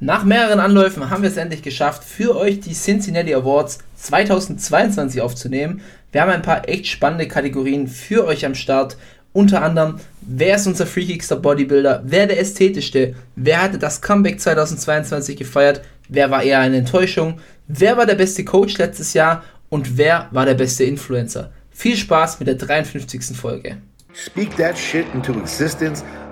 Nach mehreren Anläufen haben wir es endlich geschafft, für euch die Cincinnati Awards 2022 aufzunehmen. Wir haben ein paar echt spannende Kategorien für euch am Start. Unter anderem, wer ist unser freakigster Bodybuilder? Wer der ästhetischste? Wer hatte das Comeback 2022 gefeiert? Wer war eher eine Enttäuschung? Wer war der beste Coach letztes Jahr? Und wer war der beste Influencer? Viel Spaß mit der 53. Folge. Speak that shit into existence.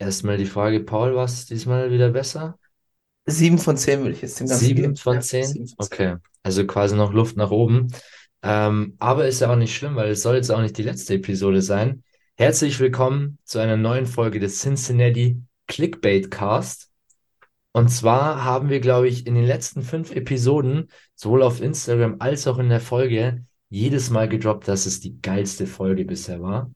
Erstmal die Frage, Paul, war es diesmal wieder besser? 7 von 10 würde ich jetzt dem Ganzen Sieben geben. von zehn? sieben von zehn. Okay, also quasi noch Luft nach oben. Ähm, aber ist ja auch nicht schlimm, weil es soll jetzt auch nicht die letzte Episode sein. Herzlich willkommen zu einer neuen Folge des Cincinnati Clickbait Cast. Und zwar haben wir, glaube ich, in den letzten fünf Episoden, sowohl auf Instagram als auch in der Folge, jedes Mal gedroppt, dass es die geilste Folge bisher war.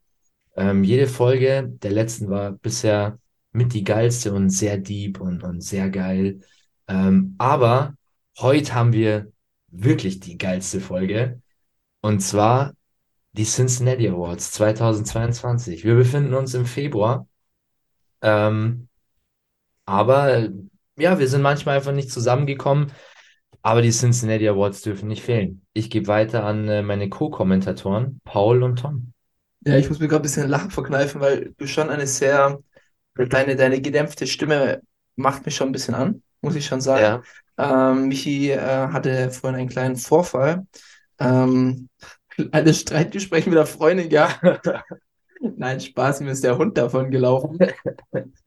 Ähm, jede Folge der letzten war bisher mit die geilste und sehr deep und, und sehr geil. Ähm, aber heute haben wir wirklich die geilste Folge. Und zwar die Cincinnati Awards 2022. Wir befinden uns im Februar. Ähm, aber ja, wir sind manchmal einfach nicht zusammengekommen. Aber die Cincinnati Awards dürfen nicht fehlen. Ich gebe weiter an äh, meine Co-Kommentatoren, Paul und Tom. Ja, ich muss mir gerade ein bisschen Lachen verkneifen, weil du schon eine sehr, deine, deine gedämpfte Stimme macht mich schon ein bisschen an, muss ich schon sagen. Ja, Ähm, Michi äh, hatte vorhin einen kleinen Vorfall. Ähm, eine Streitgespräch mit der Freundin, ja. Nein, Spaß, mir ist der Hund davon gelaufen.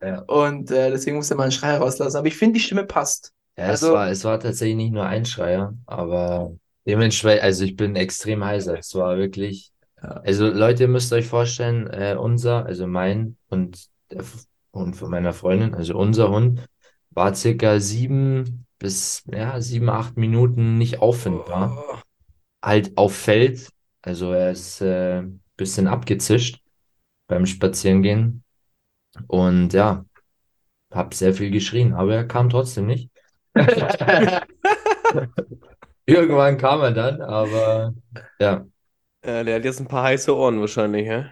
Ja. Und äh, deswegen musste man einen Schrei rauslassen. Aber ich finde, die Stimme passt. Ja, es Also- war, es war tatsächlich nicht nur ein Schreier, aber dementsprechend, also ich bin extrem heiser. Es war wirklich. Also Leute, ihr müsst euch vorstellen, äh, unser, also mein und der Hund von meiner Freundin, also unser Hund, war circa sieben bis, ja, sieben, acht Minuten nicht auffindbar. Oh. Halt auf Feld, also er ist äh, bisschen abgezischt beim Spazierengehen und ja, hab sehr viel geschrien, aber er kam trotzdem nicht. Irgendwann kam er dann, aber ja. Ja, der hat jetzt ein paar heiße Ohren wahrscheinlich, hä?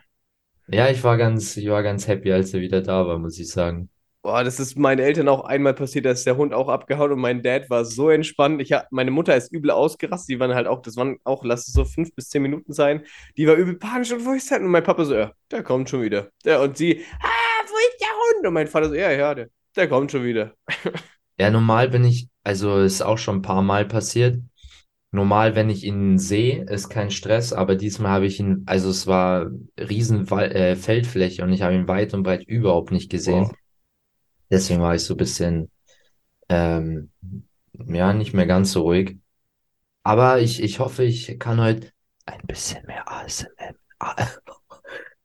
Ja, ich war ganz, ich war ganz happy, als er wieder da war, muss ich sagen. Boah, das ist meinen Eltern auch einmal passiert, da ist der Hund auch abgehauen und mein Dad war so entspannt. Ich hab, meine Mutter ist übel ausgerastet, die waren halt auch, das waren auch, lass es so fünf bis zehn Minuten sein. Die war übel panisch und wo ist der? Und mein Papa so, ja, der kommt schon wieder. Der, und sie, ah, wo ist der Hund? Und mein Vater so, ja, ja, der, der kommt schon wieder. Ja, normal bin ich, also ist auch schon ein paar Mal passiert. Normal, wenn ich ihn sehe, ist kein Stress, aber diesmal habe ich ihn, also es war riesen äh, Feldfläche und ich habe ihn weit und breit überhaupt nicht gesehen. Boah. Deswegen war ich so ein bisschen, ähm, ja, nicht mehr ganz so ruhig. Aber ich, ich hoffe, ich kann heute ein bisschen mehr ASMR.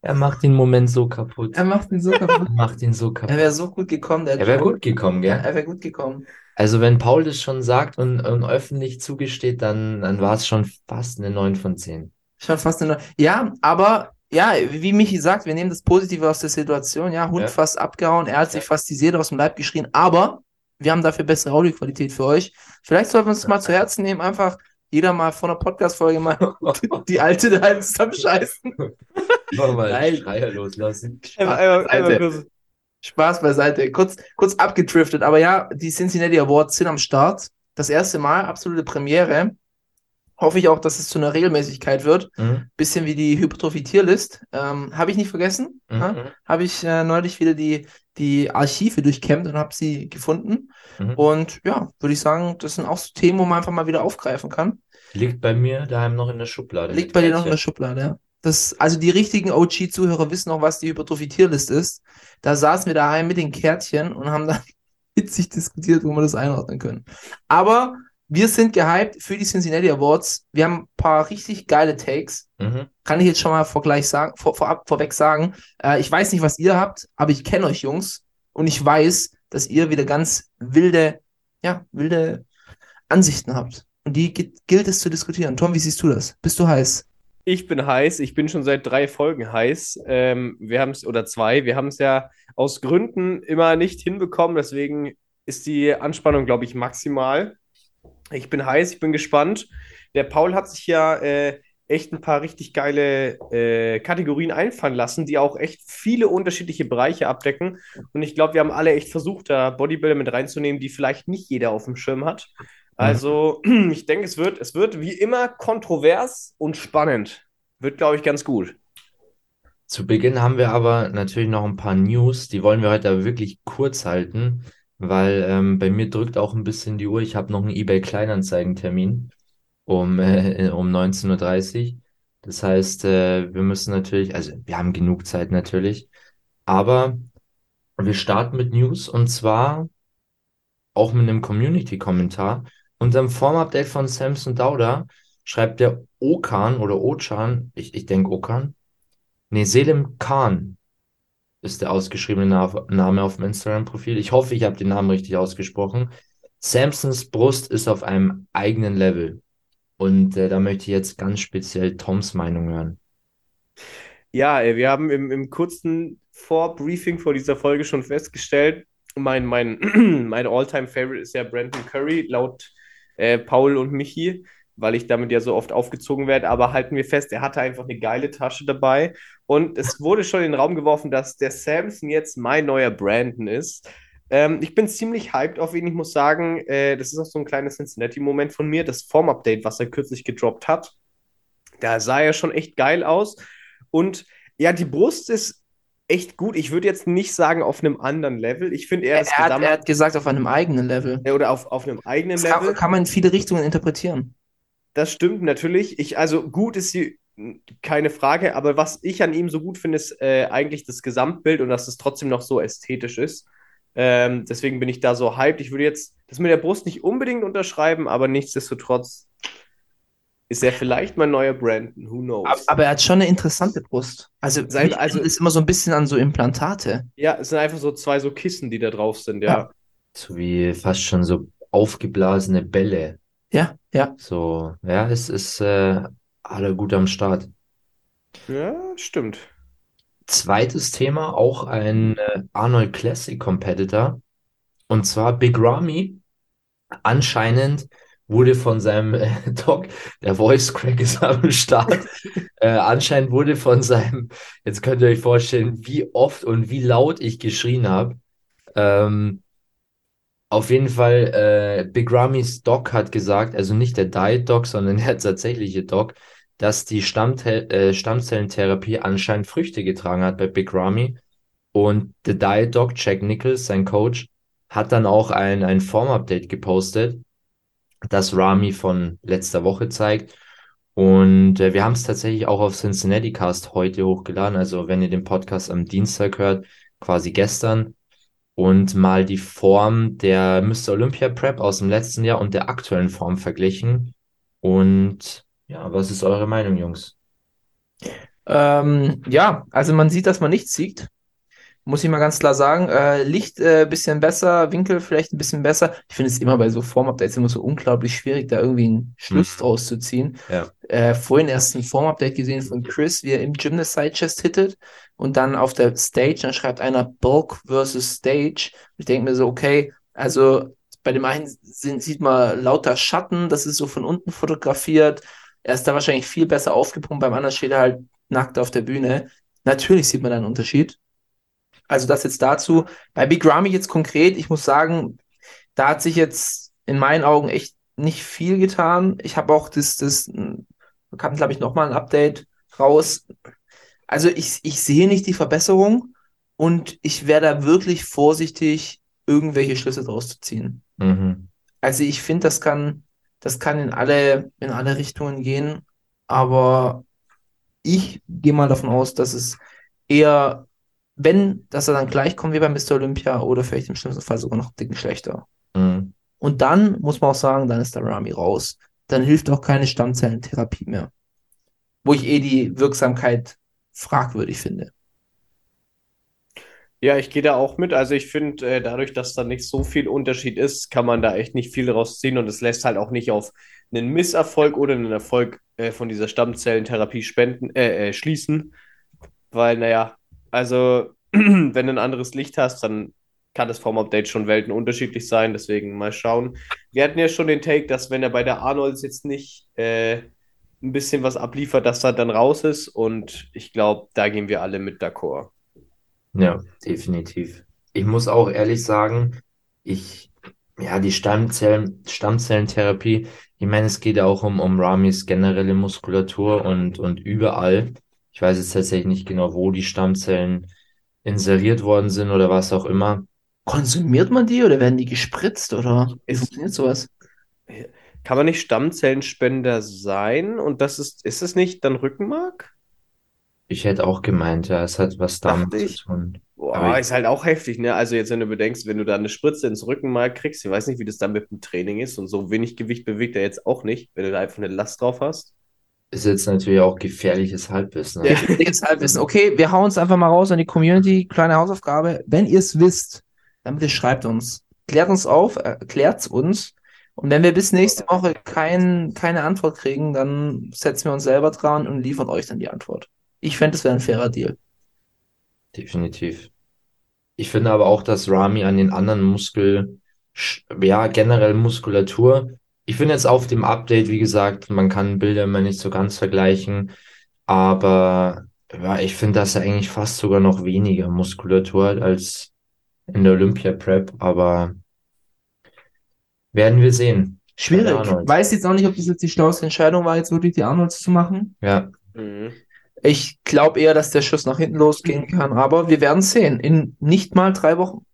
Er macht den Moment so kaputt. Er macht ihn so kaputt. Er macht ihn so Er kaputt. wäre so gut gekommen, der Er wäre gut gekommen, gell? er wäre gut gekommen. Also wenn Paul das schon sagt und, und öffentlich zugesteht, dann, dann war es schon fast eine 9 von 10. Schon fast eine. Ja, aber ja, wie Michi sagt, wir nehmen das Positive aus der Situation. Ja, Hund Ja. fast abgehauen, er hat sich fast die Seele aus dem Leib geschrien, aber wir haben dafür bessere Audioqualität für euch. Vielleicht sollten wir uns das mal zu Herzen nehmen, einfach jeder mal vor einer Podcast-Folge mal die alte da halt zusammenscheißen. Mach mal Nein. Schreier loslassen. Einmal, einmal, einmal kurz. Spaß beiseite. Kurz, kurz abgedriftet, aber ja, die Cincinnati Awards sind am Start. Das erste Mal, absolute Premiere. Hoffe ich auch, dass es zu einer Regelmäßigkeit wird. Mhm. Bisschen wie die Hypertrophie-Tierlist. Ähm, habe ich nicht vergessen. Mhm. Ja? Habe ich äh, neulich wieder die, die Archive durchkämmt und habe sie gefunden. Mhm. Und ja, würde ich sagen, das sind auch so Themen, wo man einfach mal wieder aufgreifen kann. Liegt bei mir daheim noch in der Schublade. Liegt bei dir noch in der. Schublade, ja. Das, also die richtigen OG-Zuhörer wissen noch, was die Hypertrophie-Tierlist ist. Da saßen wir daheim mit den Kärtchen und haben dann witzig diskutiert, wo wir das einordnen können. Aber wir sind gehypt für die Cincinnati Awards. Wir haben ein paar richtig geile Takes. Mhm. Kann ich jetzt schon mal vorgleich sagen, vor, vorab, vorweg sagen. Äh, ich weiß nicht, was ihr habt, aber ich kenne euch Jungs und ich weiß, dass ihr wieder ganz wilde, ja, wilde Ansichten habt. Und die gi- gilt es zu diskutieren. Tom, wie siehst du das? Bist du heiß? Ich bin heiß. Ich bin schon seit drei Folgen heiß. Ähm, wir haben es, oder zwei, wir haben es ja aus Gründen immer nicht hinbekommen. Deswegen ist die Anspannung, glaube ich, maximal. Ich bin heiß, ich bin gespannt. Der Paul hat sich ja äh, echt ein paar richtig geile äh, Kategorien einfallen lassen, die auch echt viele unterschiedliche Bereiche abdecken. Und ich glaube, wir haben alle echt versucht, da Bodybuilder mit reinzunehmen, die vielleicht nicht jeder auf dem Schirm hat. Also, ich denke, es wird, es wird wie immer kontrovers und spannend. Wird, glaube ich, ganz gut. Zu Beginn haben wir aber natürlich noch ein paar News, die wollen wir heute aber wirklich kurz halten, weil ähm, bei mir drückt auch ein bisschen die Uhr. Ich habe noch einen eBay Kleinanzeigen-Termin um, äh, um 19.30 Uhr. Das heißt, äh, wir müssen natürlich, also wir haben genug Zeit natürlich, aber wir starten mit News und zwar auch mit einem Community-Kommentar. Unserem Form-Update von Samson Dauda schreibt der Okan oder Ochan, ich, ich denke Okan, nee, Selim Khan ist der ausgeschriebene Na Name auf dem Instagram-Profil. Ich hoffe, ich habe den Namen richtig ausgesprochen. Samsons Brust ist auf einem eigenen Level. Und äh, da möchte ich jetzt ganz speziell Toms Meinung hören. Ja, wir haben im, im kurzen Vorbriefing vor dieser Folge schon festgestellt, mein, mein, mein All-Time-Favorite ist ja Brandon Curry, laut äh, Paul und Michi, weil ich damit ja so oft aufgezogen werde. Aber halten wir fest, er hatte einfach eine geile Tasche dabei. Und es wurde schon in den Raum geworfen, dass der Samson jetzt mein neuer Brandon ist. Ähm, ich bin ziemlich hyped auf ihn. Ich muss sagen, äh, das ist auch so ein kleines Cincinnati-Moment von mir. Das Form-Update, was er kürzlich gedroppt hat, da sah er schon echt geil aus. Und ja, die Brust ist echt gut. Ich würde jetzt nicht sagen auf einem anderen Level. Ich finde eher Er, er, hat, er hat gesagt, auf einem eigenen Level. Oder auf, auf einem eigenen Das Level. kann, kann man in viele Richtungen interpretieren. Das stimmt natürlich. Ich, also gut ist sie keine Frage, aber was ich an ihm so gut finde, ist äh, eigentlich das Gesamtbild und dass es trotzdem noch so ästhetisch ist. Ähm, deswegen bin ich da so hyped. Ich würde jetzt das mit der Brust nicht unbedingt unterschreiben, aber nichtsdestotrotz ist er vielleicht mein neuer Brandon. Who knows? Aber, aber er hat schon eine interessante Brust. Also, Sein- mich also- es immer so ein bisschen an so Implantate. ja, es sind einfach so zwei so Kissen, die da drauf sind, ja. Ja. So wie fast schon so aufgeblasene Bälle. Ja, ja. So, ja, es ist äh, alle gut am Start. Ja, stimmt. Zweites Thema, auch ein äh, Arnold Classic Competitor. Und zwar Big Ramy. Anscheinend wurde von seinem äh, Doc, der Voice Crack ist am Start. äh, anscheinend wurde von seinem, jetzt könnt ihr euch vorstellen, wie oft und wie laut ich geschrien habe. Ähm, auf jeden Fall, äh, Big Ramys Doc hat gesagt, also nicht der Diet Doc, sondern der tatsächliche Doc, dass die Stammte äh, Stammzellentherapie anscheinend Früchte getragen hat bei Big Ramy. Und der Diet Doc, Jack Nichols, sein Coach, hat dann auch ein, ein Form-Update gepostet, das Ramy von letzter Woche zeigt. Und äh, wir haben es tatsächlich auch auf Cincinnati Cast heute hochgeladen. Also wenn ihr den Podcast am Dienstag hört, quasi gestern, und mal die Form der Mr. Olympia Prep aus dem letzten Jahr und der aktuellen Form verglichen. Und ja, was ist eure Meinung, Jungs? Ähm, ja, also man sieht, dass man nichts sieht. Muss ich mal ganz klar sagen. Äh, Licht äh, bisschen besser, Winkel vielleicht ein bisschen besser. Ich finde es immer bei so Form-Updates immer so unglaublich schwierig, da irgendwie einen Schluss Mhm. draus zu ziehen. Ja. Äh, vorhin erst ein Form-Update gesehen von Chris, wie er im Gym eine Side-Chest hittet und dann auf der Stage, dann schreibt einer Bulk versus Stage. Ich denke mir so, okay, also bei dem einen sind, sieht man lauter Schatten, das ist so von unten fotografiert. Er ist da wahrscheinlich viel besser aufgepumpt, beim anderen steht er halt nackt auf der Bühne. Natürlich sieht man da einen Unterschied. Also das jetzt dazu. Bei Big Ramy jetzt konkret, ich muss sagen, da hat sich jetzt in meinen Augen echt nicht viel getan. Ich habe auch das, das, da kam, glaube ich, nochmal ein Update raus. Also ich, ich sehe nicht die Verbesserung und ich wäre da wirklich vorsichtig, irgendwelche Schlüsse draus zu ziehen. Mhm. Also ich finde, das kann, das kann in alle, in alle Richtungen gehen, aber ich gehe mal davon aus, dass es eher, wenn, dass er dann gleich kommt wie bei Mr. Olympia oder vielleicht im schlimmsten Fall sogar noch dicken schlechter. Mhm. Und dann muss man auch sagen, dann ist der Rami raus. Dann hilft auch keine Stammzellentherapie mehr. Wo ich eh die Wirksamkeit fragwürdig finde. Ja, ich gehe da auch mit. Also ich finde, äh, dadurch, dass da nicht so viel Unterschied ist, kann man da echt nicht viel rausziehen und es lässt halt auch nicht auf einen Misserfolg oder einen Erfolg äh, von dieser Stammzellentherapie spenden, äh, äh, schließen. Weil, naja, also wenn du ein anderes Licht hast, dann kann das vom Update schon Welten unterschiedlich sein. Deswegen mal schauen. Wir hatten ja schon den Take, dass wenn er bei der Arnolds jetzt nicht äh, ein bisschen was abliefert, dass er dann raus ist. Und ich glaube, da gehen wir alle mit d'accord. Ja, definitiv. Ich muss auch ehrlich sagen, ich, ja, die Stammzellen, Stammzellentherapie, ich meine, es geht auch um, um Ramis generelle Muskulatur und, und überall. Ich weiß jetzt tatsächlich nicht genau, wo die Stammzellen inseriert worden sind oder was auch immer. Konsumiert man die oder werden die gespritzt oder wie funktioniert sowas? Kann man nicht Stammzellenspender sein? Und das ist, ist es nicht dann Rückenmark? Ich hätte auch gemeint, ja, es hat was damit zu tun. Boah, Aber ich- ist halt auch heftig, ne? Also jetzt, wenn du bedenkst, wenn du da eine Spritze ins Rückenmark kriegst, ich weiß nicht, wie das dann mit dem Training ist und so wenig Gewicht bewegt er jetzt auch nicht, wenn du da einfach eine Last drauf hast. Ist jetzt natürlich auch gefährliches Halbwissen. Ja. Jetzt Halbwissen. Okay, wir hauen es einfach mal raus an die Community. Kleine Hausaufgabe. Wenn ihr es wisst, dann bitte schreibt uns. Klärt uns auf, erklärt uns. Und wenn wir bis nächste Woche kein, keine Antwort kriegen, dann setzen wir uns selber dran und liefern euch dann die Antwort. Ich fände, das wäre ein fairer Deal. Definitiv. Ich finde aber auch, dass Rami an den anderen Muskel, ja, generell Muskulatur. Ich finde jetzt auf dem Update, wie gesagt, man kann Bilder immer nicht so ganz vergleichen, aber ja, ich finde, dass er eigentlich fast sogar noch weniger Muskulatur hat als in der Olympia Prep, aber werden wir sehen. Schwierig. Ahnung. Weiß jetzt auch nicht, ob das jetzt die schlauste Entscheidung war, jetzt wirklich die Arnolds zu machen. Ja, Mhm. Ich glaube eher, dass der Schuss nach hinten losgehen kann, aber wir werden sehen. In nicht mal drei Wochen.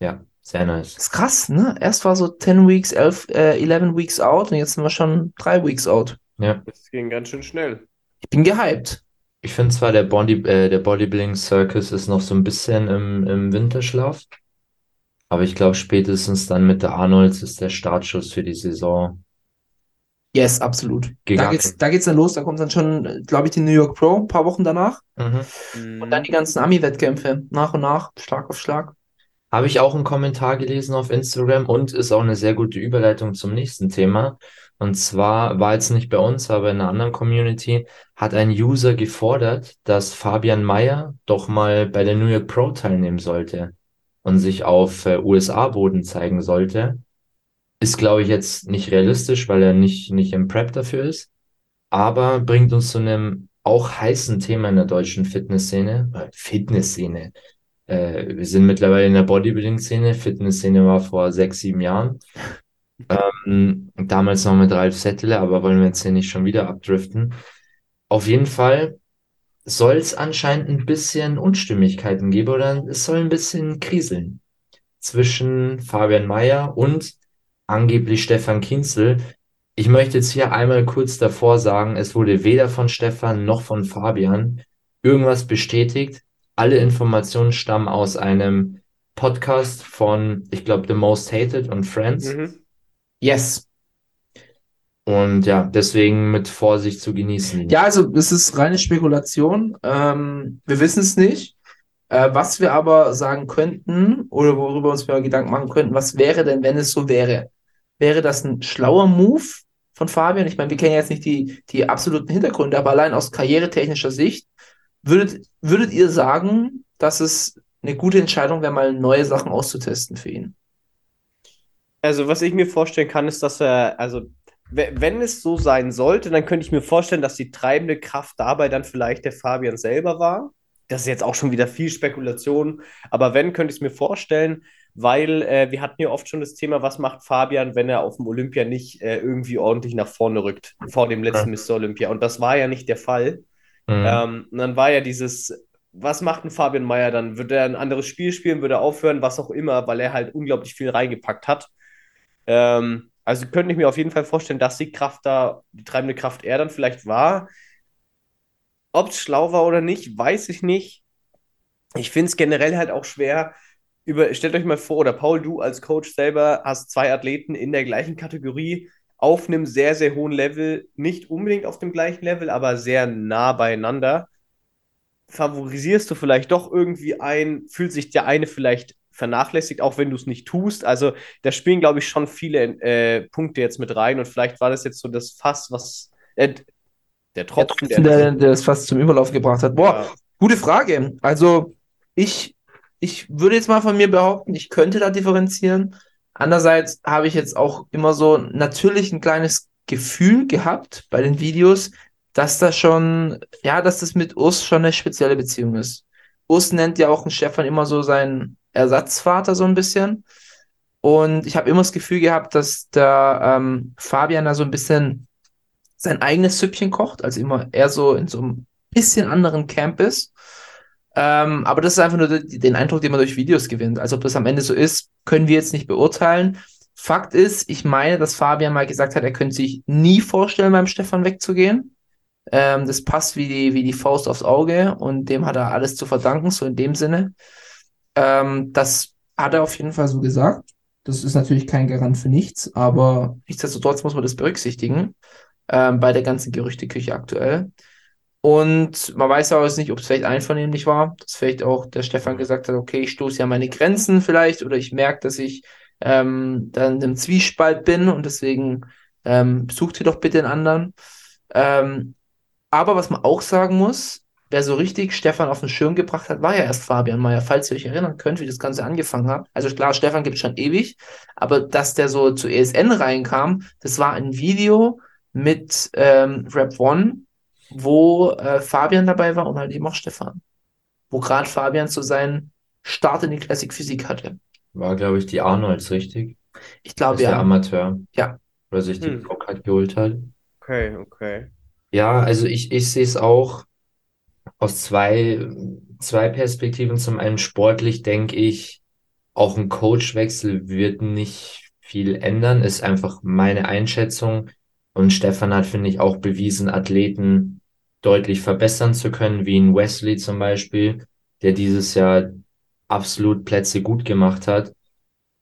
ja, sehr nice. Das ist krass, ne? Erst war so 10 Weeks, 11, äh, 11 Weeks out und jetzt sind wir schon drei Weeks out. Ja. Das ging ganz schön schnell. Ich bin gehypt. Ich finde zwar, der Body, äh, der Bodybuilding Circus ist noch so ein bisschen im, im Winterschlaf, aber ich glaube, spätestens dann mit der Arnolds ist der Startschuss für die Saison Yes, absolut. Da gegangen. geht's, da geht's dann los. Da kommt dann schon, glaube ich, die New York Pro, ein paar Wochen danach. Mhm. Und dann die ganzen Ami-Wettkämpfe. Nach und nach, Schlag auf Schlag. Habe ich auch einen Kommentar gelesen auf Instagram und ist auch eine sehr gute Überleitung zum nächsten Thema. Und zwar war jetzt nicht bei uns, aber in einer anderen Community hat ein User gefordert, dass Fabian Mayer doch mal bei der New York Pro teilnehmen sollte und sich auf äh, USA-Boden zeigen sollte. Ist, glaube ich, jetzt nicht realistisch, weil er nicht, nicht im Prep dafür ist, aber bringt uns zu einem auch heißen Thema in der deutschen Fitnessszene, äh, Fitnessszene. Äh, wir sind mittlerweile in der Bodybuilding-Szene. Fitnessszene war vor sechs, sieben Jahren. Ähm, damals noch mit Ralf Settele, aber wollen wir jetzt hier nicht schon wieder abdriften. Auf jeden Fall soll es anscheinend ein bisschen Unstimmigkeiten geben oder es soll ein bisschen kriseln zwischen Fabian Mayer und angeblich Stefan Kienzel. Ich möchte jetzt hier einmal kurz davor sagen, es wurde weder von Stefan noch von Fabian irgendwas bestätigt. Alle Informationen stammen aus einem Podcast von, ich glaube, The Most Hated und Friends. Mhm. Yes. Und ja, deswegen mit Vorsicht zu genießen. Ja, also es ist reine Spekulation. Ähm, wir wissen es nicht. Äh, was wir aber sagen könnten oder worüber uns wir Gedanken machen könnten, was wäre denn, wenn es so wäre? Wäre das ein schlauer Move von Fabian? Ich meine, wir kennen jetzt nicht die, die absoluten Hintergründe, aber allein aus karrieretechnischer Sicht, würdet, würdet ihr sagen, dass es eine gute Entscheidung wäre, mal neue Sachen auszutesten für ihn? Also, was ich mir vorstellen kann, ist, dass er, also, we- wenn es so sein sollte, dann könnte ich mir vorstellen, dass die treibende Kraft dabei dann vielleicht der Fabian selber war. Das ist jetzt auch schon wieder viel Spekulation, aber wenn, könnte ich es mir vorstellen, weil äh, wir hatten ja oft schon das Thema, was macht Fabian, wenn er auf dem Olympia nicht äh, irgendwie ordentlich nach vorne rückt, vor dem letzten Mr. Olympia. Und das war ja nicht der Fall. Mhm. Ähm, und dann war ja dieses, was macht ein Fabian Mayer dann? Wird er ein anderes Spiel spielen, würde er aufhören, was auch immer, weil er halt unglaublich viel reingepackt hat. Ähm, also könnte ich mir auf jeden Fall vorstellen, dass die Kraft da, die treibende Kraft er dann vielleicht war. Ob es schlau war oder nicht, weiß ich nicht. Ich finde es generell halt auch schwer. Über, stellt euch mal vor, oder Paul, du als Coach selber hast zwei Athleten in der gleichen Kategorie auf einem sehr, sehr hohen Level, nicht unbedingt auf dem gleichen Level, aber sehr nah beieinander. favorisierst du vielleicht doch irgendwie ein, fühlt sich der eine vielleicht vernachlässigt, auch wenn du es nicht tust. Also da spielen, glaube ich, schon viele äh, Punkte jetzt mit rein und vielleicht war das jetzt so das Fass, was äh, der Tropfen, der, der, der das fast zum Überlauf gebracht hat. Boah, Ja. gute Frage. Also ich, ich würde jetzt mal von mir behaupten, ich könnte da differenzieren. Andererseits habe ich jetzt auch immer so natürlich ein kleines Gefühl gehabt bei den Videos, dass das schon, ja, dass das mit Urs schon eine spezielle Beziehung ist. Urs nennt ja auch einen Stefan immer so seinen Ersatzvater so ein bisschen. Und ich habe immer das Gefühl gehabt, dass der ähm, Fabian da so ein bisschen sein eigenes Süppchen kocht, also immer eher so in so einem bisschen anderen Camp ist. Ähm, aber das ist einfach nur de- den Eindruck, den man durch Videos gewinnt. Also ob das am Ende so ist, können wir jetzt nicht beurteilen. Fakt ist, ich meine, dass Fabian mal gesagt hat, er könnte sich nie vorstellen, beim Stefan wegzugehen. Ähm, das passt wie die, wie die Faust aufs Auge und dem hat er alles zu verdanken, so in dem Sinne. Ähm, das hat er auf jeden Fall so gesagt. Das ist natürlich kein Garant für nichts, aber nichtsdestotrotz muss man das berücksichtigen ähm, bei der ganzen Gerüchteküche aktuell. Und man weiß jetzt nicht, ob es vielleicht einvernehmlich war, dass vielleicht auch der Stefan gesagt hat, okay, ich stoße ja meine Grenzen vielleicht oder ich merke, dass ich ähm, dann im Zwiespalt bin und deswegen ähm, sucht ihr doch bitte den anderen. Ähm, aber was man auch sagen muss, wer so richtig Stefan auf den Schirm gebracht hat, war ja erst Fabian Mayer, falls ihr euch erinnern könnt, wie das Ganze angefangen hat. Also klar, Stefan gibt es schon ewig, aber dass der so zu ESN reinkam, das war ein Video mit ähm, Rap One, wo äh, Fabian dabei war und halt eben auch Stefan. Wo gerade Fabian so seinen Start in die Classic Physik hatte. War, glaube ich, die Arnolds, richtig? Ich glaube ist der ja. Amateur. Ja. Oder sich die Hm. Pro-Card geholt hat. Okay, okay. Ja, also ich, ich sehe es auch aus zwei, zwei Perspektiven. Zum einen sportlich denke ich, auch ein Coachwechsel wird nicht viel ändern, ist einfach meine Einschätzung. Und Stefan hat, finde ich, auch bewiesen, Athleten deutlich verbessern zu können, wie ein Wesley zum Beispiel, der dieses Jahr absolut Plätze gut gemacht hat.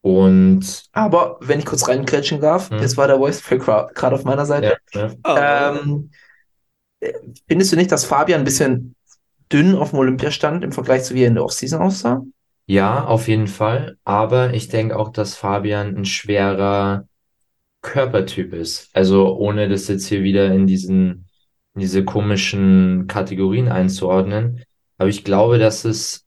Und Aber wenn ich kurz reingrätschen darf, Hm. jetzt war der Voice gerade auf meiner Seite. ja, ne? Ähm, äh, findest du nicht, dass Fabian ein bisschen dünn auf dem Olympia stand im Vergleich zu wie er in der Offseason aussah? Ja, auf jeden Fall. Aber ich denke auch, dass Fabian ein schwerer Körpertyp ist. Also ohne das jetzt hier wieder in diesen, in diese komischen Kategorien einzuordnen. Aber ich glaube, dass es,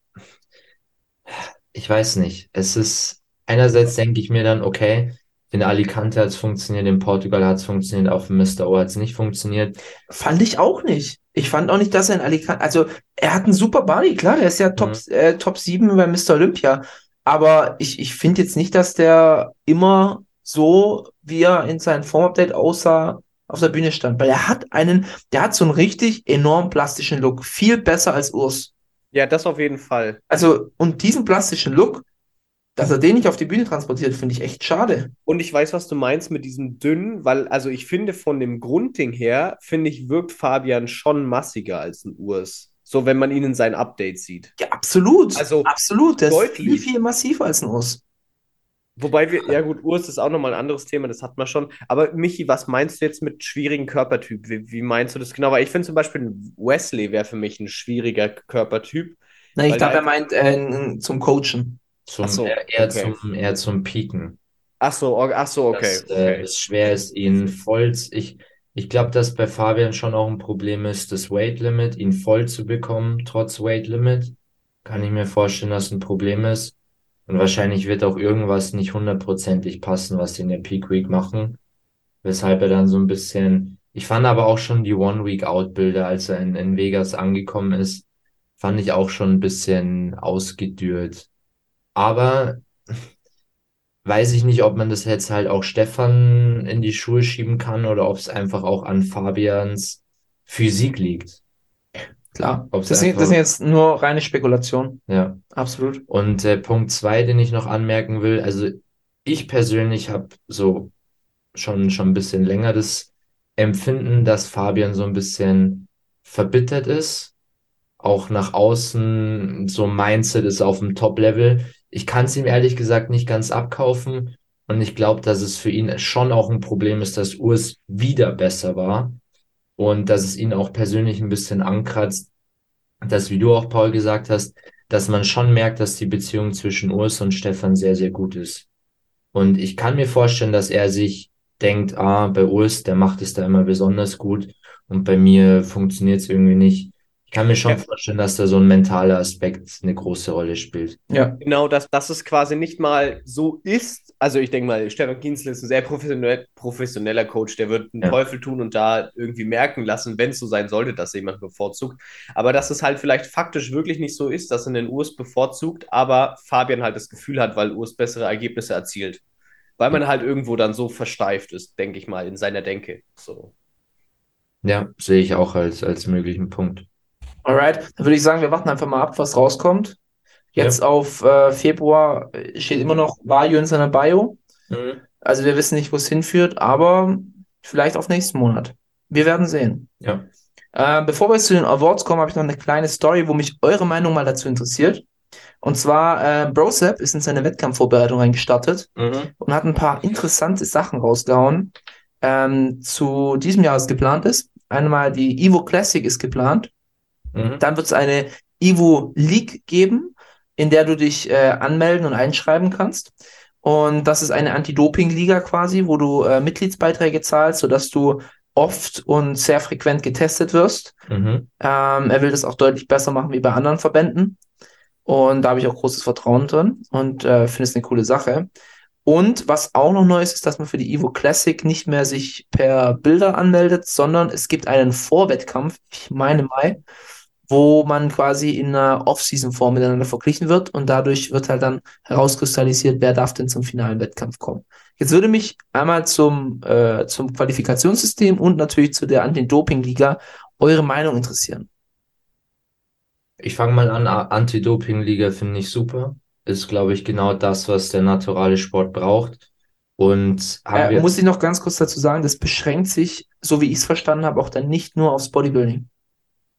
ich weiß nicht, es ist, einerseits denke ich mir dann, okay, in Alicante hat es funktioniert, in Portugal hat es funktioniert, auf Mr. O hat es nicht funktioniert. Fand ich auch nicht. Ich fand auch nicht, dass er in Alicante, also er hat einen super Body, klar, er ist ja Top, äh, Top 7 bei Mr. Olympia. Aber ich, ich finde jetzt nicht, dass der immer so, wie er in seinem Form-Update aussah, auf der Bühne stand. Weil er hat einen, der hat so einen richtig enorm plastischen Look. Viel besser als Urs. Ja, das auf jeden Fall. Also, und diesen plastischen Look, dass er den nicht auf die Bühne transportiert, finde ich echt schade. Und ich weiß, was du meinst mit diesem dünnen, weil, also ich finde von dem Grundding her, finde ich, wirkt Fabian schon massiger als ein Urs. So, wenn man ihn in seinen Updates sieht. Ja, absolut. Also, absolut. Der ist viel, viel massiver als ein Urs. Wobei wir, ja gut, Urs ist auch nochmal ein anderes Thema, das hat man schon. Aber Michi, was meinst du jetzt mit schwierigen Körpertyp? Wie, wie meinst du das genau? Weil ich finde zum Beispiel, Wesley wäre für mich ein schwieriger Körpertyp. Nein, ich glaube, er meint äh, zum Coachen. Zum, Ach so, eher, eher okay. zum, eher zum Pieken. Ach so, ach so, okay. dass äh, okay. es schwer ist, ihn voll, ich, ich glaube, dass bei Fabian schon auch ein Problem ist, das Weight Limit, ihn voll zu bekommen, trotz Weight Limit. Kann ich mir vorstellen, dass ein Problem ist. Und wahrscheinlich wird auch irgendwas nicht hundertprozentig passen, was sie in der Peak Week machen. Weshalb er dann so ein bisschen, ich fand aber auch schon die One Week Out Bilder, als er in, in Vegas angekommen ist, fand ich auch schon ein bisschen ausgedürt. Aber weiß ich nicht, ob man das jetzt halt auch Stefan in die Schuhe schieben kann oder ob es einfach auch an Fabians Physik liegt. Klar. Ob's Das sind, das sind jetzt nur reine Spekulationen. Ja. Absolut. Und äh, Punkt zwei, den ich noch anmerken will, also ich persönlich habe so schon, schon ein bisschen länger das Empfinden, dass Fabian so ein bisschen verbittert ist. Auch nach außen, so Mindset ist auf dem Top-Level. Ich kann es ihm ehrlich gesagt nicht ganz abkaufen. Und ich glaube, dass es für ihn schon auch ein Problem ist, dass Urs wieder besser war. Und dass es ihn auch persönlich ein bisschen ankratzt, dass, wie du auch, Paul, gesagt hast, dass man schon merkt, dass die Beziehung zwischen Urs und Stefan sehr, sehr gut ist. Und ich kann mir vorstellen, dass er sich denkt, ah, bei Urs, der macht es da immer besonders gut und bei mir funktioniert es irgendwie nicht. Ich kann mir schon Ja. vorstellen, dass da so ein mentaler Aspekt eine große Rolle spielt. Ja. Genau, dass, dass es quasi nicht mal so ist. Also ich denke mal, Stefan Kienzle ist ein sehr professionell, professioneller Coach, der wird einen Ja. Teufel tun und da irgendwie merken lassen, wenn es so sein sollte, dass er jemand bevorzugt. Aber dass es halt vielleicht faktisch wirklich nicht so ist, dass er den Urs bevorzugt, aber Fabian halt das Gefühl hat, weil Urs bessere Ergebnisse erzielt. Weil man halt irgendwo dann so versteift ist, denke ich mal, in seiner Denke. So. Ja, sehe ich auch als, als möglichen Punkt. Alright, dann würde ich sagen, wir warten einfach mal ab, was rauskommt. Jetzt auf äh, Februar steht immer noch Vario in seiner Bio. Also wir wissen nicht, wo es hinführt, aber vielleicht auf nächsten Monat. Wir werden sehen. Ja. Äh, bevor wir jetzt zu den Awards kommen, habe ich noch eine kleine Story, wo mich eure Meinung mal dazu interessiert. Und zwar, äh, Brosep ist in seine Wettkampfvorbereitung reingestartet Mhm. und hat ein paar interessante Sachen rausgehauen, ähm, zu diesem Jahr, was geplant ist. Einmal die Evo Classic ist geplant. Mhm. Dann wird es eine Evo League geben, in der du dich äh, anmelden und einschreiben kannst. Und das ist eine Anti-Doping-Liga quasi, wo du äh, Mitgliedsbeiträge zahlst, sodass du oft und sehr frequent getestet wirst. Mhm. Ähm, er will das auch deutlich besser machen wie bei anderen Verbänden. Und da habe ich auch großes Vertrauen drin und äh, finde es eine coole Sache. Und was auch noch neu ist, ist, dass man für die Evo Classic nicht mehr sich per Bilder anmeldet, sondern es gibt einen Vorwettkampf, ich meine Mai, wo man quasi in einer Off-Season-Form miteinander verglichen wird und dadurch wird halt dann herauskristallisiert, wer darf denn zum finalen Wettkampf kommen. Jetzt würde mich einmal zum, äh, zum Qualifikationssystem und natürlich zu der Anti-Doping-Liga eure Meinung interessieren. Ich fange mal an. Anti-Doping-Liga finde ich super. Ist, glaube ich, genau das, was der naturale Sport braucht. Und Äh, muss ich noch ganz kurz dazu sagen, das beschränkt sich, so wie ich es verstanden habe, auch dann nicht nur aufs Bodybuilding,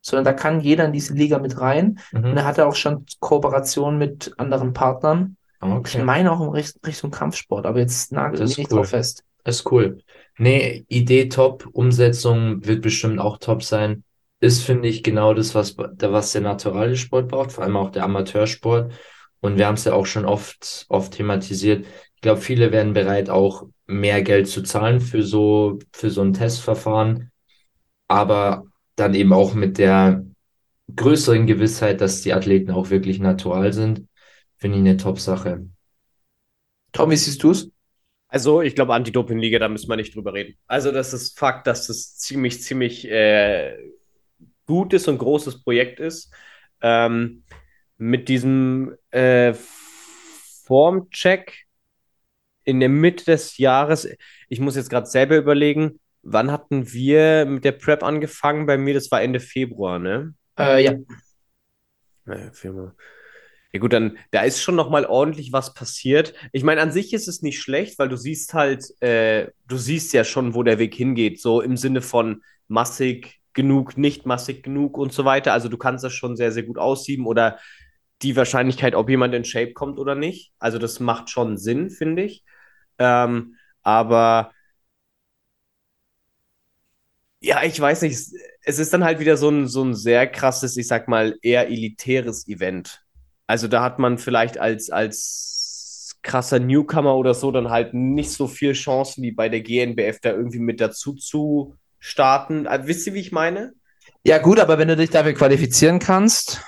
sondern da kann jeder in diese Liga mit rein. Und Mhm. er hatte auch schon Kooperationen mit anderen Partnern. Ich Okay. meine auch in Richt- Richtung Kampfsport, aber jetzt nagelt ist nicht cool. drauf fest. Ist cool. Nee, Idee top, Umsetzung wird bestimmt auch top sein. Ist, finde ich, genau das, was, der- was der naturale Sport braucht, vor allem auch der Amateursport. Und wir haben es ja auch schon oft, oft thematisiert. Ich glaube, viele wären bereit, auch mehr Geld zu zahlen für so, für so ein Testverfahren. Aber dann eben auch mit der größeren Gewissheit, dass die Athleten auch wirklich natural sind, finde ich eine Top-Sache. Tom, wie siehst du es? Also, ich glaube, Anti-Doping-Liga, da müssen wir nicht drüber reden. Also, das ist Fakt, dass das ziemlich, ziemlich äh, gutes und großes Projekt ist. Ähm, mit diesem äh, Formcheck in der Mitte des Jahres. Ich muss jetzt gerade selber überlegen, wann hatten wir mit der Prep angefangen? Bei mir, das war Ende Februar, ne? Äh, ja. Naja, Firma. Ja gut, dann da ist schon noch mal ordentlich was passiert. Ich meine, an sich ist es nicht schlecht, weil du siehst halt, äh, du siehst ja schon, wo der Weg hingeht, so im Sinne von massig genug, nicht massig genug und so weiter. Also du kannst das schon sehr, sehr gut aussieben oder die Wahrscheinlichkeit, ob jemand in Shape kommt oder nicht. Also das macht schon Sinn, finde ich. Ähm, aber ja, ich weiß nicht, es- ist dann halt wieder so ein, so ein sehr krasses, ich sag mal, eher elitäres Event. Also da hat man vielleicht als, als krasser Newcomer oder so dann halt nicht so viel Chancen wie bei der GNBF da irgendwie mit dazu zu starten. Ah, wisst ihr, wie ich meine? Ja, gut, aber wenn du dich dafür qualifizieren kannst,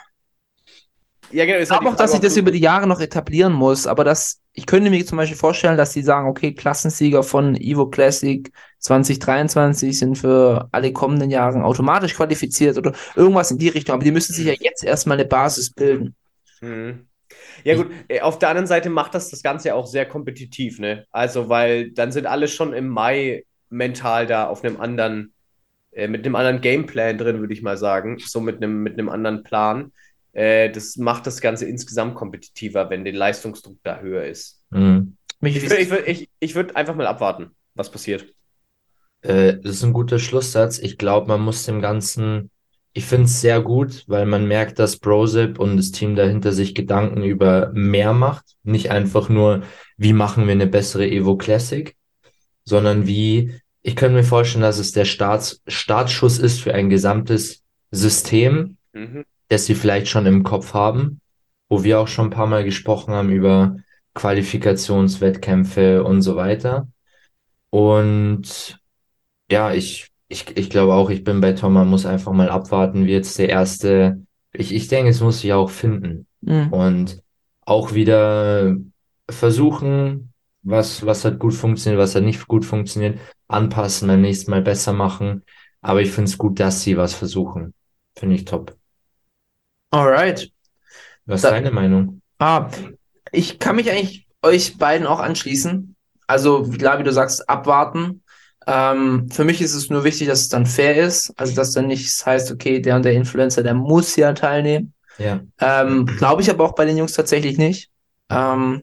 Ja, genau. ich glaube auch, dass sich das über die Jahre noch etablieren muss, aber das, ich könnte mir zum Beispiel vorstellen, dass die sagen, okay, Klassensieger von Evo Classic 2023 sind für alle kommenden Jahre automatisch qualifiziert oder irgendwas in die Richtung, aber die müssen sich ja jetzt erstmal eine Basis bilden. Mhm. Ja, gut, äh, auf der anderen Seite macht das das Ganze ja auch sehr kompetitiv, ne? Also, weil dann sind alle schon im Mai mental da auf einem anderen, äh, mit einem anderen Gameplan drin, würde ich mal sagen. So mit einem, mit einem anderen Plan. Äh, das macht das Ganze insgesamt kompetitiver, wenn der Leistungsdruck da höher ist. Mhm. Ich würde ich würd, ich, ich würd einfach mal abwarten, was passiert. Äh, das ist ein guter Schlusssatz. Ich glaube, man muss dem Ganzen, ich finde es sehr gut, weil man merkt, dass Brozip und das Team dahinter sich Gedanken über mehr macht. Nicht einfach nur, wie machen wir eine bessere Evo Classic, sondern wie, ich könnte mir vorstellen, dass es der Starts, Startschuss ist für ein gesamtes System, Mhm. Das sie vielleicht schon im Kopf haben, wo wir auch schon ein paar Mal gesprochen haben über Qualifikationswettkämpfe und so weiter. Und ja, ich, ich, ich glaube auch, ich bin bei Tom, man muss einfach mal abwarten, wie jetzt der erste, ich, ich denke, es muss sich auch finden Mhm. und auch wieder versuchen, was, was hat gut funktioniert, was hat nicht gut funktioniert, anpassen, beim nächsten Mal besser machen. Aber ich finde es gut, dass sie was versuchen. Finde ich top. Alright. Was ist deine Meinung? Ah, ich kann mich eigentlich euch beiden auch anschließen. Also, klar, wie du sagst, abwarten. Ähm, für mich ist es nur wichtig, dass es dann fair ist. Also, dass dann nicht heißt, okay, der und der Influencer, der muss ja teilnehmen. Ja, Ähm, Glaube ich aber auch bei den Jungs tatsächlich nicht. Ähm,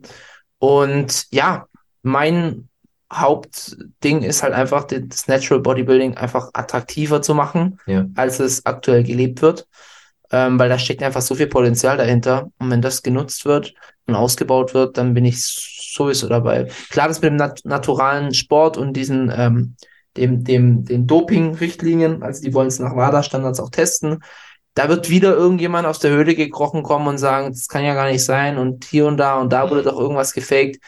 und ja, mein Hauptding ist halt einfach, das Natural Bodybuilding einfach attraktiver zu machen, Ja. als es aktuell gelebt wird. Ähm, weil da steckt einfach so viel Potenzial dahinter. Und wenn das genutzt wird und ausgebaut wird, dann bin ich sowieso dabei. Klar, das mit dem nat naturalen Sport und diesen, ähm, dem, dem, den Doping-Richtlinien, also die wollen es nach WADA-Standards auch testen. Da wird wieder irgendjemand aus der Höhle gekrochen kommen und sagen, das kann ja gar nicht sein und hier und da und da wurde doch irgendwas gefaked.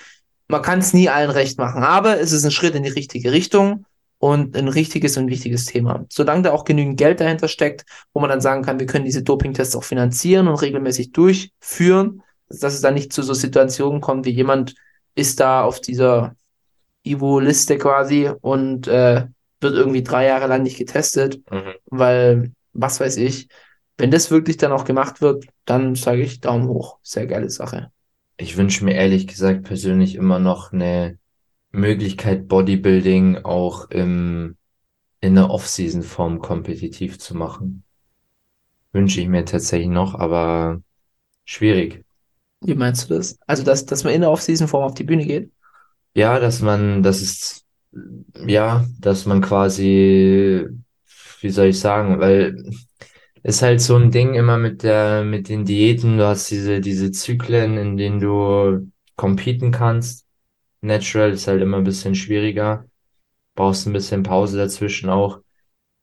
Man kann es nie allen recht machen, aber es ist ein Schritt in die richtige Richtung und ein richtiges und wichtiges Thema. Solange da auch genügend Geld dahinter steckt, wo man dann sagen kann, wir können diese Dopingtests auch finanzieren und regelmäßig durchführen, dass es dann nicht zu so Situationen kommt, wie jemand ist da auf dieser Ivo-Liste quasi und äh, wird irgendwie drei Jahre lang nicht getestet, mhm. weil, was weiß ich, wenn das wirklich dann auch gemacht wird, dann sage ich Daumen hoch. Sehr geile Sache. Ich wünsche mir ehrlich gesagt persönlich immer noch eine Möglichkeit, Bodybuilding auch im, in der Off-Season-Form kompetitiv zu machen. Wünsche ich mir tatsächlich noch, aber schwierig. Wie meinst du das? Also, dass, dass man in der Off-Season-Form auf die Bühne geht? Ja, dass man, das ist, ja, dass man quasi, wie soll ich sagen, weil ist halt so ein Ding immer mit der, mit den Diäten, du hast diese, diese Zyklen, in denen du competen kannst. Natural ist halt immer ein bisschen schwieriger. Brauchst ein bisschen Pause dazwischen auch.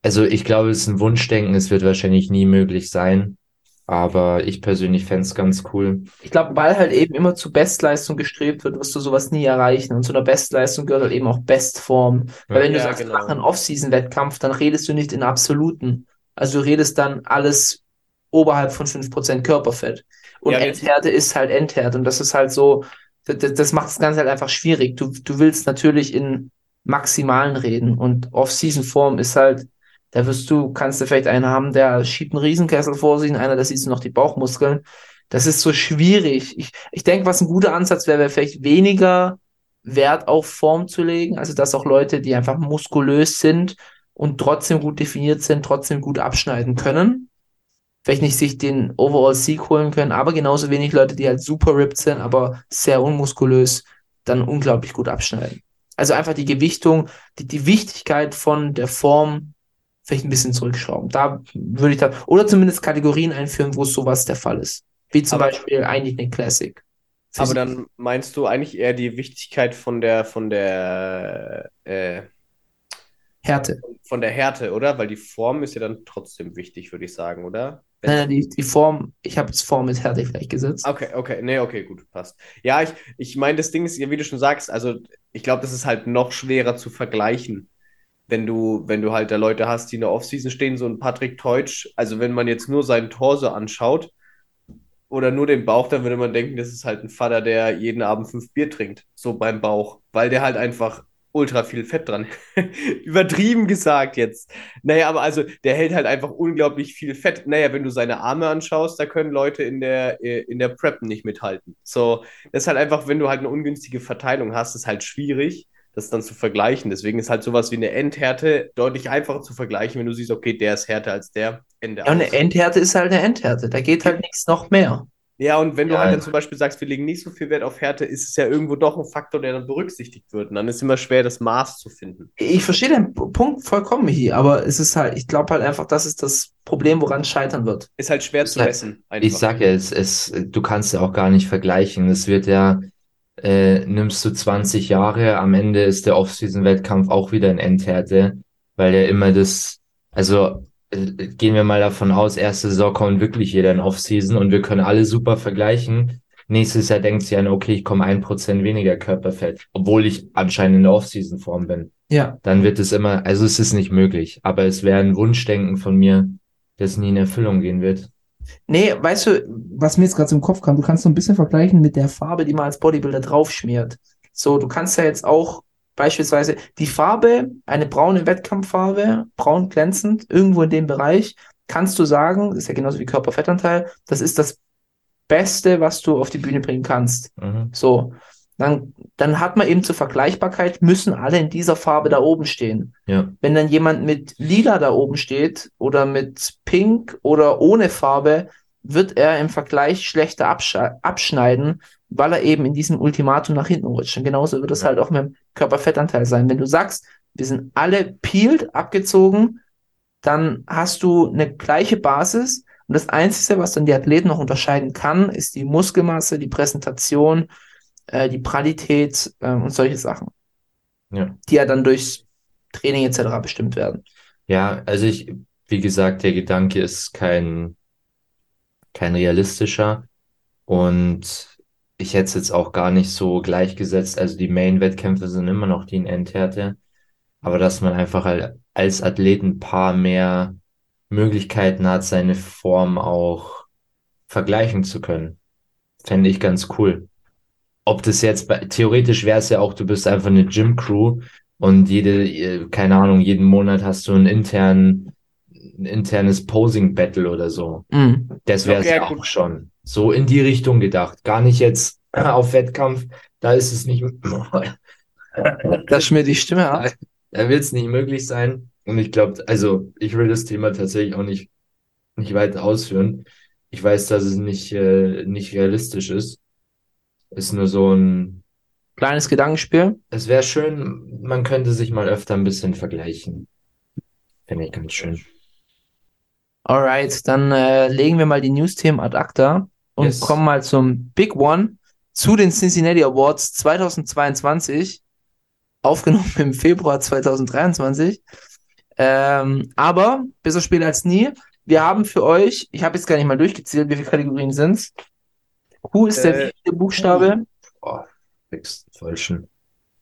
Also ich glaube, es ist ein Wunschdenken, es wird wahrscheinlich nie möglich sein. Aber ich persönlich fände es ganz cool. Ich glaube, weil halt eben immer zu Bestleistung gestrebt wird, wirst du sowas nie erreichen. Und zu einer Bestleistung gehört halt eben auch Bestform. Weil wenn du Ja, sagst, genau. mach einen Off-Season-Wettkampf, dann redest du nicht in Absoluten. Also du redest dann alles oberhalb von 5% Körperfett. Und Ja, Endhärte ist halt Endhärte. Und das ist halt so, das, das macht das Ganze halt einfach schwierig. Du, du willst natürlich in Maximalen reden. Und Off-Season-Form ist halt, da wirst du, kannst du vielleicht einen haben, der schiebt einen Riesenkessel vor sich und einer, da siehst du noch die Bauchmuskeln. Das ist so schwierig. Ich, ich denke, was ein guter Ansatz wäre, wäre vielleicht weniger Wert auf Form zu legen. Also, dass auch Leute, die einfach muskulös sind und trotzdem gut definiert sind, trotzdem gut abschneiden können. Vielleicht nicht sich den Overall-Sieg holen können, aber genauso wenig Leute, die halt super ripped sind, aber sehr unmuskulös, dann unglaublich gut abschneiden. Also einfach die Gewichtung, die, die Wichtigkeit von der Form vielleicht ein bisschen zurückschrauben. Da würde ich da, oder zumindest Kategorien einführen, wo sowas der Fall ist. Wie zum Aber- Beispiel eigentlich eine Classic. Aber dann meinst du eigentlich eher die Wichtigkeit von der, von der, äh, Härte. von der Härte, oder? Weil die Form ist ja dann trotzdem wichtig, würde ich sagen, oder? Nein, die, die Form, ich habe jetzt Form mit Härte vielleicht gesetzt. Okay, okay, nee, okay, gut, passt. Ja, ich, ich meine, das Ding ist, wie du schon sagst, also ich glaube, das ist halt noch schwerer zu vergleichen, wenn du, wenn du halt da Leute hast, die in der Offseason stehen, so ein Patrick Teutsch, also wenn man jetzt nur seinen Torso anschaut oder nur den Bauch, dann würde man denken, das ist halt ein Vater, der jeden Abend fünf Bier trinkt, so beim Bauch, weil der halt einfach ultra viel Fett dran. Übertrieben gesagt jetzt. Naja, aber also der hält halt einfach unglaublich viel Fett. Naja, wenn du seine Arme anschaust, da können Leute in der, äh, in der Prep nicht mithalten. So, das ist halt einfach, wenn du halt eine ungünstige Verteilung hast, ist halt schwierig, das dann zu vergleichen. Deswegen ist halt sowas wie eine Endhärte deutlich einfacher zu vergleichen, wenn du siehst, okay, der ist härter als der. Ende Ja, eine. Endhärte ist halt eine Endhärte. Da geht halt nichts noch mehr. Ja, und wenn du Ja. halt dann zum Beispiel sagst, wir legen nicht so viel Wert auf Härte, ist es ja irgendwo doch ein Faktor, der dann berücksichtigt wird. Und dann ist immer schwer, das Maß zu finden. Ich verstehe den Punkt vollkommen hier, aber es ist halt, ich glaube halt einfach, das ist das Problem, woran es scheitern wird. Ist halt schwer Ist zu halt- messen. Einfach. Ich sag ja, es, es, du kannst ja auch gar nicht vergleichen. Es wird ja, äh, nimmst du 20 Jahre, am Ende ist der Off-Season-Wettkampf auch wieder in Endhärte, weil ja immer das, also gehen wir mal davon aus, erste Saison kommt wirklich jeder in Offseason und wir können alle super vergleichen. Nächstes Jahr denkt sich einer, okay, ich komme ein Prozent weniger Körperfett, obwohl ich anscheinend in der Offseason-Form bin. Ja. Dann wird es immer, also es ist nicht möglich, aber es wäre ein Wunschdenken von mir, das nie in Erfüllung gehen wird. Nee, weißt du, was mir jetzt gerade im Kopf kam, du kannst so ein bisschen vergleichen mit der Farbe, die man als Bodybuilder draufschmiert. So, du kannst ja jetzt auch beispielsweise die Farbe, eine braune Wettkampffarbe, braun glänzend, irgendwo in dem Bereich, kannst du sagen, das ist ja genauso wie Körperfettanteil, das ist das Beste, was du auf die Bühne bringen kannst. Mhm. So, dann, dann hat man eben zur Vergleichbarkeit, müssen alle in dieser Farbe da oben stehen. Ja, Wenn dann jemand mit Lila da oben steht oder mit Pink oder ohne Farbe, wird er im Vergleich schlechter absch- abschneiden, weil er eben in diesem Ultimatum nach hinten rutscht. Und genauso wird es halt auch mit dem Körperfettanteil sein. Wenn du sagst, wir sind alle peeled, abgezogen, dann hast du eine gleiche Basis. Und das Einzige, was dann die Athleten noch unterscheiden kann, ist die Muskelmasse, die Präsentation, äh, die Pralität äh, und solche Sachen, ja. die ja dann durchs Training etc. bestimmt werden. Ja, also ich, wie gesagt, der Gedanke ist kein, kein realistischer und ich hätte es jetzt auch gar nicht so gleichgesetzt. Also die Main-Wettkämpfe sind immer noch die in Endhärte, aber dass man einfach halt als Athlet ein paar mehr Möglichkeiten hat, seine Form auch vergleichen zu können, fände ich ganz cool. Ob das jetzt, bei, theoretisch wäre es ja auch, du bist einfach eine Gym-Crew und jede, äh, keine Ahnung, jeden Monat hast du einen internen, ein internes Posing-Battle oder so. Mhm. Das wäre es Okay, ja gut. auch schon. So in die Richtung gedacht. Gar nicht jetzt auf Wettkampf. Da ist es nicht, Dass mir die Stimme ab. da wird es nicht möglich sein. Und ich glaube, also ich will das Thema tatsächlich auch nicht, nicht weiter ausführen. Ich weiß, dass es nicht, äh, nicht realistisch ist. Ist nur so ein, Kleines Gedankenspiel. es wäre schön, man könnte sich mal öfter ein bisschen vergleichen. Finde ich ganz schön. Alright, dann äh, legen wir mal die News-Themen ad acta und Yes. kommen mal zum Big One, zu den Cincinnati Awards 2022, aufgenommen im Februar 2023. Ähm, aber besser später als nie. Wir haben für euch, ich habe jetzt gar nicht mal durchgezählt, wie viele Kategorien sind's. Q ist der Äh, wichtige Buchstabe. Oh, fix, falschen.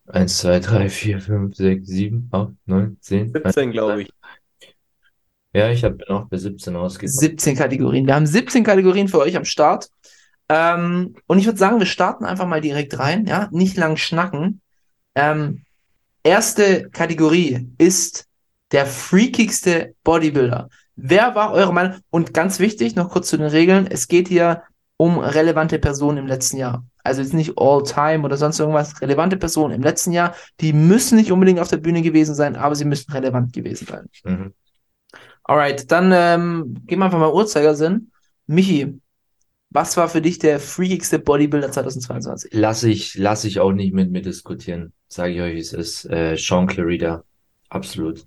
1, 2, 3, 4, 5, 6, 7, 8, 9, 10. 17, glaube ich. Ja, ich habe noch bei 17 ausgekommen. 17 Kategorien. Wir haben 17 Kategorien für euch am Start. Ähm, und ich würde sagen, wir starten einfach mal direkt rein, ja, nicht lang schnacken. Ähm, erste Kategorie ist der freakigste Bodybuilder. Wer war eure Meinung? Und ganz wichtig, noch kurz zu den Regeln. Es geht hier um relevante Personen im letzten Jahr. Also jetzt nicht all time oder sonst irgendwas. Relevante Personen im letzten Jahr. Die müssen nicht unbedingt auf der Bühne gewesen sein, aber sie müssen relevant gewesen sein. Mhm. Alright, dann ähm, gehen wir einfach mal Uhrzeigersinn. Michi, was war für dich der freakigste Bodybuilder 2022? Lass ich, lass ich auch nicht mit mir diskutieren. Sage ich euch, es ist äh, Sean Clarida. Absolut.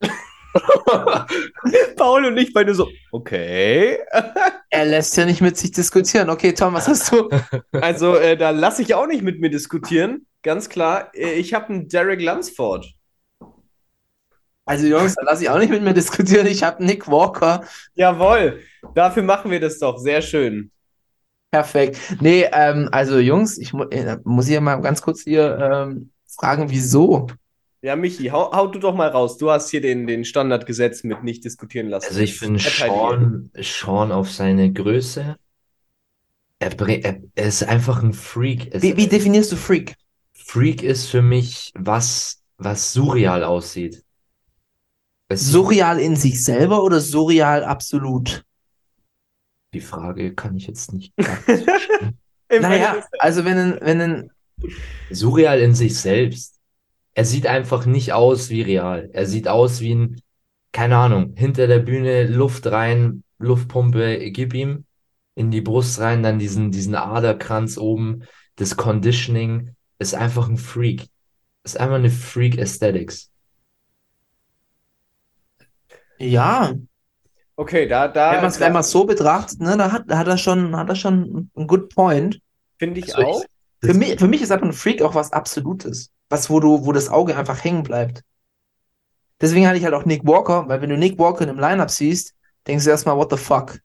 Paul und ich beide so, okay. Er lässt ja nicht mit sich diskutieren. Okay, Tom, was hast du? Also, äh, da lasse ich auch nicht mit mir diskutieren. Ganz klar. Äh, ich habe einen Derek Lunsford. Also Jungs, da lasse ich auch nicht mit mir diskutieren. Ich habe Nick Walker. Jawohl. Dafür machen wir das doch. Sehr schön. Perfekt. Nee, ähm, also Jungs, ich mu äh, muss hier mal ganz kurz hier ähm, fragen, wieso? Ja, Michi, hau, hau du doch mal raus. Du hast hier den, den Standard gesetzt mit nicht diskutieren lassen. Also ich finde Verteidige. Sean, Sean auf seine Größe, er, er, er ist einfach ein Freak. Es, Wie, wie definierst du Freak? Freak ist für mich was, was surreal aussieht. Surreal in sich selber oder surreal absolut? Die Frage kann ich jetzt nicht Naja, also wenn ein, wenn ein, Surreal in sich selbst. Er sieht einfach nicht aus wie real. Er sieht aus wie ein, keine Ahnung, hinter der Bühne Luft rein, Luftpumpe, gib ihm in die Brust rein, dann diesen, diesen Aderkranz oben, das Conditioning, ist einfach ein Freak. Ist einfach eine Freak Aesthetics. Ja, Okay, da, da, wenn man es wenn man's so betrachtet, ne, da hat, da hat er schon, hat er schon einen good point. finde ich Also ich- auch. Für mich, für mich ist einfach ein Freak auch was Absolutes. Was, wo du, wo das Auge einfach hängen bleibt. Deswegen hatte ich halt auch Nick Walker, weil wenn du Nick Walker in einem Lineup siehst, denkst du erstmal, what the fuck?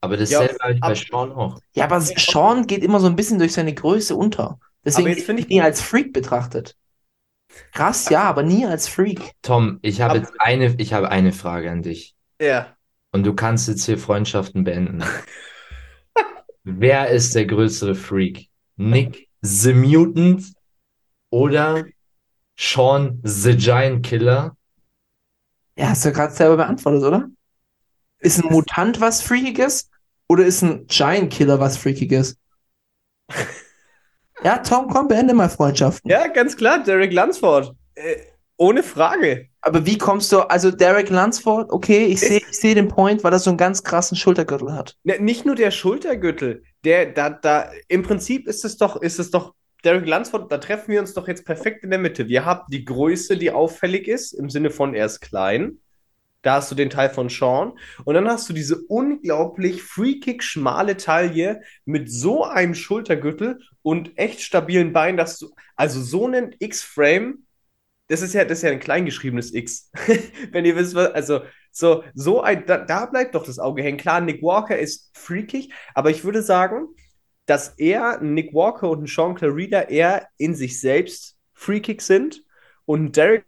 Aber dasselbe Ja, habe ich bei Sean auch. Ja, aber Sean geht immer so ein bisschen durch seine Größe unter. Deswegen finde ich ich- nie als Freak betrachtet. Krass, ja, aber nie als Freak. Tom, ich habe jetzt eine, ich habe eine Frage an dich. Ja. Und du kannst jetzt hier Freundschaften beenden. Wer ist der größere Freak? Nick the Mutant oder Sean the Giant Killer? Ja, hast du gerade selber beantwortet, oder? Ist ein Mutant was Freakiges oder ist ein Giant Killer was Freakiges? Ja, Tom, komm, beende mal Freundschaften. Ja, ganz klar, Derek Lunsford. Äh, ohne Frage. Aber wie kommst du, also Derek Lunsford, okay, ich sehe ich seh den Point, weil er so einen ganz krassen Schultergürtel hat. Ne, nicht nur der Schultergürtel, der, da, da, im Prinzip ist es doch, ist es doch, Derek Lunsford, da treffen wir uns doch jetzt perfekt in der Mitte. Wir haben die Größe, die auffällig ist, im Sinne von er ist klein. Da hast du den Teil von Sean. Und dann hast du diese unglaublich freakig schmale Taille mit so einem Schultergürtel und echt stabilen Beinen, dass du, also so einen X-Frame, das ist ja, das ist ja ein kleingeschriebenes X. Wenn ihr wisst, was, also so, so ein, da, da bleibt doch das Auge hängen. Klar, Nick Walker ist freakig, aber ich würde sagen, dass er, Nick Walker und Sean Clarida eher in sich selbst freakig sind und Derek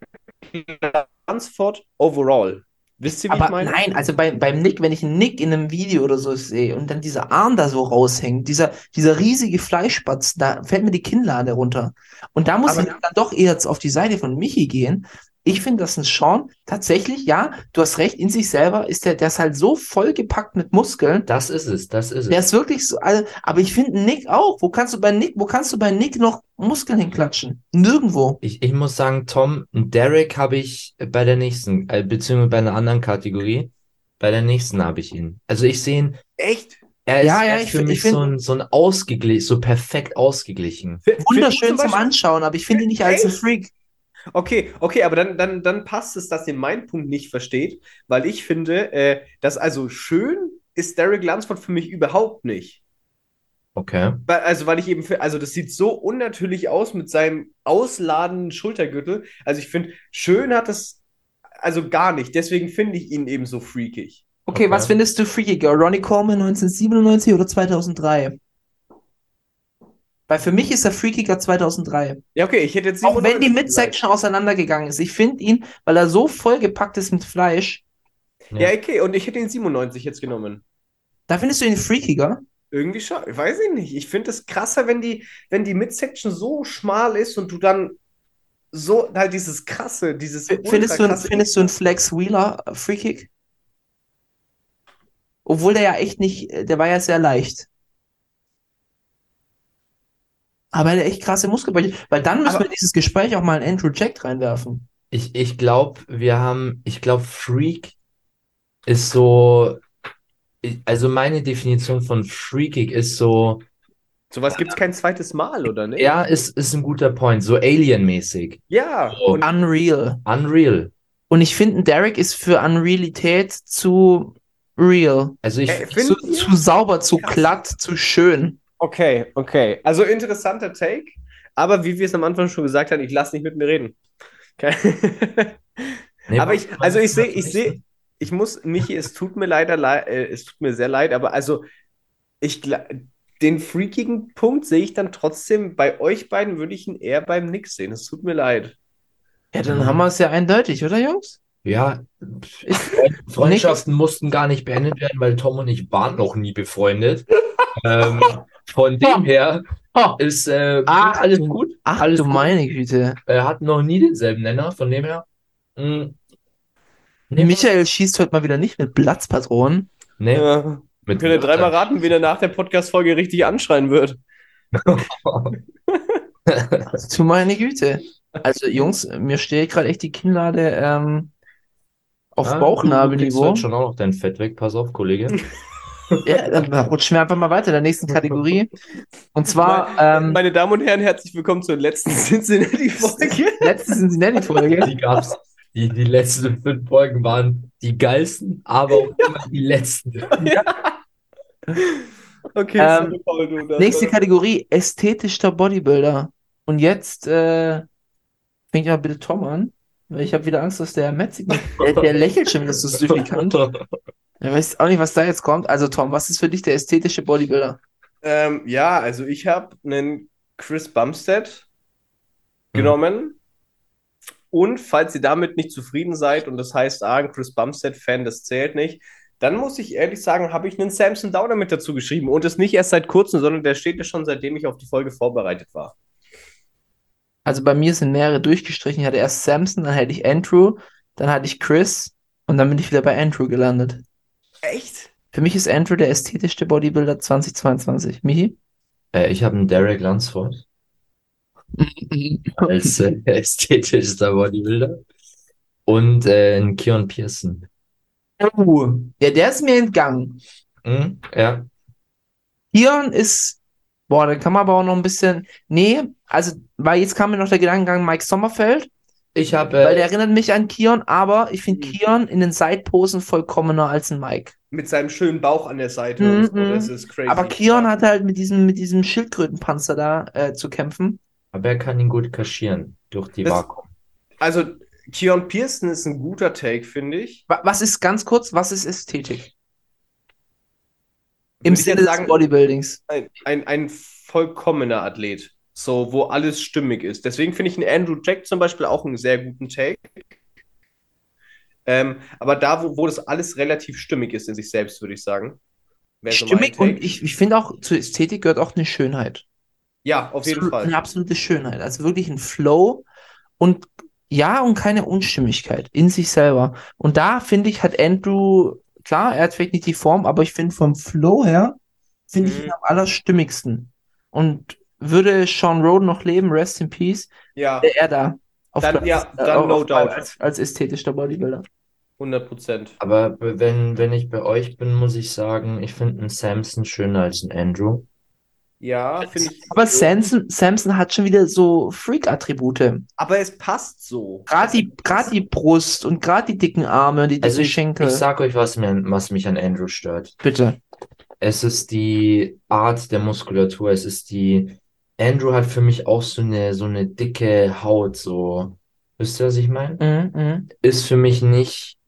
Lunsford overall. Wisst ihr, wie Aber ich meine? nein, also bei, beim Nick, wenn ich einen Nick in einem Video oder so sehe und dann dieser Arm da so raushängt, dieser, dieser riesige Fleischspatz, da fällt mir die Kinnlade runter. Und da muss Aber- ich dann doch eher jetzt auf die Seite von Michi gehen. Ich finde, dass ein Sean tatsächlich, ja, du hast recht, in sich selber ist der, der ist halt so vollgepackt mit Muskeln. Das ist es, das ist Der es. ist wirklich so, also, aber ich finde Nick auch. Wo kannst du bei Nick, wo kannst du bei Nick noch Muskeln hinklatschen? Nirgendwo. Ich, ich muss sagen, Tom, Derek habe ich bei der nächsten, äh, beziehungsweise bei einer anderen Kategorie. Bei der nächsten habe ich ihn. Also ich sehe ihn, Echt? er ist, Ja, ja, er ist für find- mich ich find- so ein, so ein ausgeglichen, so perfekt ausgeglichen. Wunderschön zum Anschauen, aber ich finde ihn nicht als ein? Freak. Okay, okay, aber dann, dann, dann passt es, dass ihr meinen Punkt nicht versteht, weil ich finde, äh, dass also schön ist Derek Lunsford für mich überhaupt nicht. Okay. Weil, also, weil ich eben, fi- also das sieht so unnatürlich aus mit seinem ausladenden Schultergürtel. Also ich finde, schön hat es also gar nicht. Deswegen finde ich ihn eben so freakig. Okay, Okay. was findest du freakiger? Ronnie Coleman 1997 oder 2003? Weil für mich ist er freakiger 2003. Ja, okay, ich hätte jetzt Auch wenn die 97 Midsection auseinandergegangen ist. Ich finde ihn, weil er so vollgepackt ist mit Fleisch, gesagt. Ja, okay, und ich hätte ihn 97 jetzt genommen. da findest du ihn freakiger. Irgendwie schon, weiß ich nicht. Ich finde es krasser, wenn die, wenn die Midsection so schmal ist und du dann so halt dieses krasse, dieses Findest du, findest du einen Flex Wheeler äh, freakig? Obwohl der ja echt nicht, äh, der war ja sehr leicht. Aber er hat echt krasse Muskelbeine. Weil dann müssen Aber- wir in dieses Gespräch auch mal einen Andrew Jack reinwerfen. Ich, ich glaube, wir haben, ich glaube, Freak ist so, also meine Definition von freakig ist so, Sowas gibt es kein zweites Mal, oder nicht? ja, ist, ist ein guter Point, so Alien-mäßig. Ja, So. und Unreal. Unreal. Und ich finde, Derek ist für Unrealität zu real. Also ich, Äh, Zu, zu sauber, zu Krass. glatt, zu schön. Okay, okay. Also interessanter Take, aber wie wir es am Anfang schon gesagt haben, ich lasse nicht mit mir reden. Okay. Nee, aber ich, also ich sehe, ich sehe, ich muss, Michi, es tut mir leider leid, äh, es tut mir sehr leid, aber also ich den freakigen Punkt sehe ich dann trotzdem bei euch beiden, würde ich ihn eher beim Nix sehen. Es tut mir leid. Ja, dann haben wir es ja eindeutig, oder Jungs? Ja, Ist, Freundschaften mussten gar nicht beendet werden, weil Tom und ich waren noch nie befreundet. ähm, von dem her ist äh, Ah, alles gut. ach alles du gut. meine Güte. Wir hatten noch nie denselben Nenner, von dem her. mh, nee, Michael schießt heute mal wieder nicht mit Platzpatronen. nee, Ja. mit Könnt ihr dreimal raten, wen er nach der Podcast-Folge richtig anschreien wird? Du meine Güte. Also, Jungs, mir steht gerade echt die Kinnlade ähm, auf Ah, Du kriegst Bauchnabelniveau. schon auch noch dein Fett weg, pass auf, Kollege. Ja, dann rutschen wir einfach mal weiter in der nächsten Kategorie. Und zwar ähm, Meine Damen und Herren, herzlich willkommen zur letzten Cincinnati-Folge. letzte Cincinnati-Folge. Die gab's. Die, die letzten fünf Folgen waren die geilsten, aber auch immer die letzten. Okay, Ähm, Paul, du darfst- Nächste Kategorie, ästhetischer Bodybuilder. Und jetzt äh, fängt ja bitte Tom an. Ich habe wieder Angst, dass der Metzig. Der, der lächelt schon wieder so signifikant. Er weiß auch nicht, was da jetzt kommt. Also, Tom, was ist für dich der ästhetische Bodybuilder? Ähm, ja, also ich habe einen Chris Bumstead genommen. Und falls ihr damit nicht zufrieden seid und das heißt, ah, ein Chris Bumstead-Fan, das zählt nicht, dann muss ich ehrlich sagen, habe ich einen Samson Downer mit dazu geschrieben. Und das nicht erst seit kurzem, sondern der steht ja schon, seitdem ich auf die Folge vorbereitet war. Also, bei mir sind mehrere durchgestrichen. Ich hatte erst Samson, dann hatte ich Andrew, dann hatte ich Chris und dann bin ich wieder bei Andrew gelandet. Echt? Für mich ist Andrew der ästhetischste Bodybuilder 2022. Michi? Äh, ich habe einen Derek Lunsford als äh, ästhetischster Bodybuilder und äh, einen Keon Pearson. Oh, ja, der ist mir entgangen. Mhm, ja, Kion ist, boah, da kann man aber auch noch ein bisschen, nee, also, weil jetzt kam mir noch der Gedankengang Mike Sommerfeld, ich habe weil der äh, erinnert mich an Kion, aber ich finde Mhm. Kion in den Sideposen vollkommener als ein Mike. Mit seinem schönen Bauch an der Seite Mhm, und so, mhm. das ist crazy. Aber Kion hat halt mit diesem, mit diesem Schildkrötenpanzer da äh, zu kämpfen. aber er kann ihn gut kaschieren durch die Das- Vakuum. Also, Keon Pearson ist ein guter Take, finde ich. Wa- Was ist ganz kurz, was ist Ästhetik? Im Sinne jetzt des sagen, Bodybuildings. ein, ein, ein vollkommener Athlet. So, wo alles stimmig ist. Deswegen finde ich einen Andrew Jack zum Beispiel auch einen sehr guten Take. Ähm, aber da, wo, wo das alles relativ stimmig ist in sich selbst, würde ich sagen. so Stimmig Take. und ich, ich finde auch, zur Ästhetik gehört auch eine Schönheit. Ja, auf jeden Absolut- Fall. Eine absolute Schönheit. Also wirklich ein Flow und ja, und keine Unstimmigkeit in sich selber. Und da finde ich, hat Andrew, klar, er hat vielleicht nicht die Form, aber ich finde vom Flow her, finde ich Mhm. ihn am allerstimmigsten. Und würde Sean Roden noch leben, rest in peace, Ja, wäre er da. Auf Dann- Platz, ja, äh, dann auf no doubt. Als, als ästhetischer Bodybuilder. 100 Prozent. Aber wenn, wenn ich bei euch bin, muss ich sagen, ich finde einen Samson schöner als einen Andrew. Ja, finde ich. Aber Samson, Samson hat schon wieder so Freak-Attribute. Aber es passt so. Gerade die, gerade die Brust und gerade die dicken Arme und die Also dicken ich, Schenkel. ich sag euch, was mir, was mich an Andrew stört. Bitte. Es ist die Art der Muskulatur. Es ist die. Andrew hat für mich auch so eine, so eine dicke Haut, so. Wisst ihr, was ich meine? Mhm, mhm. Ist für mich nicht.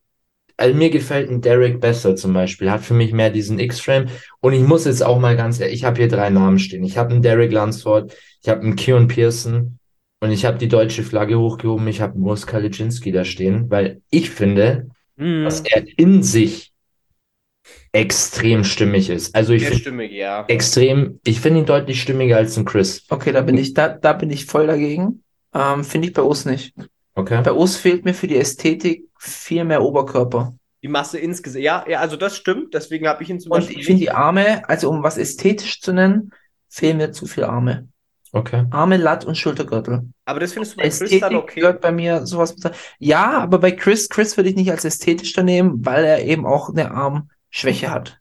Also mir gefällt ein Derek besser zum Beispiel. Hat für mich mehr diesen X-Frame. Und ich muss jetzt auch mal ganz ehrlich, ich habe hier drei Namen stehen. Ich habe einen Derek Lunsford, ich habe einen Keon Pearson und ich habe die deutsche Flagge hochgehoben. Ich habe Urs Kaliczynski da stehen, weil ich finde, Mhm. dass er in sich extrem stimmig ist. Also ich finde ja. extrem, ich finde ihn deutlich stimmiger als ein Chris. Okay, da bin ich, da, da bin ich voll dagegen. Ähm, finde ich bei uns nicht. Okay? Bei uns fehlt mir für die Ästhetik viel mehr Oberkörper. Die Masse insgesamt. Ja, ja, also das stimmt. Deswegen habe ich ihn zum Und Beispiel ich finde die Arme, also um was ästhetisch zu nennen, fehlen mir zu viele Arme. Okay. Arme, Latt und Schultergürtel. Aber das findest du bei Chris Ästhetik dann okay. gehört bei mir sowas. mit- Ja, aber bei Chris, Chris würde ich nicht als ästhetisch da nehmen, weil er eben auch eine Armschwäche hat.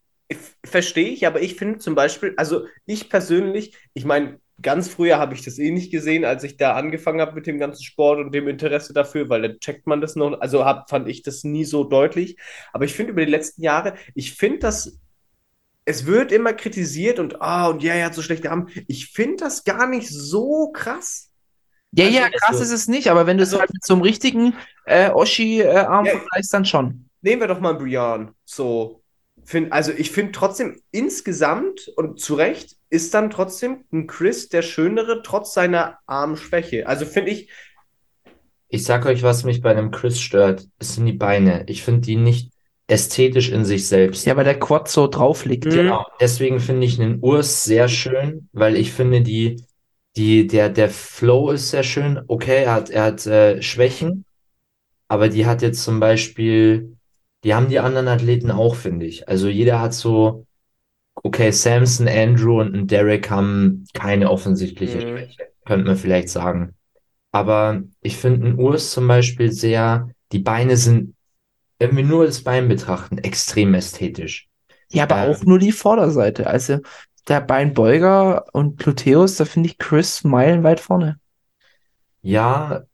Verstehe ich, aber ich finde zum Beispiel, also ich persönlich, ich meine, ganz früher habe ich das eh nicht gesehen, als ich da angefangen habe mit dem ganzen Sport und dem Interesse dafür, weil dann checkt man das noch, also hab, fand ich das nie so deutlich. Aber ich finde über die letzten Jahre, ich finde das, es wird immer kritisiert und, ah, und ja, er hat so schlechte Arme. Ich finde das gar nicht so krass. Ja, Also- ja, krass also- ist es nicht, aber wenn du es Also- halt mit so einem richtigen äh, Oschi-Arm Ja. vergleichst, dann schon. Nehmen wir doch mal Brian. So, find, also ich finde trotzdem insgesamt und zu Recht ist dann trotzdem ein Chris der Schönere, trotz seiner Armschwäche. Also finde ich, Ich sag euch, was mich bei einem Chris stört. Es sind die Beine. Ich finde die nicht ästhetisch in sich selbst. Ja, weil der Quad so drauf liegt. Mhm. Genau. Deswegen finde ich einen Urs sehr schön, weil ich finde, die, die, der, der Flow ist sehr schön. Okay, er hat, er hat äh, Schwächen, aber die hat jetzt zum Beispiel, die haben die anderen Athleten auch, finde ich. Also jeder hat so, okay, Samson, Andrew und ein Derek haben keine offensichtliche Mhm. Schwäche, könnte man vielleicht sagen. Aber ich finde einen Urs zum Beispiel sehr, die Beine sind, wenn wir nur das Bein betrachten, extrem ästhetisch. Ja, aber Ähm. auch nur die Vorderseite. Also der Beinbeuger und Gluteus, da finde ich Chris meilenweit vorne. Ja,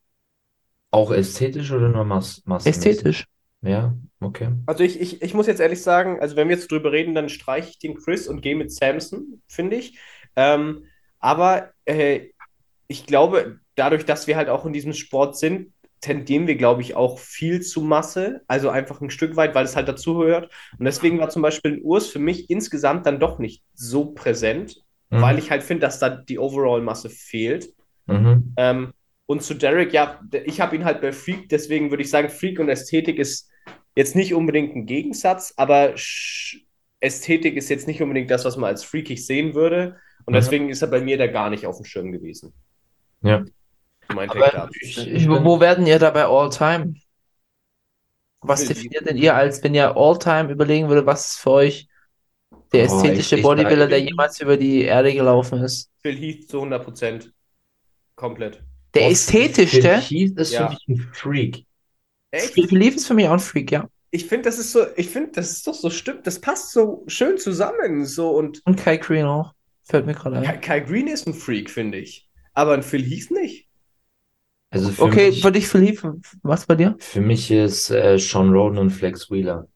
auch ästhetisch oder nur mass? Ästhetisch. Ja, okay. also ich, ich, ich muss jetzt ehrlich sagen, also wenn wir jetzt drüber reden, dann streiche ich den Chris und gehe mit Samson, finde ich. Ähm, aber äh, ich glaube, dadurch, dass wir halt auch in diesem Sport sind, tendieren wir, glaube ich, auch viel zu Masse, also einfach ein Stück weit, weil es halt dazugehört. Und deswegen war zum Beispiel ein Urs für mich insgesamt dann doch nicht so präsent, Mhm. weil ich halt finde, dass da die Overall-Masse fehlt. Mhm. Ähm, und zu Derek, ja, ich habe ihn halt bei Freak, deswegen würde ich sagen, Freak und Ästhetik ist jetzt nicht unbedingt ein Gegensatz, aber Ästhetik ist jetzt nicht unbedingt das, was man als freakig sehen würde. Und Mhm. deswegen ist er bei mir da gar nicht auf dem Schirm gewesen. Ja. Mein Aber ich, ich Wo, werden ihr dabei All-Time? Was definiert denn ihr als, wenn ihr All-Time überlegen würdet, was ist für euch der Boah, ästhetische ich Bodybuilder, der jemals über die Erde gelaufen ist? Phil Heath zu 100 Prozent. Komplett. Der Phil ästhetischste? Heath ist Ja. für mich ein Freak. Echt? Philipp ist für mich auch ein Freak, ja. Ich finde, das ist so, ich finde, das ist doch so stimmt, das passt so schön zusammen. So und Und Kai Green auch. Fällt mir gerade Kai, ein. Kai Green ist ein Freak, finde ich. Aber ein Phil Heath nicht. Also für Okay, mich, für dich, Philipp, was bei dir? für mich ist äh, Sean Roden und Flex Wheeler.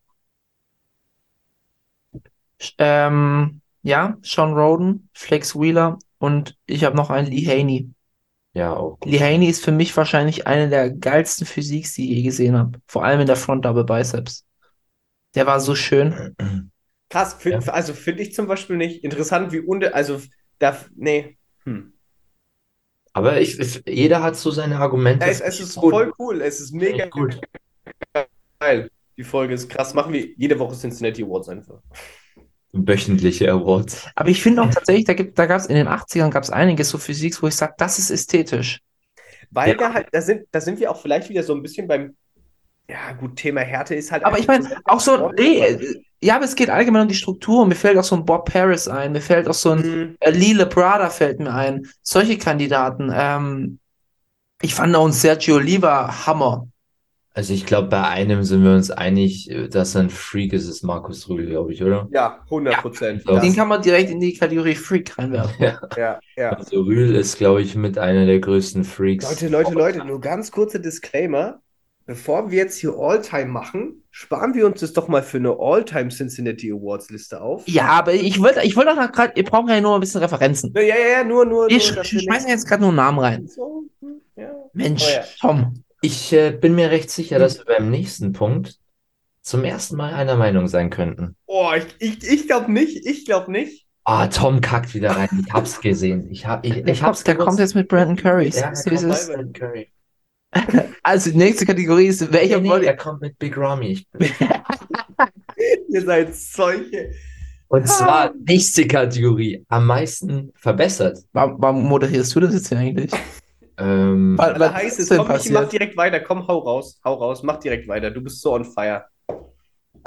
Ähm, ja, Sean Roden, Flex Wheeler und ich habe noch einen Lee Haney. Ja, auch. Lee Haney ist für mich wahrscheinlich eine der geilsten Physiks, die ich je gesehen habe. Vor allem in der Front Double Biceps. Der war so schön. Krass, find, Ja. also finde ich zum Beispiel nicht interessant, wie unter, also da, nee. Hm. Aber ich, ich, jeder hat so seine Argumente. Es, es ist Gut. voll cool, es ist mega gut. geil. Die Folge ist krass. Machen wir jede Woche Cincinnati Awards einfach. Wöchentliche Awards. Aber ich finde auch tatsächlich, da gibt, da gab es in den 80ern gab es einiges so Physiks, wo ich sage, das ist ästhetisch. Weil Ja. da halt, da sind, da sind wir auch vielleicht wieder so ein bisschen beim, ja gut, Thema Härte ist halt Aber ich meine, auch so, nee, äh, ja, aber es geht allgemein um die Struktur. Mir fällt auch so ein Bob Paris ein, mir fällt auch so ein Mhm. äh, Lee Labrada fällt mir ein. Solche Kandidaten. Ähm, ich fand auch ein Sergio Oliva Hammer. Also ich glaube, bei einem sind wir uns einig, dass ein Freak ist, ist Markus Rühl, glaube ich, oder? Ja, 100 Prozent. Ja. Den kann man direkt in die Kategorie Freak reinwerfen. Ja. Ja, ja. Also Rühl ist, glaube ich, mit einer der größten Freaks. Leute, Leute, Leute, nur ganz kurzer Disclaimer. Bevor wir jetzt hier All-Time machen, sparen wir uns das doch mal für eine All-Time Cincinnati Awards Liste auf. Ja, aber ich wollte, ich wollte auch gerade, ihr braucht ja nur ein bisschen Referenzen. Ja, ja, ja, nur, nur, Wir nur, sch wir schmeißen jetzt gerade nur Namen rein. So, hm, ja. Mensch, Oh ja. Tom. Ich äh, bin mir recht sicher, dass wir beim nächsten Punkt zum ersten Mal einer Meinung sein könnten. Oh, ich, ich, ich glaube nicht, ich glaube nicht. Ah, Tom kackt wieder rein. Ich hab's gesehen. Ich hab, ich, ich hab's der kommt jetzt mit Brandon Curry. Ja, kommt ist? Brandon Curry. Also die nächste Kategorie ist, welcher Nee, nee, Body er kommt mit Big Ramy. Ihr seid solche. und zwar nächste Kategorie. Am meisten verbessert. Warum, warum moderierst du das jetzt hier eigentlich? Ähm, Weil- Da heißt es, ist denn komm, Michi, mach direkt weiter. Komm, hau raus, hau raus, mach direkt weiter. Du bist so on fire.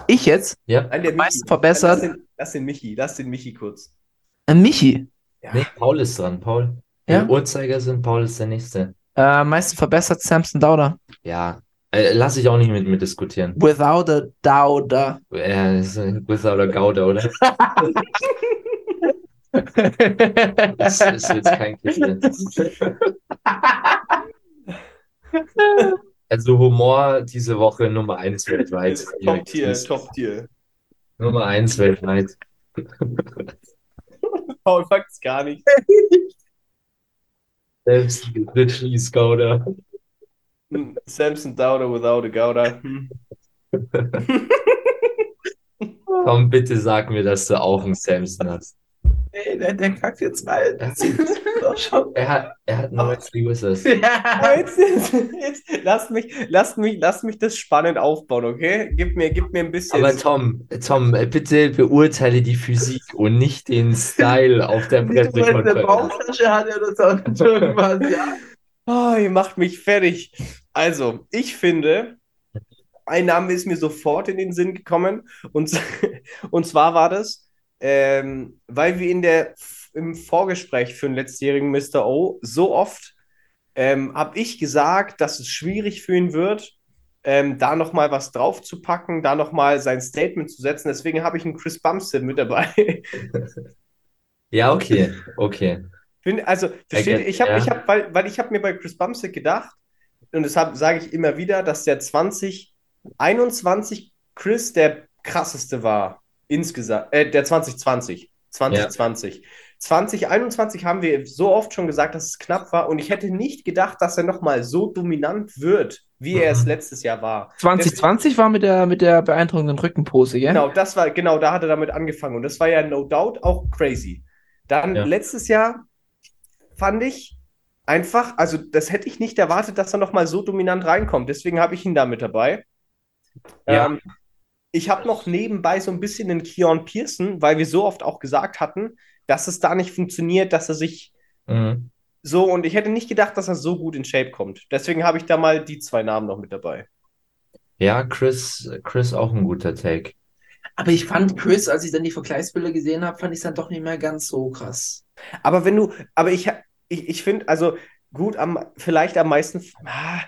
Ich jetzt? ja. Nein, der Michi. verbessert? Lass den, lass den Michi, lass den Michi kurz. Äh, Michi. Ja. Nee, Paul ist dran. Paul. Ja? Wenn Uhrzeiger sind, Paul ist der Nächste. Äh, am meisten verbessert Samson Dauder. Ja. Äh, lass ich auch nicht mit mir diskutieren. Without a Dauder. Er ist äh, without a Gouda, oder? Das ist jetzt kein Kitzel. Also Humor diese Woche Nummer eins weltweit. Top Tier, Top Tier. Nummer eins weltweit. Paul mag's gar nicht. Selbst Ritchie Scouter. Hm, Samson Dowder without a Gouda. Hm. Komm, bitte sag mir, dass du auch einen Samson hast. Nee, der, der kackt jetzt mal. Er hat, er hat einen Wesley Wizards. Aber Jetzt, jetzt, jetzt, lasst mich, lasst mich, lasst mich das spannend aufbauen, okay? Gib mir, gib mir ein bisschen. Aber Tom, Tom, äh, bitte beurteile die Physik und nicht den Style auf der Pressekonferenz. Bauchtasche hat er das auch irgendwas, ja. Oh, ihr macht mich fertig. Also, ich finde, ein Name ist mir sofort in den Sinn gekommen. Und, und zwar war das, ähm, weil wir in der, im Vorgespräch für den letztjährigen Mr. O so oft ähm, habe ich gesagt, dass es schwierig für ihn wird, ähm, da nochmal was draufzupacken, da nochmal sein Statement zu setzen. Deswegen habe ich einen Chris Bumstead mit dabei. Ja, okay, okay. Bin, also, versteht, ich habe, ja. ich hab, weil, weil ich habe mir bei Chris Bumstead gedacht, und deshalb sage ich immer wieder, dass der 2021 Chris der krasseste war. Insgesamt, äh, der 2020. 2020. 2021 haben wir so oft schon gesagt, dass es knapp war und ich hätte nicht gedacht, dass er nochmal so dominant wird, wie er es Mhm. letztes Jahr war. 2020 war mit der, mit der beeindruckenden Rückenpose, gell? Genau, das war, genau, da hat er damit angefangen und das war ja no doubt auch crazy. Dann Ja. letztes Jahr fand ich einfach, also das hätte ich nicht erwartet, dass er nochmal so dominant reinkommt. Deswegen habe ich ihn da mit dabei. Ja. Ähm, ich habe noch nebenbei so ein bisschen den Keon Pearson, weil wir so oft auch gesagt hatten, dass es da nicht funktioniert, dass er sich Mhm. so und ich hätte nicht gedacht, dass er so gut in Shape kommt. Deswegen habe ich da mal die zwei Namen noch mit dabei. Ja, Chris, Chris auch ein guter Take. Aber ich fand Chris, als ich dann die Vergleichsbilder gesehen habe, fand ich es dann doch nicht mehr ganz so krass. Aber wenn du, aber ich, ich, ich finde, also gut, am, vielleicht am meisten. Ah,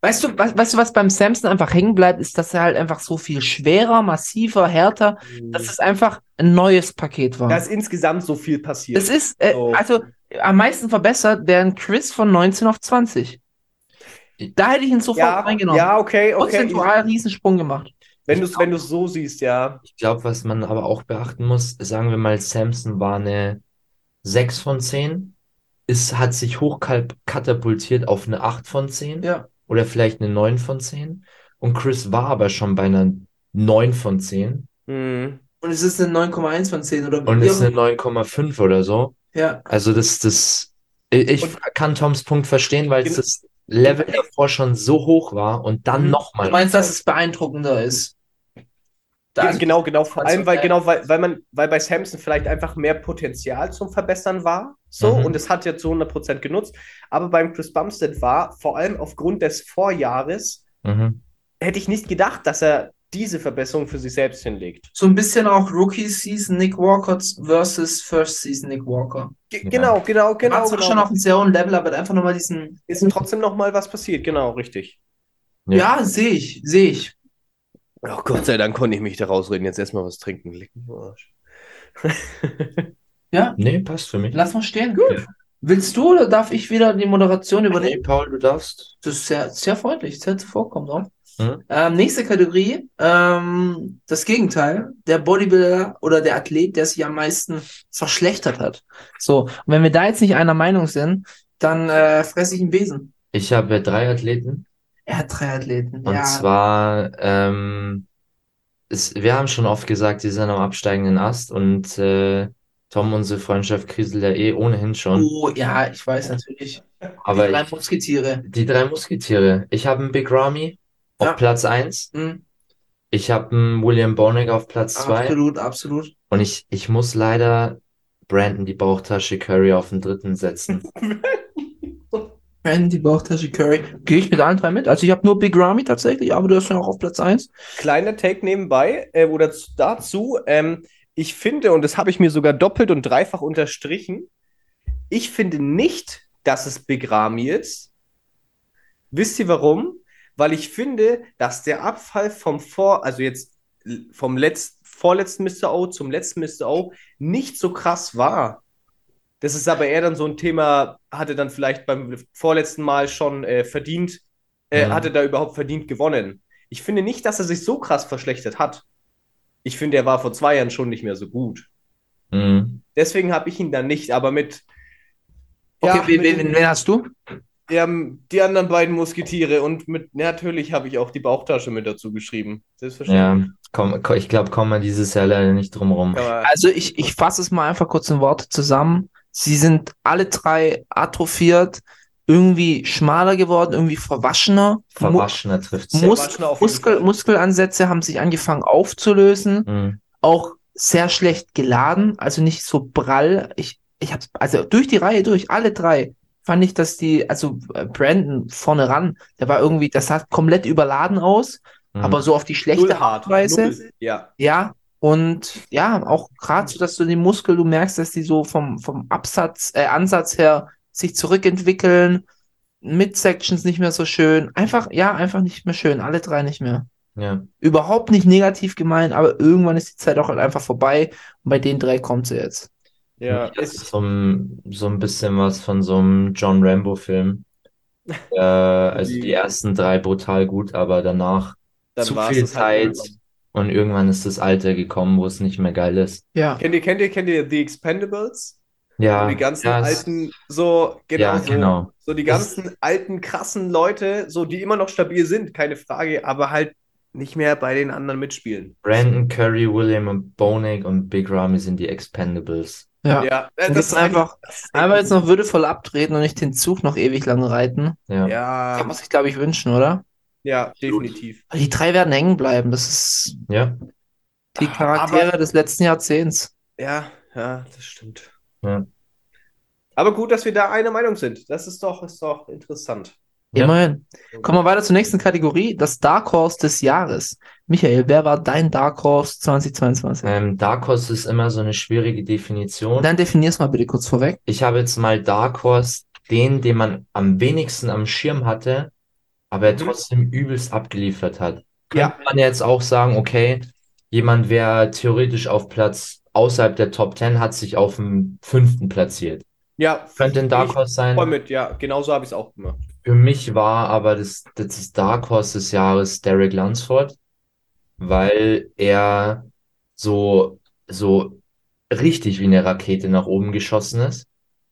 Weißt du, was, weißt du, was beim Samson einfach hängen bleibt, ist, dass er halt einfach so viel schwerer, massiver, härter, dass es einfach ein neues Paket war. da ist insgesamt so viel passiert. Das ist, äh, So. also am meisten verbessert der ein Chris von 19 auf 20. Da hätte ich ihn sofort ja, reingenommen. ja, okay, okay. Prozentual einen Riesensprung gemacht. Wenn du es wenn du's so siehst, ja. Ich glaube, was man aber auch beachten muss, sagen wir mal, Samson war eine 6 von 10, ist, hat sich hochkatapultiert auf eine 8 von 10 Ja. Oder vielleicht eine 9 von 10. Und Chris war aber schon bei einer 9 von 10 Mhm. Und es ist eine 9,1 von 10 oder und wie ist eine 9,5 oder so. Ja. Also das, das, ich ich Und- kann Toms Punkt verstehen, weil Gen- das Level davor schon so hoch war und dann Mhm. nochmal. Du meinst, dass es beeindruckender ist? Da- Ge- genau, genau, vor also, allem, weil, äh, genau, weil, weil man, weil bei Samson vielleicht einfach mehr Potenzial zum Verbessern war. So, Mhm. und es hat jetzt zu 100% genutzt. Aber beim Chris Bumstead war, vor allem aufgrund des Vorjahres, Mhm. hätte ich nicht gedacht, dass er diese Verbesserung für sich selbst hinlegt. So ein bisschen auch Rookie Season Nick Walker versus First Season Nick Walker. Ge Ja. Genau, genau, Genau, genau. War zwar genau. schon auf einem sehr hohen Level, aber einfach nochmal diesen. Ist trotzdem noch mal was passiert, genau, richtig. Ja. Ja, sehe ich, sehe ich. Oh Gott sei Dank konnte ich mich da rausreden. Jetzt erstmal was trinken. Lecken. Arsch. Nee, passt für mich. Lass mal stehen. Gut. Willst du oder darf ich wieder die Moderation Nee, übernehmen? Paul, du darfst. Das ist sehr, sehr freundlich, sehr zuvorkommend auch. Mhm. Ähm, nächste Kategorie, ähm, das Gegenteil, der Bodybuilder oder der Athlet, der sich am meisten verschlechtert hat. So, und wenn wir da jetzt nicht einer Meinung sind, dann äh, fresse ich einen Besen. Ich habe drei Athleten. Er hat drei Athleten. Und ja. zwar, ähm, es, wir haben schon oft gesagt, die sind am absteigenden Ast und äh, Tom, unsere Freundschaft kriselt ja eh ohnehin schon. Oh, ja, ich weiß natürlich. Aber die drei ich, Musketiere. die drei Musketiere. Ich habe einen Big Ramy auf Ja. Platz 1. Mhm. Ich habe einen William Bonig auf Platz 2. Absolut, absolut. Und ich, ich muss leider Brandon die Bauchtasche Curry auf den dritten setzen. Brandon, die Bauchtasche Curry. Gehe ich mit allen drei mit. Also ich habe nur Big Ramy tatsächlich, aber du hast ja auch auf Platz 1. Kleiner Take nebenbei äh, oder dazu. Ähm, ich finde, und das habe ich mir sogar doppelt und dreifach unterstrichen, ich finde nicht, dass es Big Ramy ist. Wisst ihr warum? Weil ich finde, dass der Abfall vom Vor, also jetzt vom letzten, vorletzten Mr. O zum letzten Mr. O nicht so krass war. Das ist aber eher dann so ein Thema, hatte dann vielleicht beim vorletzten Mal schon äh, verdient, äh, Mhm. hatte da überhaupt verdient gewonnen. Ich finde nicht, dass er sich so krass verschlechtert hat. Ich finde, er war vor zwei Jahren schon nicht mehr so gut. Mhm. Deswegen habe ich ihn dann nicht, aber mit, Okay, ja, wen, mit wen, wen hast du? ja, die anderen beiden Musketiere und mit, natürlich habe ich auch die Bauchtasche mit dazu geschrieben. Selbstverständlich. Ja, komm, ko- ich glaube, kommen wir dieses Jahr leider nicht drum rum. Also ich, ich fasse es mal einfach kurz in Worte zusammen. Sie sind alle drei atrophiert, irgendwie schmaler geworden, irgendwie verwaschener. Verwaschener trifft Sehr Mus Muskel. Muskelansätze haben sich angefangen aufzulösen, Mhm. auch sehr schlecht geladen, also nicht so prall. Ich, ich habe also durch die Reihe durch, alle drei, fand ich, dass die, also äh, Brandon vorne ran, der war irgendwie, das sah komplett überladen aus, Mhm. aber so auf die schlechte. Art und Weise. Ja. Ja, und ja, auch gerade so, dass du die Muskel, du merkst, dass die so vom, vom Absatz, äh, Ansatz her sich zurückentwickeln, Midsections nicht mehr so schön. Einfach, ja, einfach nicht mehr schön. Alle drei nicht mehr. Ja. Überhaupt nicht negativ gemeint, aber irgendwann ist die Zeit auch halt einfach vorbei. Und bei den drei kommt sie jetzt. Ja, Das ist, so ein, so ein bisschen was von so einem John Rambo-Film. Äh, also Die- ersten drei brutal gut, aber danach dann zu viel halt Zeit und irgendwann ist das Alter gekommen, wo es nicht mehr geil ist. Ja. Kennt ihr, kennt ihr, kennt ihr The Expendables? Ja, So die ganzen ja, alten, so, genau Ja, so. genau. So die ganzen alten, krassen Leute, so die immer noch stabil sind, keine Frage, aber halt nicht mehr bei den anderen mitspielen. Brandon Curry, William und Bonig und Big Ramy sind die Expendables. Ja. Ja, äh, das ist einfach, das einmal jetzt noch würdevoll abtreten und nicht den Zug noch ewig lang reiten. Ja. Ja, Kann man sich, glaube ich, wünschen, oder? ja, definitiv. Die drei werden hängen bleiben. Das ist Ja. die Charaktere des letzten Jahrzehnts. Ja, ja, das stimmt. Ja. Aber gut, dass wir da einer Meinung sind. Das ist doch, ist doch interessant. Ja. Immerhin. Kommen wir weiter zur nächsten Kategorie, das Dark Horse des Jahres. Michael, wer war dein Dark Horse 2022? Ähm, Dark Horse ist immer so eine schwierige Definition. Dann definier's mal bitte kurz vorweg. Ich habe jetzt mal Dark Horse, den, den man am wenigsten am Schirm hatte, aber er Mhm. trotzdem übelst abgeliefert hat. Ja. Könnte man jetzt auch sagen, okay, jemand wäre theoretisch auf Platz außerhalb der Top 10, hat sich auf dem fünften platziert. Ja, Könnte ein Dark Horse sein. voll mit, ja, genauso habe ich es auch gemacht. Für mich war aber das, das Dark Horse des Jahres Derek Lunsford, weil er so, so richtig wie eine Rakete nach oben geschossen ist.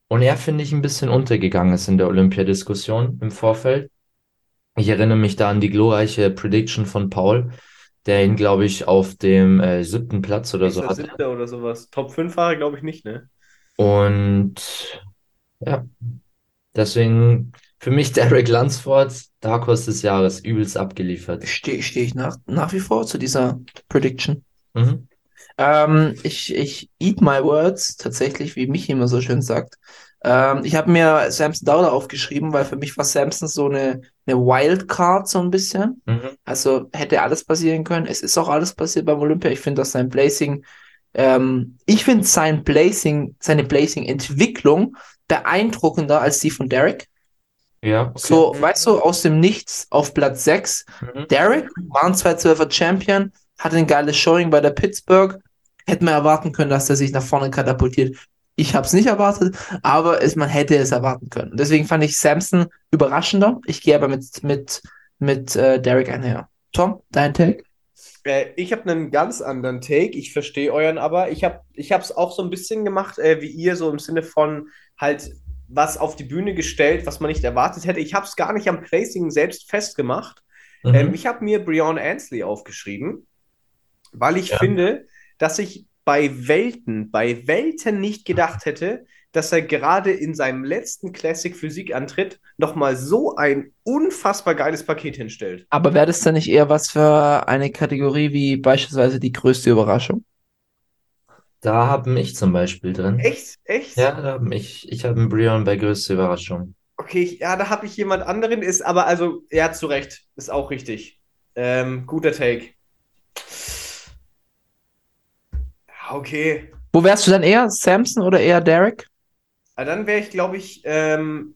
Und er, finde ich, ein bisschen untergegangen ist in der Olympiadiskussion im Vorfeld. Ich erinnere mich da an die glorreiche Prediction von Paul, der ihn, glaube ich, auf dem äh, siebten Platz oder so hatte. siebter oder sowas. Top 5 war er, glaube ich, nicht, ne? Und ja, deswegen für mich Derek Lunsford, Dark Horse des Jahres, übelst abgeliefert. Stehe steh ich nach, nach wie vor zu dieser Prediction. Mhm. Ähm, ich, ich eat my words, tatsächlich, wie Michi immer so schön sagt. Ähm, ich habe mir Samson Dowler aufgeschrieben, weil für mich war Samson so eine, eine Wildcard so ein bisschen. Mhm. Also hätte alles passieren können. Es ist auch alles passiert beim Olympia. Ich finde, dass sein Blazing, ähm, ich finde sein Blazing, seine Blazing-Entwicklung beeindruckender als die von Derek. Ja, okay. So, weißt du, aus dem Nichts auf Platz 6. Mhm. Derek war ein 212er Champion, hatte ein geiles Showing bei der Pittsburgh. Hätte man erwarten können, dass er sich nach vorne katapultiert. Ich habe es nicht erwartet, aber es, man hätte es erwarten können. Deswegen fand ich Samson überraschender. Ich gehe aber mit, mit, mit äh, Derek einher. Tom, dein Take? Äh, ich habe einen ganz anderen Take. Ich verstehe euren aber. Ich habe ich es auch so ein bisschen gemacht, äh, wie ihr, so im Sinne von halt was auf die Bühne gestellt, was man nicht erwartet hätte. Ich habe es gar nicht am Placing selbst festgemacht. Mhm. Ähm, ich habe mir Breon Ansley aufgeschrieben, weil ich Ja. finde, dass ich bei Welten, bei Welten nicht gedacht hätte, dass er gerade in seinem letzten Classic Physik-Antritt nochmal so ein unfassbar geiles Paket hinstellt. Aber wäre das dann nicht eher was für eine Kategorie wie beispielsweise die größte Überraschung? Da habe ich zum Beispiel drin. Echt? Echt? Ja, da hab ich, ich habe einen Brion bei größte Überraschung. Okay, ja, da habe ich jemand anderen, ist aber also, ja, zu Recht, ist auch richtig. Ähm, guter Take. Ja, Okay. Wo wärst du dann eher? Samson oder eher Derek? Ah, dann wäre ich, glaube ich, ähm,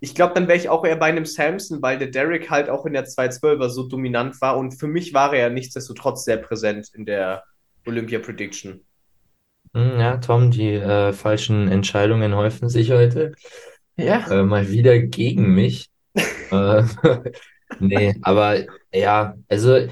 ich glaube, dann wäre ich auch eher bei einem Samson, weil der Derek halt auch in der 212er so dominant war und für mich war er ja nichtsdestotrotz sehr präsent in der Olympia Prediction. Hm, ja, Tom, die äh, falschen Entscheidungen häufen sich heute. Ja. Äh, mal wieder gegen mich. äh, nee, aber ja, also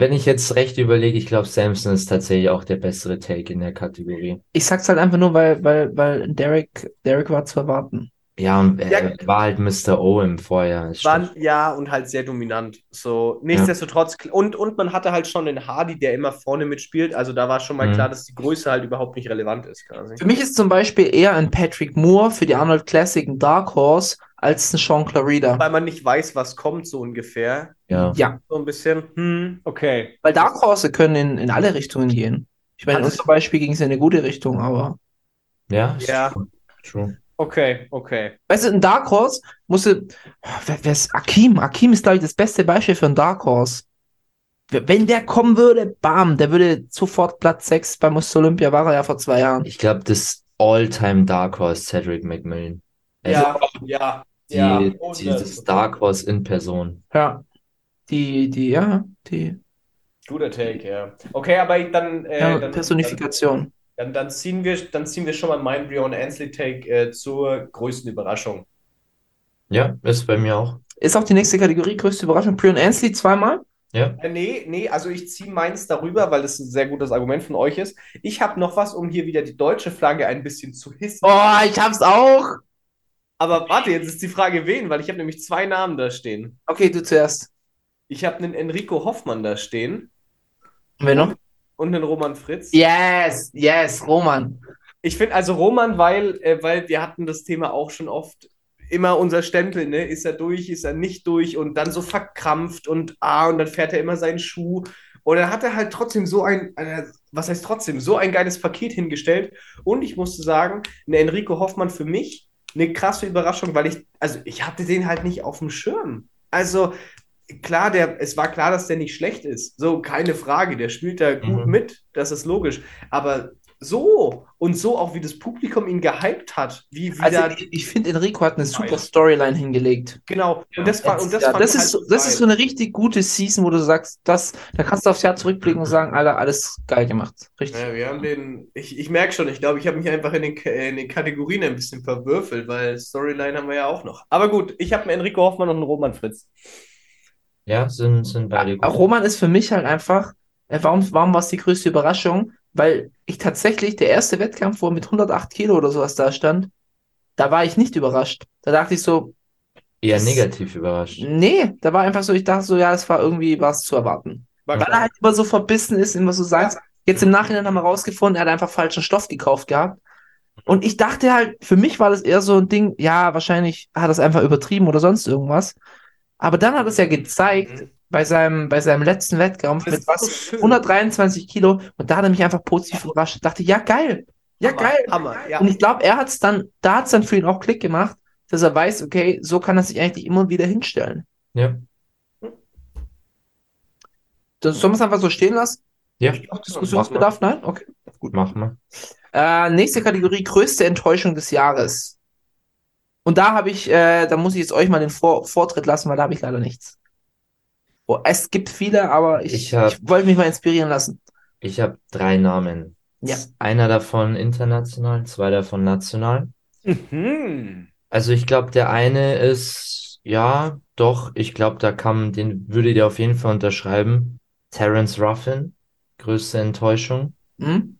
wenn ich jetzt recht überlege, ich glaube, Samson ist tatsächlich auch der bessere Take in der Kategorie. Ich sag's halt einfach nur, weil, weil, weil Derek, Derek war zu erwarten. Ja, und er Ja. war halt Mr. O im Vorjahr. Stimmt. ja, und halt sehr dominant. So, nichtsdestotrotz, und, und man hatte halt schon den Hardy, der immer vorne mitspielt. Also da war schon mal Mhm. klar, dass die Größe halt überhaupt nicht relevant ist, quasi. Für mich ist zum Beispiel eher ein Patrick Moore für die Arnold Classic ein Dark Horse als ein Sean Clarida. Weil man nicht weiß, was kommt, so ungefähr. Ja. Ja, So ein bisschen, hm, okay. weil Dark Horse können in, in alle Richtungen gehen. Ich meine, in unserem Beispiel ging es in eine gute Richtung, aber. Ja, Ja. true. Okay, okay. Weißt du, ein Dark Horse musste. Wer, wer ist Akim? Akim ist, glaube ich, das beste Beispiel für einen Dark Horse. Wenn der kommen würde, bam, der würde sofort Platz 6 beim Olympia, war er ja vor zwei Jahren. Ich glaube, das All-Time Dark Horse Cedric McMillan. Also Ja, ja, die, ja. dieses Dark Horse in Person. Ja. Die, die, ja, die Guter Take, ja. Okay, aber dann, äh, ja, dann, Personifikation. Dann, dann, ziehen wir, dann ziehen wir schon mal meinen Brion Ansley Take äh, zur größten Überraschung. Ja, ist bei mir auch. Ist auch die nächste Kategorie, größte Überraschung. Prion Ansley zweimal. Ja? Äh, nee, nee, also ich ziehe meins darüber, weil das ein sehr gutes Argument von euch ist. Ich habe noch was, um hier wieder die deutsche Flagge ein bisschen zu hissen. Oh, ich hab's auch. Aber warte, jetzt ist die Frage, wen, weil ich habe nämlich zwei Namen da stehen. Okay, du zuerst. Ich habe einen Enrico Hoffmann da stehen wer noch? und einen Roman Fritz. Yes, yes, Roman. Ich finde also Roman, weil, äh, weil wir hatten das Thema auch schon oft, immer unser Stempel, ne? Ist er durch, ist er nicht durch und dann so verkrampft und ah, und dann fährt er immer seinen Schuh. Und dann hat er halt trotzdem so ein, äh, was heißt trotzdem, so ein geiles Paket hingestellt. Und ich musste sagen, eine Enrico Hoffmann für mich eine krasse Überraschung, weil ich, also ich hatte den halt nicht auf dem Schirm. Also klar, der, es war klar, dass der nicht schlecht ist. So, keine Frage. Der spielt da gut Mhm. mit, das ist logisch. Aber so und so auch, wie das Publikum ihn gehypt hat, wie, wie Also ich, ich finde, Enrico hat eine super Storyline hingelegt. genau. Und das, war, und das ja, fand das ist, halt so- das ist so eine richtig gute Season, wo du sagst, das, da kannst du aufs Jahr zurückblicken und sagen, Alter, alles geil gemacht. Richtig. Ja, wir haben den, ich, ich merke schon, ich glaube, ich habe mich einfach in den, in den Kategorien ein bisschen verwürfelt, weil Storyline haben wir ja auch noch. Aber gut, ich habe einen Enrico Hoffmann und einen Roman Fritz. Ja, sind, sind beide gut. Roman ist für mich halt einfach, äh, warum, warum war es die größte Überraschung? Weil ich tatsächlich, der erste Wettkampf, wo er mit 108 Kilo oder sowas da stand, da war ich nicht überrascht. Da dachte ich so, Eher negativ überrascht. nee, da war einfach so, ich dachte so, ja, es war irgendwie was zu erwarten. War Weil er halt immer so verbissen ist, immer so sagt. Jetzt im Nachhinein haben wir rausgefunden, er hat einfach falschen Stoff gekauft gehabt. Und ich dachte halt, für mich war das eher so ein Ding, ja, wahrscheinlich hat er es einfach übertrieben oder sonst irgendwas. Aber dann hat es ja gezeigt, bei seinem, bei seinem letzten Wettkampf Das mit was, so schön. 123 Kilo. Und da hat er mich einfach positiv überrascht. Dachte, ja, geil. Ja, Hammer, geil. Hammer, ja. Und ich glaube, er hat es dann, da hat es dann für ihn auch Klick gemacht, dass er weiß, okay, so kann er sich eigentlich immer wieder hinstellen. Ja. Das, sollen wir es einfach so stehen lassen? Ja, Diskussionsbedarf? Nein? Okay. gut, machen wir. Äh, nächste Kategorie, größte Enttäuschung des Jahres. Und da habe ich, äh, da muss ich jetzt euch mal den Vor Vortritt lassen, weil da habe ich leider nichts. Oh, es gibt viele, aber ich, Ich hab- ich wollte mich mal inspirieren lassen. Ich habe drei Namen. Ja. Einer davon international, zwei davon national. Mhm. Also ich glaube, der eine ist, ja, doch, ich glaube, da kann, den würde der auf jeden Fall unterschreiben. Terence Ruffin, größte Enttäuschung. Hm?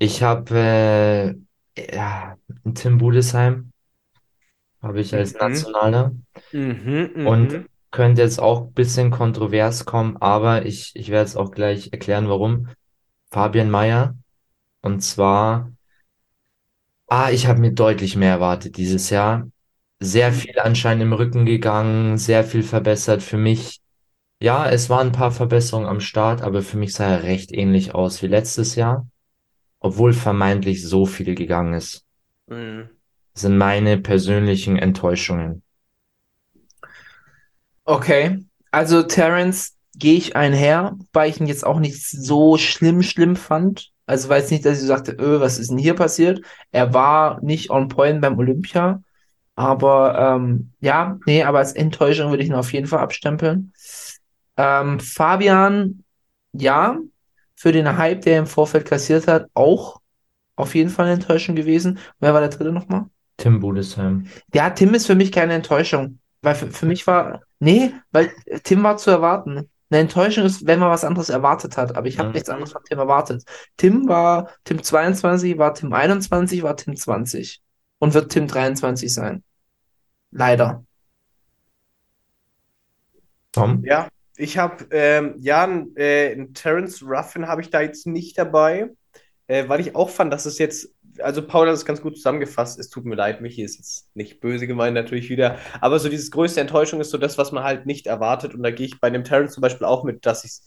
Ich habe äh, ja, Tim Budesheim, habe ich als Mhm. Nationaler. Mhm, mhm. Und könnte jetzt auch ein bisschen kontrovers kommen, aber ich, ich werde es auch gleich erklären, warum. Fabian Mayer. Und zwar, ah, ich habe mir deutlich mehr erwartet dieses Jahr. Sehr viel anscheinend im Rücken gegangen, sehr viel verbessert für mich. Ja, es waren ein paar Verbesserungen am Start, aber für mich sah er recht ähnlich aus wie letztes Jahr, obwohl vermeintlich so viel gegangen ist. Mhm. Das sind meine persönlichen Enttäuschungen. Okay. Also Terence gehe ich einher, weil ich ihn jetzt auch nicht so schlimm, schlimm fand. Also weiß nicht, dass ich so sagte, öh, was ist denn hier passiert? Er war nicht on point beim Olympia. Aber ähm, ja, nee, aber als Enttäuschung würde ich ihn auf jeden Fall abstempeln. Ähm, Fabian, ja, für den Hype, der er im Vorfeld kassiert hat, auch auf jeden Fall eine Enttäuschung gewesen. Wer war der dritte nochmal? Tim Budesheim. Ja, Tim ist für mich keine Enttäuschung. Weil für, für mich war, nee, weil Tim war zu erwarten. Eine Enttäuschung ist, wenn man was anderes erwartet hat, aber ich habe Mhm. nichts anderes von Tim erwartet. Tim war Tim 22, war Tim 21, war Tim 20 und wird Tim 23 sein. Leider. Tom? Ja, ich habe, ähm, ja, einen, äh, einen Terence Ruffin habe ich da jetzt nicht dabei, äh, weil ich auch fand, dass es jetzt, also Paul hat es ganz gut zusammengefasst, es tut mir leid, Michi ist jetzt nicht böse gemeint natürlich wieder, aber so dieses größte Enttäuschung ist so das, was man halt nicht erwartet und da gehe ich bei dem Terence zum Beispiel auch mit, dass ich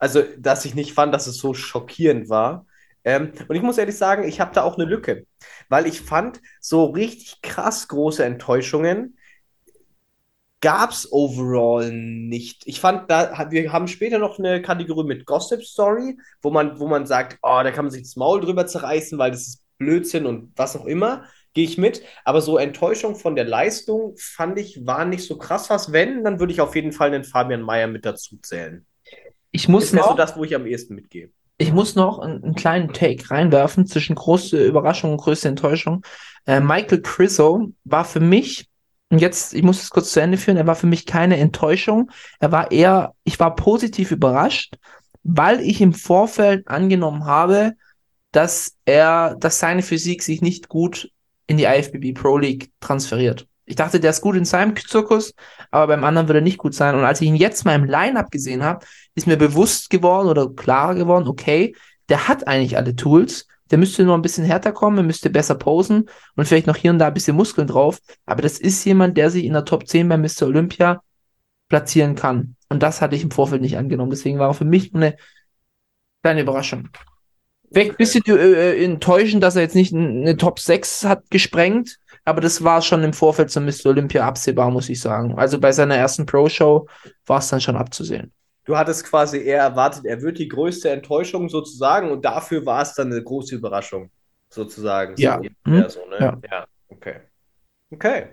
also, dass ich nicht fand, dass es so schockierend war. Ähm, und ich muss ehrlich sagen, ich habe da auch eine Lücke, weil ich fand, so richtig krass große Enttäuschungen gab es overall nicht. Ich fand, da, wir haben später noch eine Kategorie mit Gossip Story, wo man, wo man sagt, oh, da kann man sich das Maul drüber zerreißen, weil das ist Blödsinn und was auch immer. Gehe ich mit. Aber so Enttäuschung von der Leistung fand ich, war nicht so krass was. Wenn, dann würde ich auf jeden Fall den Fabian Mayer mit dazu zählen. Ich muss Das wäre so noch, das, wo ich am ehesten mitgehe. ich muss noch einen, einen kleinen Take reinwerfen zwischen große Überraschung und größte Enttäuschung. Äh, Michael Criso war für mich und jetzt, ich muss es kurz zu Ende führen, er war für mich keine Enttäuschung. Er war eher, ich war positiv überrascht, weil ich im Vorfeld angenommen habe, dass er, dass seine Physik sich nicht gut in die IFBB Pro League transferiert. Ich dachte, der ist gut in seinem Zirkus, aber beim anderen wird er nicht gut sein. Und als ich ihn jetzt mal im Line-Up gesehen habe, ist mir bewusst geworden oder klarer geworden, okay, der hat eigentlich alle Tools. Der müsste nur ein bisschen härter kommen, er müsste besser posen und vielleicht noch hier und da ein bisschen Muskeln drauf. Aber das ist jemand, der sich in der Top 10 bei Mr. Olympia platzieren kann. Und das hatte ich im Vorfeld nicht angenommen. Deswegen war er für mich eine kleine Überraschung. Vielleicht ein bisschen äh, enttäuschend, dass er jetzt nicht eine Top 6 hat gesprengt, aber das war schon im Vorfeld zum Mr. Olympia absehbar, muss ich sagen. Also bei seiner ersten Pro-Show war es dann schon abzusehen. Du hattest quasi eher erwartet, er wird die größte Enttäuschung sozusagen und dafür war es dann eine große Überraschung, sozusagen. Ja. So, Hm? so, ne? Ja. ja. Okay. Okay.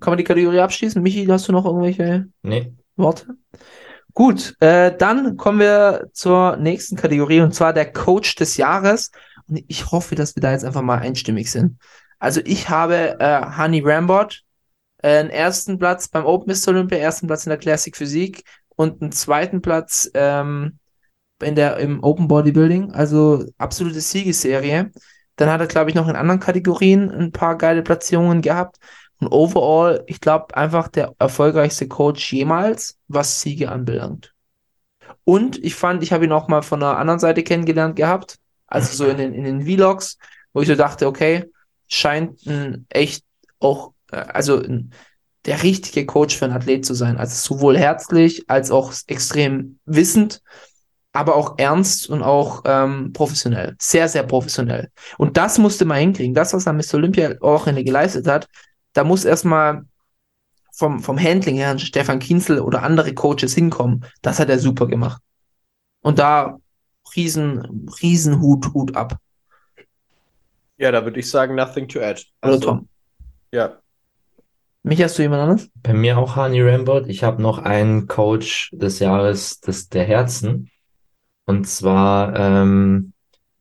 Kann man die Kategorie abschließen? Michi, hast du noch irgendwelche Nee. Worte? Gut, äh, dann kommen wir zur nächsten Kategorie und zwar der Coach des Jahres. Und ich hoffe, dass wir da jetzt einfach mal einstimmig sind. Also ich habe äh, Honey Rambot, äh, einen ersten Platz beim Open Mr. Olympia, ersten Platz in der Classic Physik und einen zweiten Platz ähm, in der, im Open Bodybuilding. Also absolute Siegesserie. Dann hat er, glaube ich, noch in anderen Kategorien ein paar geile Platzierungen gehabt. Und overall, ich glaube, einfach der erfolgreichste Coach jemals, was Siege anbelangt. Und ich fand, ich habe ihn auch mal von der anderen Seite kennengelernt gehabt, also so in den, in den Vlogs, wo ich so dachte, okay, scheint ein echt auch, äh, also ein, der richtige Coach für einen Athlet zu sein. Also sowohl herzlich als auch extrem wissend, aber auch ernst und auch ähm, professionell. Sehr, sehr professionell. Und das musste man hinkriegen. Das, was er Mr. Olympia auch geleistet hat, da muss erstmal vom, vom Handling her Stefan Kienzel oder andere Coaches hinkommen. Das hat er super gemacht. Und da riesen, riesen Hut, Hut ab. Ja, da würde ich sagen, nothing to add. Oder Tom? Ja. Mich hast du jemand anderes? Bei mir auch Hani Rambot. Ich habe noch einen Coach des Jahres des, der Herzen. Und zwar ähm,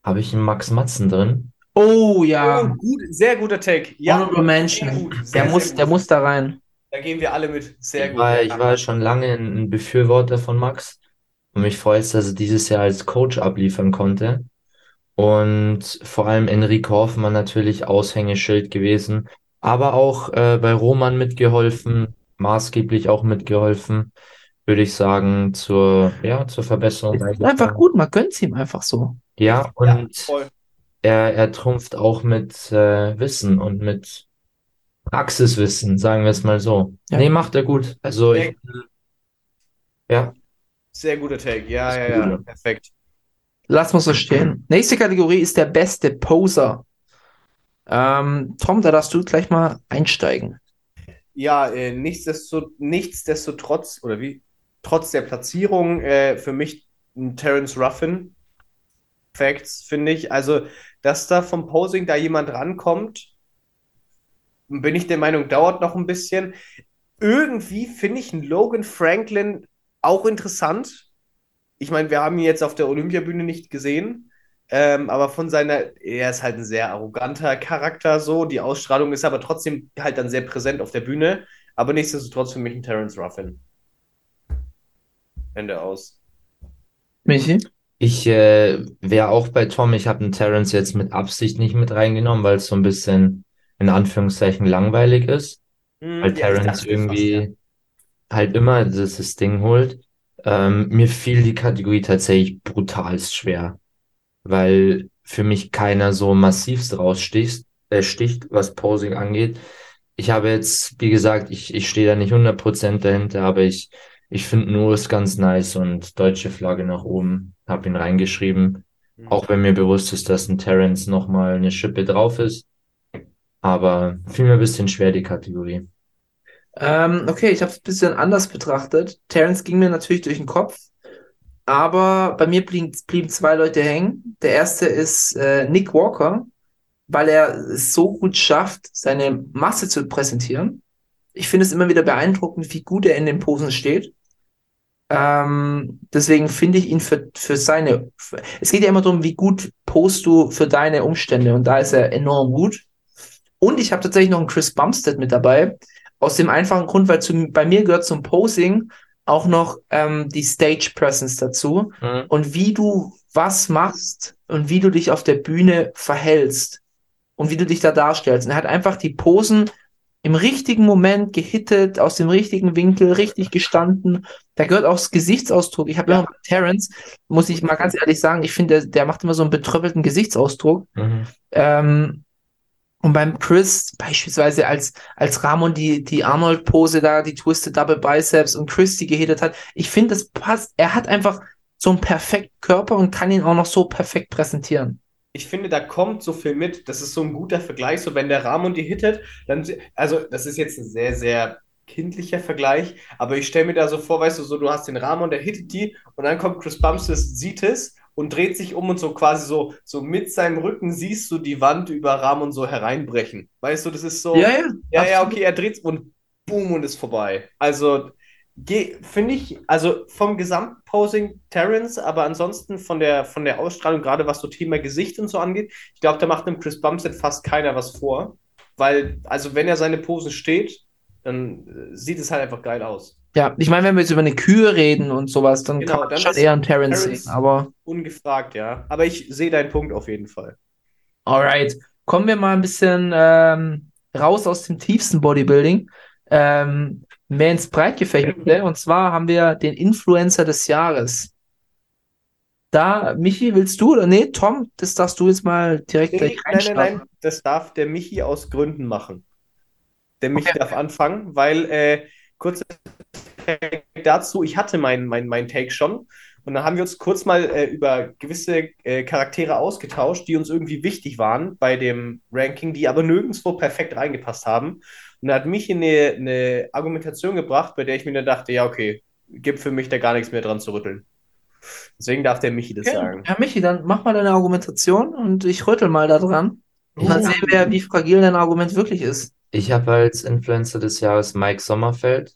habe ich einen Max Matzen drin. Oh ja, Oh, gut, sehr guter Take. Ja, Honorable Mention. der muss, der muss da rein. Da gehen wir alle mit. Sehr Ich gut. war, ja. ich war schon lange ein Befürworter von Max und mich freut es, dass er dieses Jahr als Coach abliefern konnte. Und vor allem Enrique Hoffmann natürlich Aushängeschild gewesen, aber auch äh, bei Roman mitgeholfen, maßgeblich auch mitgeholfen, würde ich sagen, zur, ja, zur Verbesserung. Ist einfach gut, man gönnt's ihm einfach so. Ja, ja, und voll. Er, er trumpft auch mit äh, Wissen und mit Praxiswissen, sagen wir es mal so. Ja. Nee, macht er gut. Also ich, ja, Sehr guter Take. Ja, ja, ja. gut, Perfekt. Lass mal so stehen. Nächste Kategorie ist der beste Poser. Ähm, Tom, da darfst du gleich mal einsteigen. Ja, äh, nichtsdestotrotz, nichtsdestotrotz, oder wie? Trotz der Platzierung, äh, für mich ein Terence Ruffin. Facts, finde ich. Also, dass da vom Posing da jemand rankommt, bin ich der Meinung, dauert noch ein bisschen. Irgendwie finde ich einen Logan Franklin auch interessant. Ich meine, wir haben ihn jetzt auf der Olympiabühne nicht gesehen. Ähm, aber von seiner, er ist halt ein sehr arroganter Charakter so. Die Ausstrahlung ist aber trotzdem halt dann sehr präsent auf der Bühne. Aber nichtsdestotrotz für mich ein Terence Ruffin. Ende aus. Michi? Ich äh, wäre auch bei Tom. Ich habe einen Terrence jetzt mit Absicht nicht mit reingenommen, weil es so ein bisschen in Anführungszeichen langweilig ist, Hm, weil ja, Terrence irgendwie fast, halt immer das Ding holt. Ähm, mir fiel die Kategorie tatsächlich brutalst schwer, weil für mich keiner so massivst raussticht, äh, sticht, was Posing angeht. Ich habe jetzt, wie gesagt, ich, ich stehe da nicht 100% dahinter, aber ich, ich finde nur es ganz nice und deutsche Flagge nach oben, habe ihn reingeschrieben. ja. Auch wenn mir bewusst ist, dass ein Terrence nochmal eine Schippe drauf ist. Aber fiel mir ein bisschen schwer, die Kategorie. Ähm, okay, ich habe es ein bisschen anders betrachtet. Terrence ging mir natürlich durch den Kopf, aber bei mir blieben, blieben zwei Leute hängen. Der erste ist äh, Nick Walker, weil er es so gut schafft, seine Masse zu präsentieren. Ich finde es immer wieder beeindruckend, wie gut er in den Posen steht. Ähm, deswegen finde ich ihn für, für seine. Für, es geht ja immer darum, wie gut post du für deine Umstände und da ist er enorm gut. Und ich habe tatsächlich noch einen Chris Bumstead mit dabei. Aus dem einfachen Grund, weil zu, bei mir gehört zum Posing auch noch ähm, die Stage Presence dazu. Mhm. Und wie du was machst und wie du dich auf der Bühne verhältst und wie du dich da darstellst. Und er hat einfach die Posen im richtigen Moment gehittet, aus dem richtigen Winkel, richtig gestanden. Da gehört auch das Gesichtsausdruck. Ich habe ja. immer bei Terrence, muss ich mal ganz ehrlich sagen, ich finde, der, der macht immer so einen betröppelten Gesichtsausdruck. Mhm. Ähm, und beim Chris beispielsweise als, als Ramon die, die Arnold-Pose da, die Twisted Double Biceps und Chris die gehittet hat, ich finde, das passt. Er hat einfach so einen perfekten Körper und kann ihn auch noch so perfekt präsentieren ich finde, da kommt so viel mit. Das ist so ein guter Vergleich. So, wenn der Ramon die hittet, dann, also, das ist jetzt ein sehr, sehr kindlicher Vergleich, aber ich stelle mir da so vor, weißt du, so, du hast den Ramon, der hittet die und dann kommt Chris Bumstead, sieht es und dreht sich um und so quasi so, so mit seinem Rücken siehst du die Wand über Ramon so hereinbrechen. Weißt du, das ist so. Ja, ja. Ja, ja, okay, er dreht und boom und ist vorbei. Also, finde ich, also vom Gesamtposing Terrence, aber ansonsten von der, von der Ausstrahlung, gerade was so Thema Gesicht und so angeht, ich glaube, da macht dem Chris Bumstead fast keiner was vor. Weil, also wenn er seine Posen steht, dann äh, sieht es halt einfach geil aus. Ja, ich meine, wenn wir jetzt über eine Kühe reden und sowas, dann Genau, kann man dann schon eher einen Terrence, Terrence- sehen. Aber Ungefragt, ja. Aber ich sehe deinen Punkt auf jeden Fall. alright, kommen wir mal ein bisschen ähm, raus aus dem tiefsten Bodybuilding. Ähm, mehr ins Breitgefächerte. Und zwar haben wir den Influencer des Jahres. Da, Michi, willst du oder nee, Tom, das darfst du jetzt mal direkt Nee, gleich nein, nein, nein, das darf der Michi aus Gründen machen. Der Michi Okay. darf anfangen, weil, äh, Take dazu, ich hatte meinen mein, mein Take schon und dann haben wir uns kurz mal äh, über gewisse äh, Charaktere ausgetauscht, die uns irgendwie wichtig waren bei dem Ranking, die aber nirgendwo perfekt reingepasst haben. Und da hat Michi eine, eine Argumentation gebracht, bei der ich mir dann dachte, ja, okay, gibt für mich da gar nichts mehr dran zu rütteln. Deswegen darf der Michi das Okay. sagen. Ja, Michi, dann mach mal deine Argumentation und ich rüttel mal da dran. Und dann sehen wir, wie fragil dein Argument wirklich ist. Ich habe als Influencer des Jahres Mike Sommerfeld.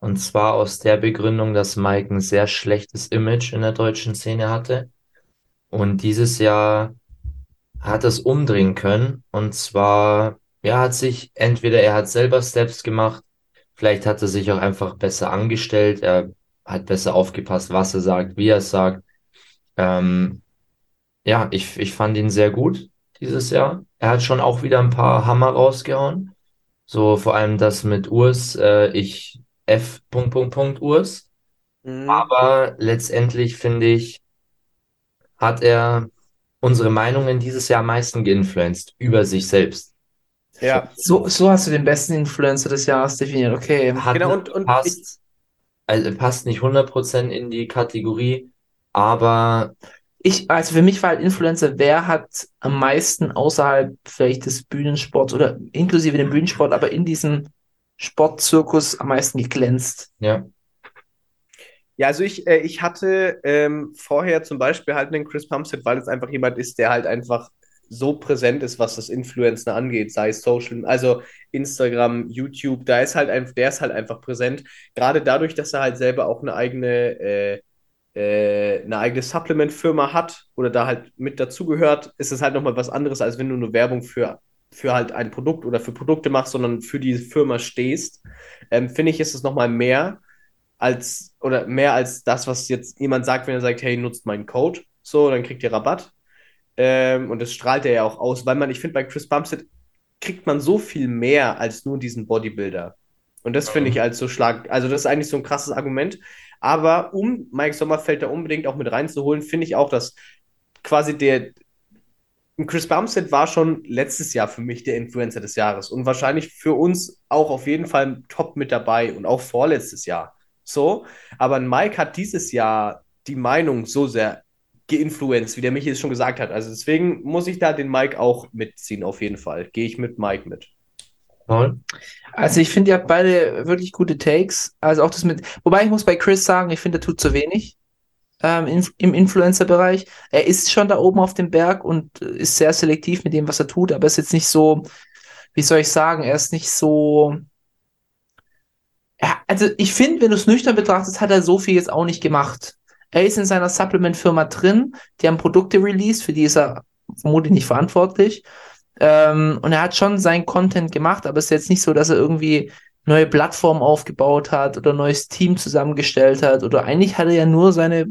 Und zwar aus der Begründung, dass Mike ein sehr schlechtes Image in der deutschen Szene hatte. Und dieses Jahr hat es umdrehen können. Und zwar, ja, hat sich entweder er hat selber Steps gemacht, vielleicht hat er sich auch einfach besser angestellt, er hat besser aufgepasst, was er sagt, wie er es sagt. Ähm, ja, ich, ich fand ihn sehr gut dieses Jahr. Er hat schon auch wieder ein paar Hammer rausgehauen. So vor allem das mit Urs, äh, ich F. Punkt, Punkt, Punkt, Urs. Mhm. Aber letztendlich finde ich, hat er unsere Meinungen dieses Jahr am meisten geinfluenced über sich selbst. Ja. So, so hast du den besten Influencer des Jahres definiert. Okay. Hat Genau, und- und passt, also passt nicht 100% in die Kategorie, aber Ich, also für mich war halt Influencer, wer hat am meisten außerhalb vielleicht des Bühnensports oder inklusive dem Bühnensport, aber in diesem Sportzirkus am meisten geglänzt. ja, Ja, also ich, äh, ich hatte ähm, vorher zum Beispiel halt einen Chris Pumpset, weil es einfach jemand ist, der halt einfach so präsent ist, was das Influencer angeht, sei es Social, also Instagram, YouTube, da ist halt einfach, der ist halt einfach präsent. Gerade dadurch, dass er halt selber auch eine eigene, äh, äh, eine eigene Supplement-Firma hat oder da halt mit dazugehört, ist es halt nochmal was anderes, als wenn du nur Werbung für, für halt ein Produkt oder für Produkte machst, sondern für die Firma stehst. Ähm, finde ich, ist es nochmal mehr als oder mehr als das, was jetzt jemand sagt, wenn er sagt, hey, nutzt meinen Code, so, dann kriegt ihr Rabatt. Ähm, und das strahlt er ja auch aus, weil man, ich finde, bei Chris Bumstead kriegt man so viel mehr als nur diesen Bodybuilder. Und das finde ich als so schlag, also das ist eigentlich so ein krasses Argument. Aber um Mike Sommerfeld da unbedingt auch mit reinzuholen, finde ich auch, dass quasi der Chris Bumstead war schon letztes Jahr für mich der Influencer des Jahres und wahrscheinlich für uns auch auf jeden Fall top mit dabei und auch vorletztes Jahr. So, aber ein Mike hat dieses Jahr die Meinung so sehr geinfluenced, wie der Michi es schon gesagt hat. Also deswegen muss ich da den Mike auch mitziehen, auf jeden Fall. Gehe ich mit Mike mit. Also ich finde, ihr habt beide wirklich gute Takes. Also auch das mit, wobei ich muss bei Chris sagen, ich finde, er tut zu wenig ähm, in, im Influencer-Bereich. Er ist schon da oben auf dem Berg und äh, ist sehr selektiv mit dem, was er tut, aber ist jetzt nicht so, wie soll ich sagen, er ist nicht so. Ja, also ich finde, wenn du es nüchtern betrachtest, hat er so viel jetzt auch nicht gemacht. Er ist in seiner Supplement-Firma drin, die haben Produkte released, für die ist er vermutlich nicht verantwortlich. Ähm, und er hat schon sein Content gemacht, aber es ist jetzt nicht so, dass er irgendwie neue Plattformen aufgebaut hat oder neues Team zusammengestellt hat. Oder eigentlich hat er ja nur seine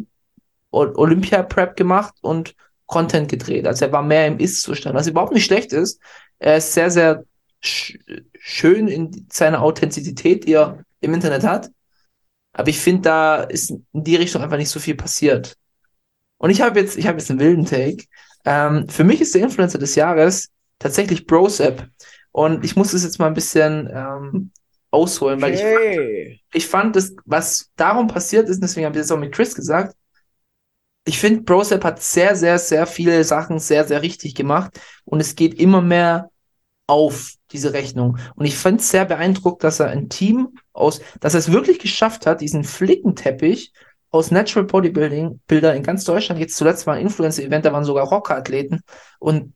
Olympia-Prep gemacht und Content gedreht. Also er war mehr im Ist-Zustand, was überhaupt nicht schlecht ist. Er ist sehr, sehr sch schön in seiner Authentizität, die er im Internet hat. Aber ich finde, da ist in die Richtung einfach nicht so viel passiert. Und ich habe jetzt, ich habe jetzt einen wilden Take. Ähm, für mich ist der Influencer des Jahres tatsächlich Brosep. Und ich muss das jetzt mal ein bisschen ähm, ausholen, weil ich Okay. ich fand das, was darum passiert ist, deswegen habe ich das auch mit Chris gesagt, ich finde, Brosep hat sehr, sehr, sehr viele Sachen sehr, sehr richtig gemacht und es geht immer mehr auf diese Rechnung. Und ich fand es sehr beeindruckt, dass er ein Team aus, dass er es wirklich geschafft hat, diesen Flickenteppich aus Natural Bodybuilding Bilder in ganz Deutschland, jetzt zuletzt war ein Influencer-Event, da waren sogar Rockerathleten und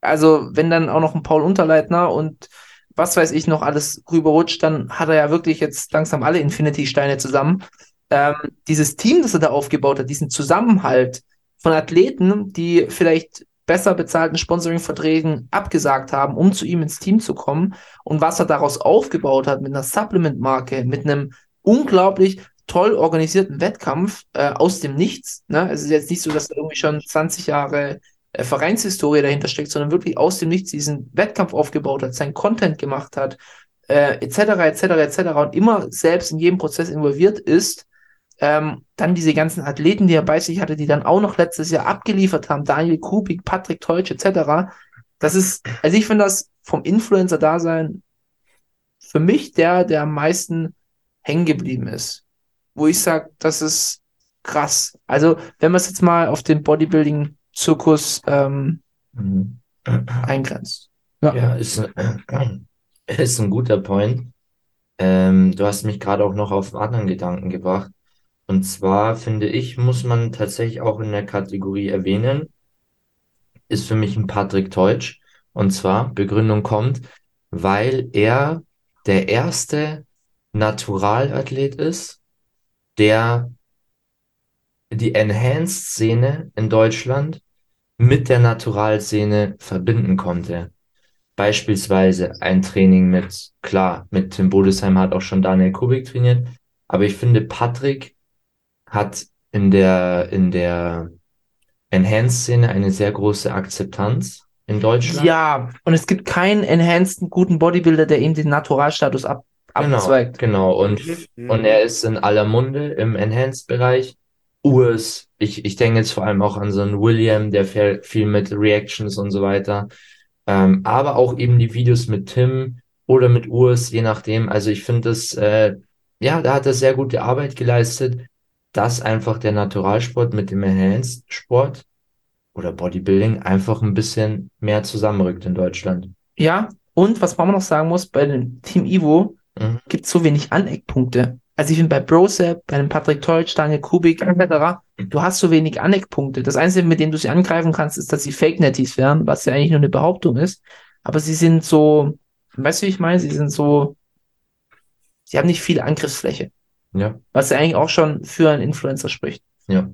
also wenn dann auch noch ein Paul Unterleitner und was weiß ich noch alles rüberrutscht, dann hat er ja wirklich jetzt langsam alle Infinity-Steine zusammen. Ähm, dieses Team, das er da aufgebaut hat, diesen Zusammenhalt von Athleten, die vielleicht besser bezahlten Sponsoring-Verträgen abgesagt haben, um zu ihm ins Team zu kommen und was er daraus aufgebaut hat mit einer Supplement-Marke, mit einem unglaublich toll organisierten Wettkampf äh, aus dem Nichts. Ne? Es ist jetzt nicht so, dass da irgendwie schon 20 Jahre äh, Vereinshistorie dahinter steckt, sondern wirklich aus dem Nichts diesen Wettkampf aufgebaut hat, seinen Content gemacht hat, etc., etc., etc. und immer selbst in jedem Prozess involviert ist. Ähm, dann diese ganzen Athleten, die er bei sich hatte, die dann auch noch letztes Jahr abgeliefert haben, Daniel Kubik, Patrick Teutsch, etc. Das ist, also ich finde das vom Influencer-Dasein für mich der, der am meisten hängen geblieben ist. Wo ich sage, das ist krass. Also, wenn man es jetzt mal auf den Bodybuilding-Zirkus ähm, Mhm. eingrenzt. Ja, ist, ist ein guter Point. Ähm, du hast mich gerade auch noch auf einen anderen Gedanken gebracht. Und zwar finde ich, muss man tatsächlich auch in der Kategorie erwähnen, ist für mich ein Patrick Teutsch. Und zwar, Begründung kommt, weil er der erste Naturalathlet ist, der die Enhanced-Szene in Deutschland mit der Naturalszene verbinden konnte. Beispielsweise ein Training mit, klar, mit Tim Bodesheim hat auch schon Daniel Kubik trainiert, aber ich finde, Patrick hat in der, in der Enhanced-Szene eine sehr große Akzeptanz in Deutschland. Ja, und es gibt keinen enhanced guten Bodybuilder, der ihm den Naturalstatus ab, Genau, abzweigt. genau. Und, Mhm. und er ist in aller Munde im Enhanced-Bereich. Urs, ich, ich denke jetzt vor allem auch an so einen William, der viel, viel mit Reactions und so weiter. Ähm, aber auch eben die Videos mit Tim oder mit Urs, je nachdem. Also ich finde das, äh, ja, da hat er sehr gute Arbeit geleistet, dass einfach der Naturalsport mit dem Enhanced-Sport oder Bodybuilding einfach ein bisschen mehr zusammenrückt in Deutschland. Ja, und was man noch sagen muss, bei dem Team Ivo Mhm. gibt es so wenig Aneckpunkte. Also ich finde bei Brosep, bei dem Patrick Teutsch, Daniel Kubik etc., du hast so wenig Aneckpunkte. Das Einzige, mit dem du sie angreifen kannst, ist, dass sie Fake-Netties wären, was ja eigentlich nur eine Behauptung ist. Aber sie sind so, weißt du, wie ich meine? Sie sind so, sie haben nicht viel Angriffsfläche. Ja, Was ja eigentlich auch schon für einen Influencer spricht. ja,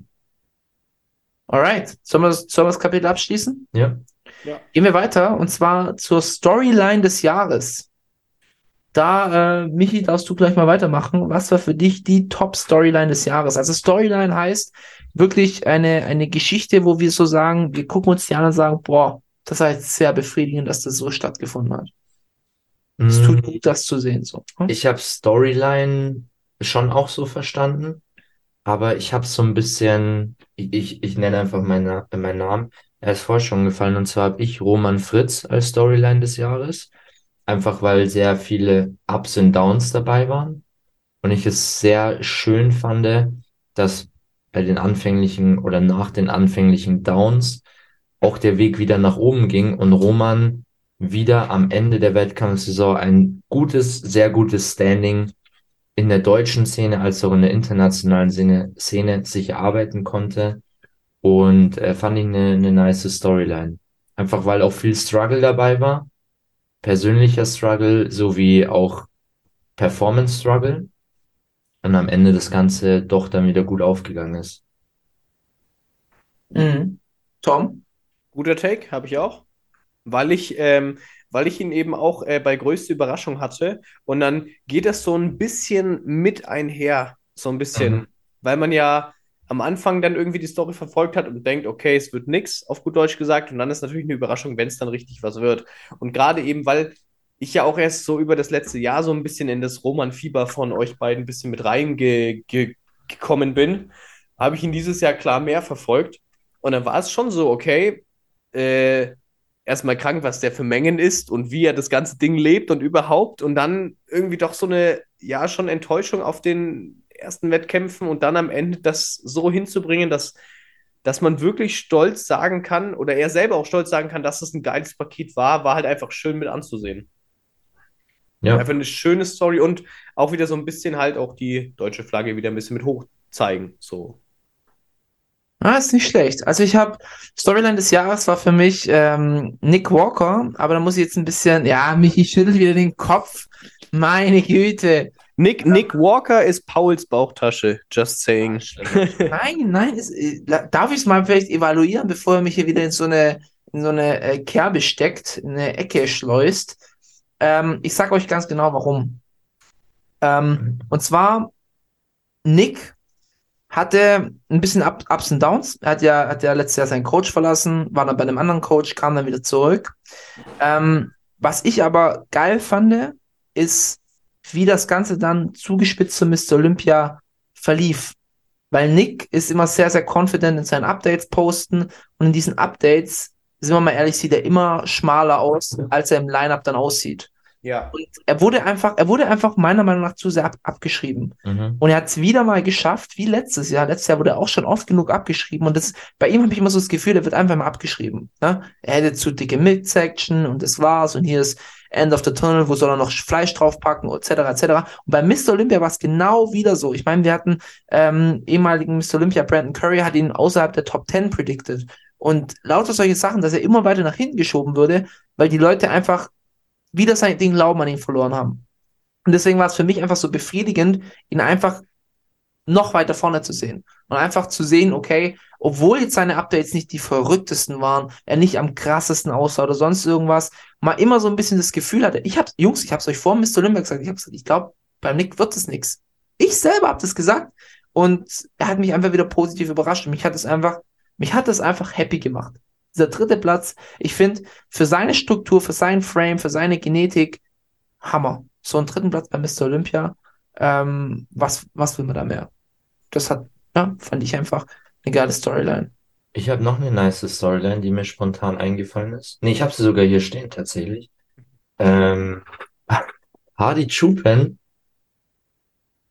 Alright, sollen wir, das- sollen wir das Kapitel abschließen? ja. Gehen wir weiter und zwar zur Storyline des Jahres. Da, äh, Michi, darfst du gleich mal weitermachen. Was war für dich die Top-Storyline des Jahres? Also Storyline heißt wirklich eine, eine Geschichte, wo wir so sagen, wir gucken uns die an und sagen, boah, das war jetzt sehr befriedigend, dass das so stattgefunden hat. Es Mm. tut gut, das zu sehen. So. Hm? Ich habe Storyline schon auch so verstanden, aber ich habe so ein bisschen, ich, ich, ich nenne einfach meinen, Na- meinen Namen. Er ist vorher schon gefallen. Und zwar habe ich Roman Fritz als Storyline des Jahres, einfach weil sehr viele Ups und Downs dabei waren. Und ich es sehr schön fand, dass bei den anfänglichen oder nach den anfänglichen Downs auch der Weg wieder nach oben ging und Roman wieder am Ende der Wettkampfsaison ein gutes, sehr gutes Standing in der deutschen Szene als auch in der internationalen Szene, Szene sich erarbeiten konnte. Und äh, fand ich eine, eine nice Storyline. Einfach weil auch viel Struggle dabei war. Persönlicher Struggle sowie auch Performance Struggle. Und am Ende das Ganze doch dann wieder gut aufgegangen ist. Mhm. Tom? Guter Take, habe ich auch. weil ich, ähm, weil ich ihn eben auch äh, bei größte Überraschung hatte. Und dann geht das so ein bisschen mit einher, so ein bisschen, Mhm. weil man ja am Anfang dann irgendwie die Story verfolgt hat und denkt, okay, es wird nix, auf gut Deutsch gesagt. Und dann ist natürlich eine Überraschung, wenn es dann richtig was wird. Und gerade eben, weil ich ja auch erst so über das letzte Jahr so ein bisschen in das Roman-Fieber von euch beiden ein bisschen mit reingekommen bin, habe ich ihn dieses Jahr klar mehr verfolgt. Und dann war es schon so, okay, äh, erstmal krank, was der für Mengen ist und wie er das ganze Ding lebt und überhaupt. Und dann irgendwie doch so eine, ja, schon Enttäuschung auf den ersten Wettkämpfen und dann am Ende das so hinzubringen, dass, dass man wirklich stolz sagen kann oder er selber auch stolz sagen kann, dass es ein geiles Paket war, war halt einfach schön mit anzusehen. Ja. Einfach eine schöne Story und auch wieder so ein bisschen halt auch die deutsche Flagge wieder ein bisschen mit hochzeigen. So. Ah, ist nicht schlecht. Also ich habe Storyline des Jahres war für mich ähm, Nick Walker, aber da muss ich jetzt ein bisschen, ja, Michi schüttelt wieder den Kopf. Meine Güte. Nick, Nick Walker ist Pauls Bauchtasche, just saying. Nein, nein, ist, äh, darf ich es mal vielleicht evaluieren, bevor er mich hier wieder in so eine, in so eine äh, Kerbe steckt, in eine Ecke schleust. Ähm, ich sag euch ganz genau, warum. Ähm, und zwar, Nick hatte ein bisschen Up Ups und Downs. Er hat ja, hat ja letztes Jahr seinen Coach verlassen, war dann bei einem anderen Coach, kam dann wieder zurück. Ähm, was ich aber geil fand, ist, wie das Ganze dann zugespitzt zu Mr. Olympia verlief. Weil Nick ist immer sehr, sehr confident in seinen Updates posten und in diesen Updates, sind wir mal ehrlich, sieht er immer schmaler aus, als er im Lineup dann aussieht. Ja. Und er wurde einfach, er wurde einfach meiner Meinung nach zu sehr ab, abgeschrieben. Mhm. Und er hat es wieder mal geschafft, wie letztes Jahr. Letztes Jahr wurde er auch schon oft genug abgeschrieben. Und das, bei ihm habe ich immer so das Gefühl, er wird einfach mal abgeschrieben. Ne? Er hätte zu dicke Mid-Section und das war's. Und hier ist End of the Tunnel, wo soll er noch Fleisch draufpacken, etc. etc. Und bei Mr. Olympia war es genau wieder so. Ich meine, wir hatten ähm, ehemaligen Mr. Olympia, Brandon Curry, hat ihn außerhalb der Top 10 predicted. Und lauter solche Sachen, dass er immer weiter nach hinten geschoben würde, weil die Leute einfach wieder sein den Glauben an ihn verloren haben. Und deswegen war es für mich einfach so befriedigend, ihn einfach noch weiter vorne zu sehen. Und einfach zu sehen, okay, obwohl jetzt seine Updates nicht die verrücktesten waren, er nicht am krassesten aussah oder sonst irgendwas, mal immer so ein bisschen das Gefühl hatte, ich hab's, Jungs, ich hab's euch vor Mr. Limberg gesagt, ich hab's gesagt, ich glaube, beim Nick wird es nix. Ich selber hab das gesagt. Und er hat mich einfach wieder positiv überrascht. Und mich hat es einfach, mich hat es einfach happy gemacht. Dieser dritte Platz, ich finde, für seine Struktur, für seinen Frame, für seine Genetik, Hammer. So einen dritten Platz bei Mr. Olympia, ähm, was, was will man da mehr? Das hat, ja, fand ich einfach eine geile Storyline. Ich habe noch eine nice Storyline, die mir spontan eingefallen ist. Nee, ich habe sie sogar hier stehen, tatsächlich. Ähm, Hardy Chupin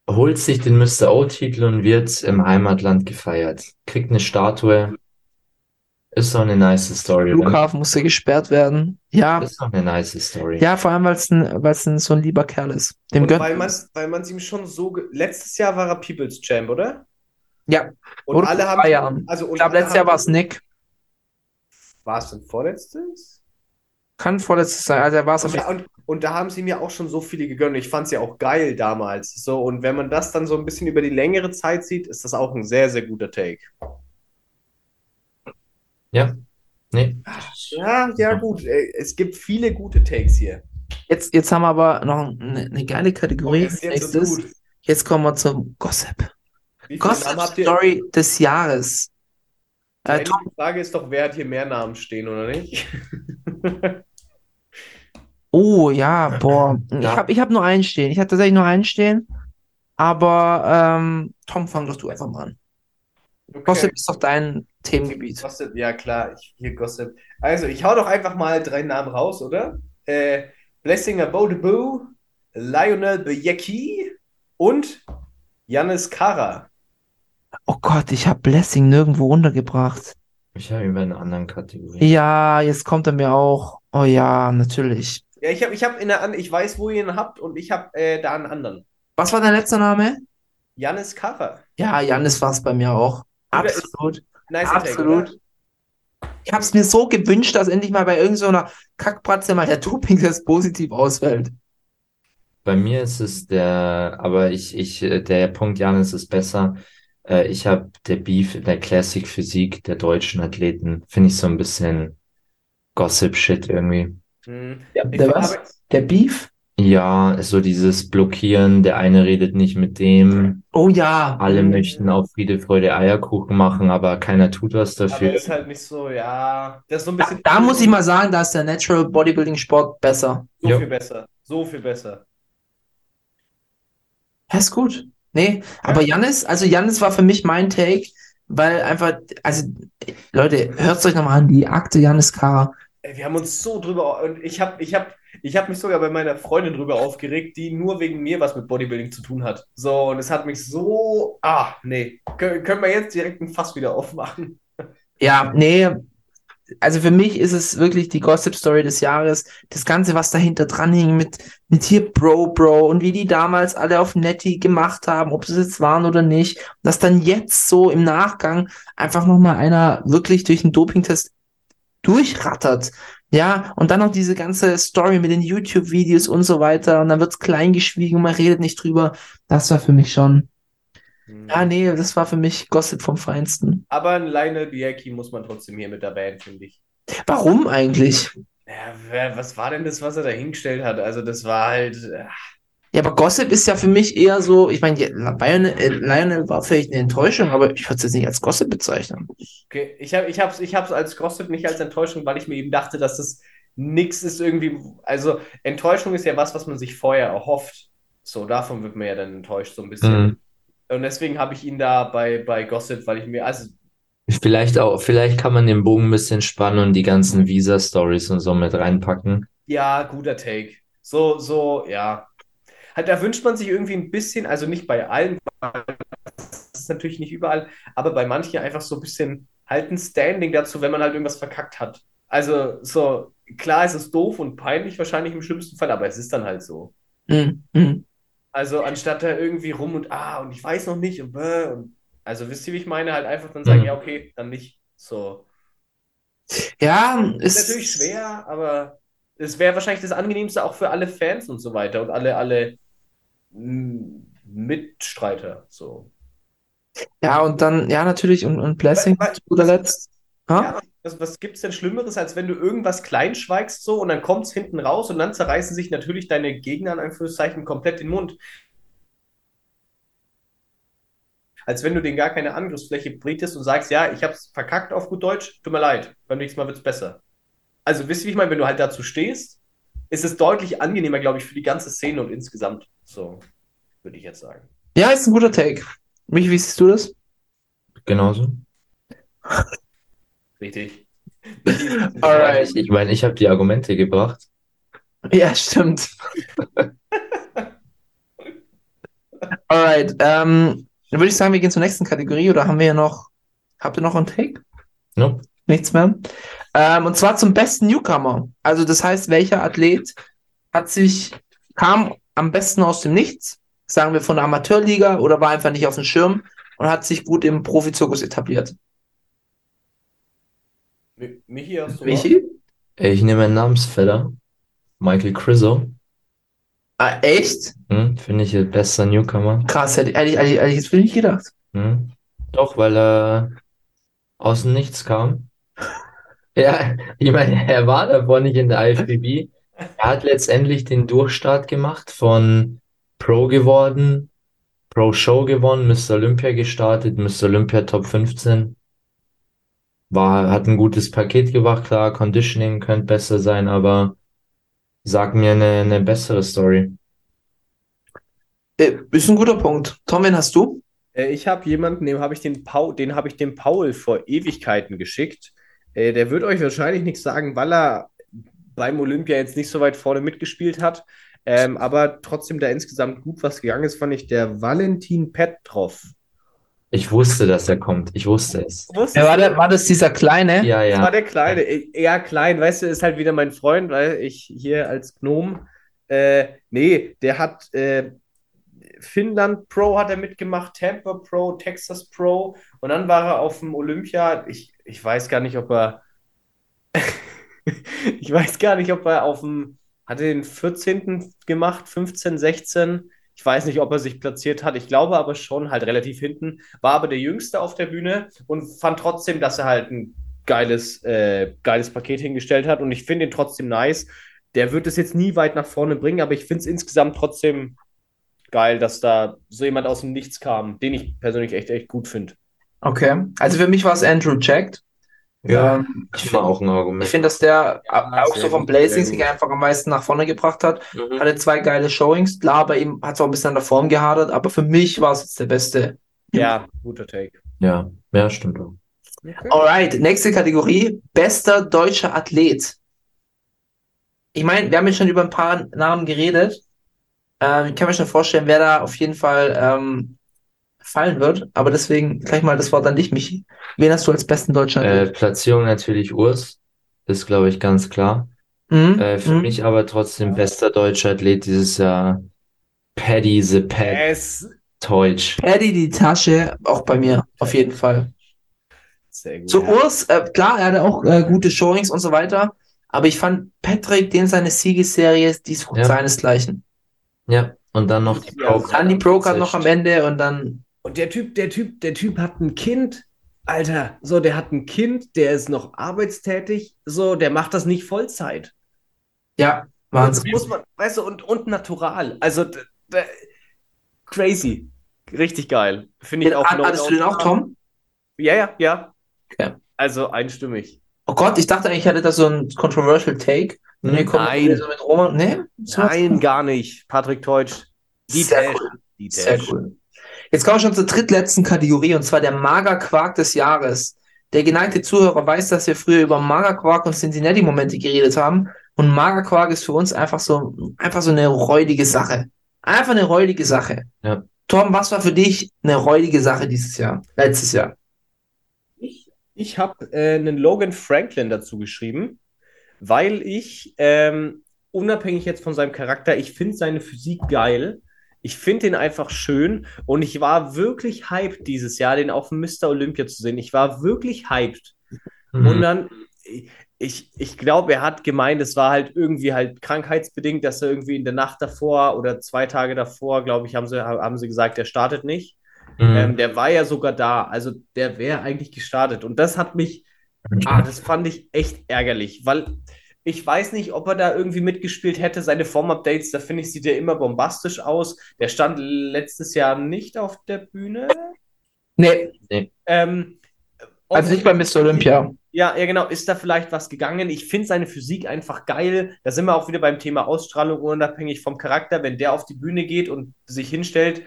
holt sich den Mr. O-Titel und wird im Heimatland gefeiert. Kriegt eine Statue. Ist doch eine nice Story. oder? Flughafen musste gesperrt werden. Ja, Ist doch eine nice Story. ja, vor allem, weil es ein, weil es ein, so ein lieber Kerl ist. Dem Und weil man man's. weil man es ihm schon so. Letztes Jahr war er People's Champ, oder? Ja, Und Oder alle haben. zwei Jahren. Also, und ich glaube, letztes Jahr war es Nick. War es denn vorletztes? Kann vorletztes sein. Also er war es Und, da- und, und da haben sie mir auch schon so viele gegönnt. Ich fand es ja auch geil damals. So, und wenn man das dann so ein bisschen über die längere Zeit sieht, ist das auch ein sehr, sehr guter Take. Ja. Nee. Ja, ja, gut. Äh, Es gibt viele gute Takes hier. Jetzt, jetzt haben wir aber noch eine, eine geile Kategorie. Oh, ist jetzt so. Jetzt kommen wir zum Gossip. Gossip? Story des Jahres. Die Äh, Tom, eigentliche Frage ist doch, wer hat hier mehr Namen stehen, oder nicht? oh ja, boah. Ich Ja. habe ich hab nur einen stehen. Ich hatte tatsächlich nur einen stehen. Aber ähm, Tom, fang doch du einfach mal an. Okay. Gossip ist doch dein Themengebiet. Gossip, ja klar, ich, hier Gossip. Also, ich hau doch einfach mal drei Namen raus, oder? Äh, Blessinger Bodeboo, Lionel Bejecki und Janis Kara. Oh Gott, ich habe Blessing nirgendwo untergebracht. Ich habe ihn bei einer anderen Kategorie. Ja, jetzt kommt er mir auch. Oh ja, natürlich. Ja, ich habe ich hab in der an ich weiß, wo ihr ihn habt und ich habe äh, da einen anderen. Was war dein letzter Name? Janis Kara. Ja, Janis war es bei mir auch. Absolut. Nice Absolut. Take, Ich habe es mir so gewünscht, dass endlich mal bei irgendeiner Kackpratze mal der Doping-Test positiv ausfällt. Bei mir ist es der, aber ich, ich, der Punkt Janis ist besser. Äh, Ich habe der Beef in der Classic Physik der deutschen Athleten, finde ich so ein bisschen Gossip-Shit irgendwie. Hm. Ich der was? Der Beef? Ja, so dieses Blockieren, der eine redet nicht mit dem, Oh ja. alle möchten auf Friede, Freude, Eierkuchen machen, aber keiner tut was Aber dafür. ist halt nicht so, ja. Das ist so ein Da, bisschen. da muss ich mal sagen, da ist der Natural Bodybuilding Sport besser. So Ja. viel besser. So viel besser. Ja, ist gut. Nee, aber Jannis, also Jannis war für mich mein Take, weil einfach, also Leute, hört euch nochmal an, die Akte Jannis Kara. Wir haben uns so drüber. Und ich habe ich hab, ich hab mich sogar bei meiner Freundin drüber aufgeregt, die nur wegen mir was mit Bodybuilding zu tun hat. So, und es hat mich so. Ah, nee. Kön können wir jetzt direkt ein Fass wieder aufmachen? Ja, nee, also für mich ist es wirklich die Gossip-Story des Jahres. Das Ganze, was dahinter dran hing mit, mit hier Bro, Bro und wie die damals alle auf Netty gemacht haben, ob sie es jetzt waren oder nicht. Dass dann jetzt so im Nachgang einfach nochmal einer wirklich durch einen Dopingtest durchrattert. Ja, und dann noch diese ganze Story mit den YouTube-Videos und so weiter. Und dann wird's klein geschwiegen und man redet nicht drüber. Das war für mich schon. Ja, nee, das war für mich Gossip vom Feinsten. Aber ein Lionel Bianchi muss man trotzdem hier mit erwähnen, finde ich. Warum eigentlich? Ja, wer, was war denn das, was er da hingestellt hat? Also, das war halt. äh, Ja, aber Gossip ist ja für mich eher so, ich meine, Lionel, äh, Lionel war vielleicht eine Enttäuschung, aber ich würde es jetzt nicht als Gossip bezeichnen. Okay, ich habe ich hab's, ich hab's als Gossip nicht als Enttäuschung, weil ich mir eben dachte, dass das nix ist irgendwie. Also, Enttäuschung ist ja was, was man sich vorher erhofft. So, davon wird man ja dann enttäuscht, so ein bisschen. Mhm. Und deswegen habe ich ihn da bei, bei Gossip, weil ich mir, also, Vielleicht auch, vielleicht kann man den Bogen ein bisschen spannen und die ganzen Visa-Stories und so mit reinpacken. ja, guter Take. So, so, ja. Halt, da wünscht man sich irgendwie ein bisschen, also nicht bei allen, das ist natürlich nicht überall, aber bei manchen einfach so ein bisschen halt ein Standing dazu, wenn man halt irgendwas verkackt hat. Also, so, klar, es ist doof und peinlich wahrscheinlich im schlimmsten Fall, aber es ist dann halt so. Hm, hm. Also, anstatt da irgendwie rum und ah, und ich weiß noch nicht und, bäh, und also, wisst ihr, wie ich meine? Halt einfach dann sagen, Mhm. ja, okay, dann nicht. So. Ja, Ist ist natürlich schwer, aber es wäre wahrscheinlich das Angenehmste auch für alle Fans und so weiter und alle, alle Mitstreiter. So. Ja, und dann, ja, natürlich, und, und Blessing zu guter Letzt. Ja, was, was gibt es denn Schlimmeres, als wenn du irgendwas klein schweigst so und dann kommt es hinten raus und dann zerreißen sich natürlich deine Gegner in Anführungszeichen komplett den Mund. Als wenn du denen gar keine Angriffsfläche bietest und sagst, ja, ich hab's verkackt auf gut Deutsch, tut mir leid, beim nächsten Mal wird's besser. Also wisst ihr, wie ich meine, wenn du halt dazu stehst, ist es deutlich angenehmer, glaube ich, für die ganze Szene und insgesamt. So, würde ich jetzt sagen. Ja, ist ein guter Take. Michi, wie siehst du das? Genauso. Richtig. Alright. Ich meine, ich habe die Argumente gebracht. Ja, stimmt. Alright, ähm, dann würde ich sagen, wir gehen zur nächsten Kategorie oder haben wir ja noch, habt ihr noch einen Take? Nope. Nichts mehr. Ähm, und zwar zum besten Newcomer. Also das heißt, welcher Athlet hat sich, kam am besten aus dem Nichts, sagen wir von der Amateurliga oder war einfach nicht auf dem Schirm und hat sich gut im Profizirkus etabliert. Mi- Michi, hast du was? Michi? Ich nehme einen Namensvetter. Michael Crizzo. Ah, echt? Hm, finde ich ein bester Newcomer. Krass, hätte ich ehrlich, ehrlich, ehrlich jetzt nicht gedacht. Hm. Doch, weil er aus dem Nichts kam. Ja, ich meine, er war davor nicht in der IFBB. Er hat letztendlich den Durchstart gemacht von Pro geworden, Pro Show gewonnen, Mr. Olympia gestartet, Mr. Olympia Top 15. War, hat ein gutes Paket gebracht, klar, Conditioning könnte besser sein, aber sag mir eine, eine bessere Story. Äh, ist ein guter Punkt. Tom, wen hast du? Äh, Ich habe jemanden, dem habe ich den Paul, den habe ich dem Paul vor Ewigkeiten geschickt. Äh, Der wird euch wahrscheinlich nichts sagen, weil er beim Olympia jetzt nicht so weit vorne mitgespielt hat. Ähm, aber trotzdem da insgesamt gut was gegangen ist, fand ich der Valentin Petrov. Ich wusste, dass er kommt. Ich wusste es. Ja, war, der, war das dieser Kleine? Ja, Das war ja. der Kleine. Äh, Ja, klein, weißt du, ist halt wieder mein Freund, weil ich hier als Gnom. Äh, nee, der hat äh, Finnland Pro hat er mitgemacht, Tampa Pro, Texas Pro und dann war er auf dem Olympia. Ich, ich weiß gar nicht, ob er. ich weiß gar nicht, ob er auf dem. Hat er den 14. gemacht, 15, 16. Ich weiß nicht, ob er sich platziert hat. Ich glaube aber schon, halt relativ hinten. War aber der Jüngste auf der Bühne und fand trotzdem, dass er halt ein geiles, äh, geiles Paket hingestellt hat. Und ich finde ihn trotzdem nice. Der wird es jetzt nie weit nach vorne bringen, aber ich finde es insgesamt trotzdem geil, dass da so jemand aus dem Nichts kam, den ich persönlich echt, echt gut finde. Okay. Also für mich war es Andrew Jacked. Ja, Ähm, das war auch ein Argument. Ich finde, dass der Ja, auch so vom Blazing sich einfach am meisten nach vorne gebracht hat. Mhm. Hatte zwei geile Showings. Klar, bei ihm hat es auch ein bisschen an der Form gehadert, aber für mich war es jetzt der beste. Ja, guter Take. Ja, ja, stimmt auch. Alright, nächste Kategorie. Bester deutscher Athlet. Ich meine, wir haben jetzt schon über ein paar Namen geredet. Ähm, ich kann mir schon vorstellen, wer da auf jeden Fall ähm, fallen wird. Aber deswegen gleich mal das Wort an dich, Michi. Wen hast du als besten deutschen Äh? Platzierung natürlich Urs. Ist, glaube ich, ganz klar. Mhm, Äh, für mhm. mich aber trotzdem bester deutscher Athlet dieses Jahr. Paddy the Pad Es Teutsch. Paddy die Tasche, auch bei mir, auf jeden Fall. sehr gut. Zu Urs, äh, klar, er hatte auch äh, gute Showings und so weiter. Aber ich fand Patrick, den seine Siegesserie, die sucht Ja. seinesgleichen. Ja, und dann noch die Ja, Pro. Dann die Pro-Card noch am Ende und dann Und der Typ, der Typ, der Typ hat ein Kind. Alter, so, der hat ein Kind, der ist noch arbeitstätig, so, der macht das nicht Vollzeit. Ja, Das Wahnsinn. muss man, weißt du, und, und natural. Also, crazy. Richtig geil. Finde ich Den, auch. hattest du den auch, Tom? Ja, ja, ja. Okay. Also einstimmig. Oh Gott, ich dachte eigentlich, ich hatte da so ein controversial Take. Kommt Nein. so. Nee? Nein, gar nicht. Patrick Teutsch. Sehr cool. Sehr cool. Jetzt kommen wir schon zur drittletzten Kategorie und zwar der Magerquark des Jahres. Der geneigte Zuhörer weiß, dass wir früher über Magerquark und Cincinnati-Momente geredet haben. Und Magerquark ist für uns einfach so, einfach so eine räudige Sache. Einfach eine räudige Sache. Ja. Tom, was war für dich eine räudige Sache dieses Jahr? Letztes Jahr? Ich, ich habe äh, einen Logan Franklin dazu geschrieben, weil ich, ähm, unabhängig jetzt von seinem Charakter, ich finde seine Physik geil. Ich finde ihn einfach schön und ich war wirklich hyped dieses Jahr, den auf dem Mr. Olympia zu sehen. Ich war wirklich hyped. Mhm. Und dann, ich, ich glaube, er hat gemeint, es war halt irgendwie halt krankheitsbedingt, dass er irgendwie in der Nacht davor oder zwei Tage davor, glaube ich, haben sie, haben sie gesagt, er startet nicht. Mhm. Ähm, der war ja sogar da, also der wäre eigentlich gestartet. Und das hat mich, ah, das fand ich echt ärgerlich, weil ich weiß nicht, ob er da irgendwie mitgespielt hätte. Seine Form-Updates, da finde ich, sieht er immer bombastisch aus. Der stand letztes Jahr nicht auf der Bühne. Nee, Ähm, also nicht bei Mr. Olympia. ja, ja, genau. Ist da vielleicht was gegangen? Ich finde seine Physik einfach geil. Da sind wir auch wieder beim Thema Ausstrahlung, unabhängig vom Charakter. Wenn der auf die Bühne geht und sich hinstellt,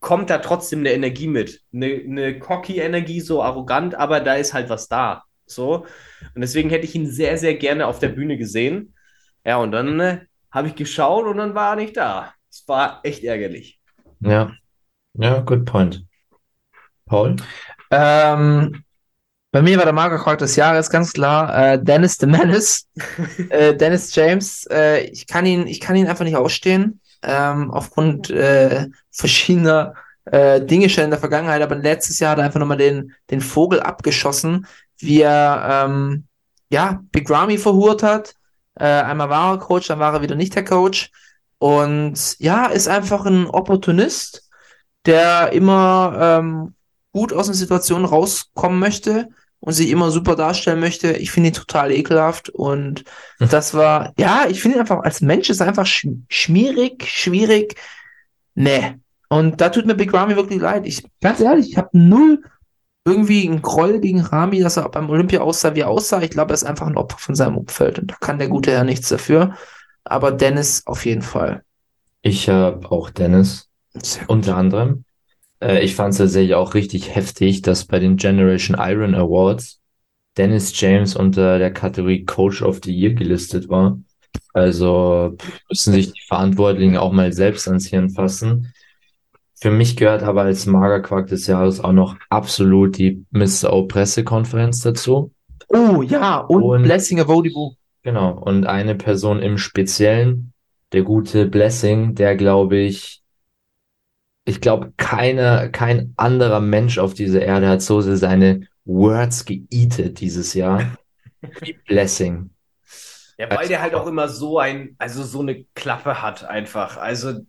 kommt da trotzdem eine Energie mit. Eine, eine cocky Energie, so arrogant, aber da ist halt was da. So. Und deswegen hätte ich ihn sehr, sehr gerne auf der Bühne gesehen. Ja, und dann äh, habe ich geschaut und dann war er nicht da. Es war echt ärgerlich. Ja. Ja, good point. Paul? Ähm, bei mir war der Magerquark des Jahres ganz klar äh, Dennis the Menace. äh, Dennis James. Äh, ich kann ihn, ich kann ihn einfach nicht ausstehen. Ähm, aufgrund äh, verschiedener äh, Dinge schon in der Vergangenheit. Aber letztes Jahr hat er einfach nochmal den, den Vogel abgeschossen, wie er ähm, ja, Big Ramy verhurt hat. Äh, einmal war er Coach, dann war er wieder nicht der Coach. Und ja, ist einfach ein Opportunist, der immer ähm, gut aus einer Situation rauskommen möchte und sich immer super darstellen möchte. Ich finde ihn total ekelhaft und das war, ja, ich finde ihn einfach als Mensch ist einfach sch schmierig, schwierig. Nee. Und da tut mir Big Ramy wirklich leid. Ich, ganz ehrlich, ich habe null irgendwie einen Groll gegen Rami, dass er beim Olympia aussah, wie er aussah. Ich glaube, er ist einfach ein Opfer von seinem Umfeld und da kann der gute Herr nichts dafür. Aber Dennis auf jeden Fall. Ich habe auch Dennis, unter anderem. Äh, ich fand es tatsächlich auch richtig heftig, dass bei den Generation Iron Awards Dennis James unter der Kategorie Coach of the Year gelistet war. Also müssen sich die Verantwortlichen auch mal selbst ans Hirn fassen. Für mich gehört aber als Magerquark des Jahres auch noch absolut die Mr. O Pressekonferenz dazu. Oh ja, und, Und- Blessing Avodibu. Genau, und eine Person im Speziellen, der gute Blessing, der glaube ich, ich glaube, keiner, kein anderer Mensch auf dieser Erde hat so sehr seine Words geeatet dieses Jahr wie Blessing. Ja, weil der halt auch immer so ein, also so eine Klappe hat einfach. Also,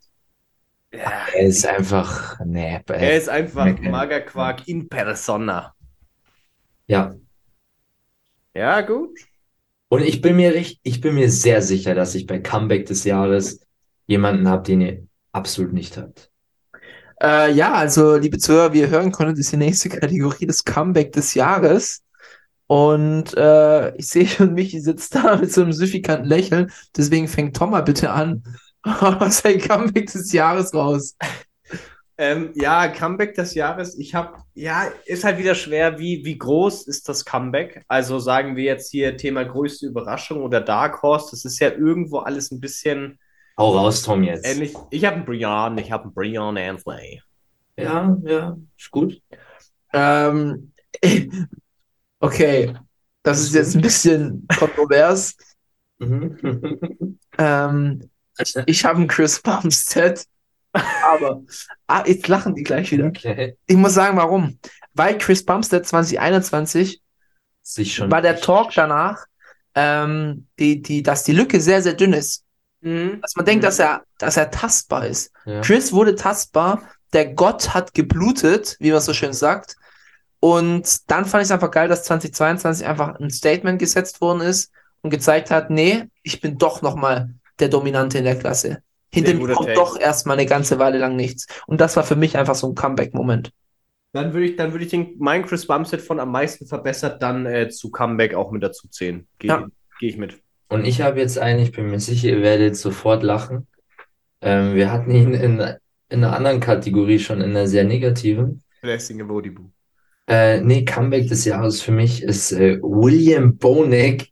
ja, Er ist einfach, nee, er ist einfach Okay. Magerquark in persona. ja, Ja, gut. Und ich bin mir richtig, ich bin mir sehr sicher, dass ich bei Comeback des Jahres jemanden habe, den ihr absolut nicht habt. Äh, ja, also, liebe Zuhörer, wie ihr hören konntet, ist die nächste Kategorie das Comeback des Jahres. Und äh, ich sehe schon, Michi sitzt da mit so einem süffikanten Lächeln. Deswegen fängt Tom mal bitte an. Sein Comeback des Jahres raus. Ähm, ja, Comeback des Jahres. Ich habe, ja, ist halt wieder schwer. Wie, wie groß ist das Comeback? Also sagen wir jetzt hier Thema größte Überraschung oder Dark Horse. Das ist ja irgendwo alles ein bisschen Hau raus, Tom, jetzt. ähnlich. Ich habe einen Brian, ich habe einen Brian Ansley. Ja, ja, ist gut. Ähm, okay, das ist jetzt ein bisschen kontrovers. Mhm. Ähm, ich habe einen Chris Bumstead, aber ah, jetzt lachen die gleich wieder. Okay. Ich muss sagen, warum? Weil Chris Bumstead 2021 Sich schon. war der Talk danach, ähm, die, die, dass die Lücke sehr, sehr dünn ist. Dass man denkt, dass er, dass er tastbar ist. Ja. Chris wurde tastbar, der Gott hat geblutet, wie man so schön sagt. Und dann fand ich es einfach geil, dass 2022 einfach ein Statement gesetzt worden ist und gezeigt hat, nee, ich bin doch nochmal der Dominante in der Klasse. Hinter mir kommt Take. doch erstmal eine ganze Weile lang nichts. Und das war für mich einfach so ein Comeback-Moment. Dann würde ich, dann würde ich den, meinen Chris Bumstead von am meisten verbessert dann äh, zu Comeback auch mit dazu zählen. Gehe Ja. geh ich mit. Und ich habe jetzt einen, ich bin mir sicher, ihr werdet sofort lachen. Ähm, wir hatten ihn in, in einer anderen Kategorie schon, in einer sehr negativen. Blessing Wodibu. Äh, nee, Comeback des Jahres für mich ist äh, William Bonek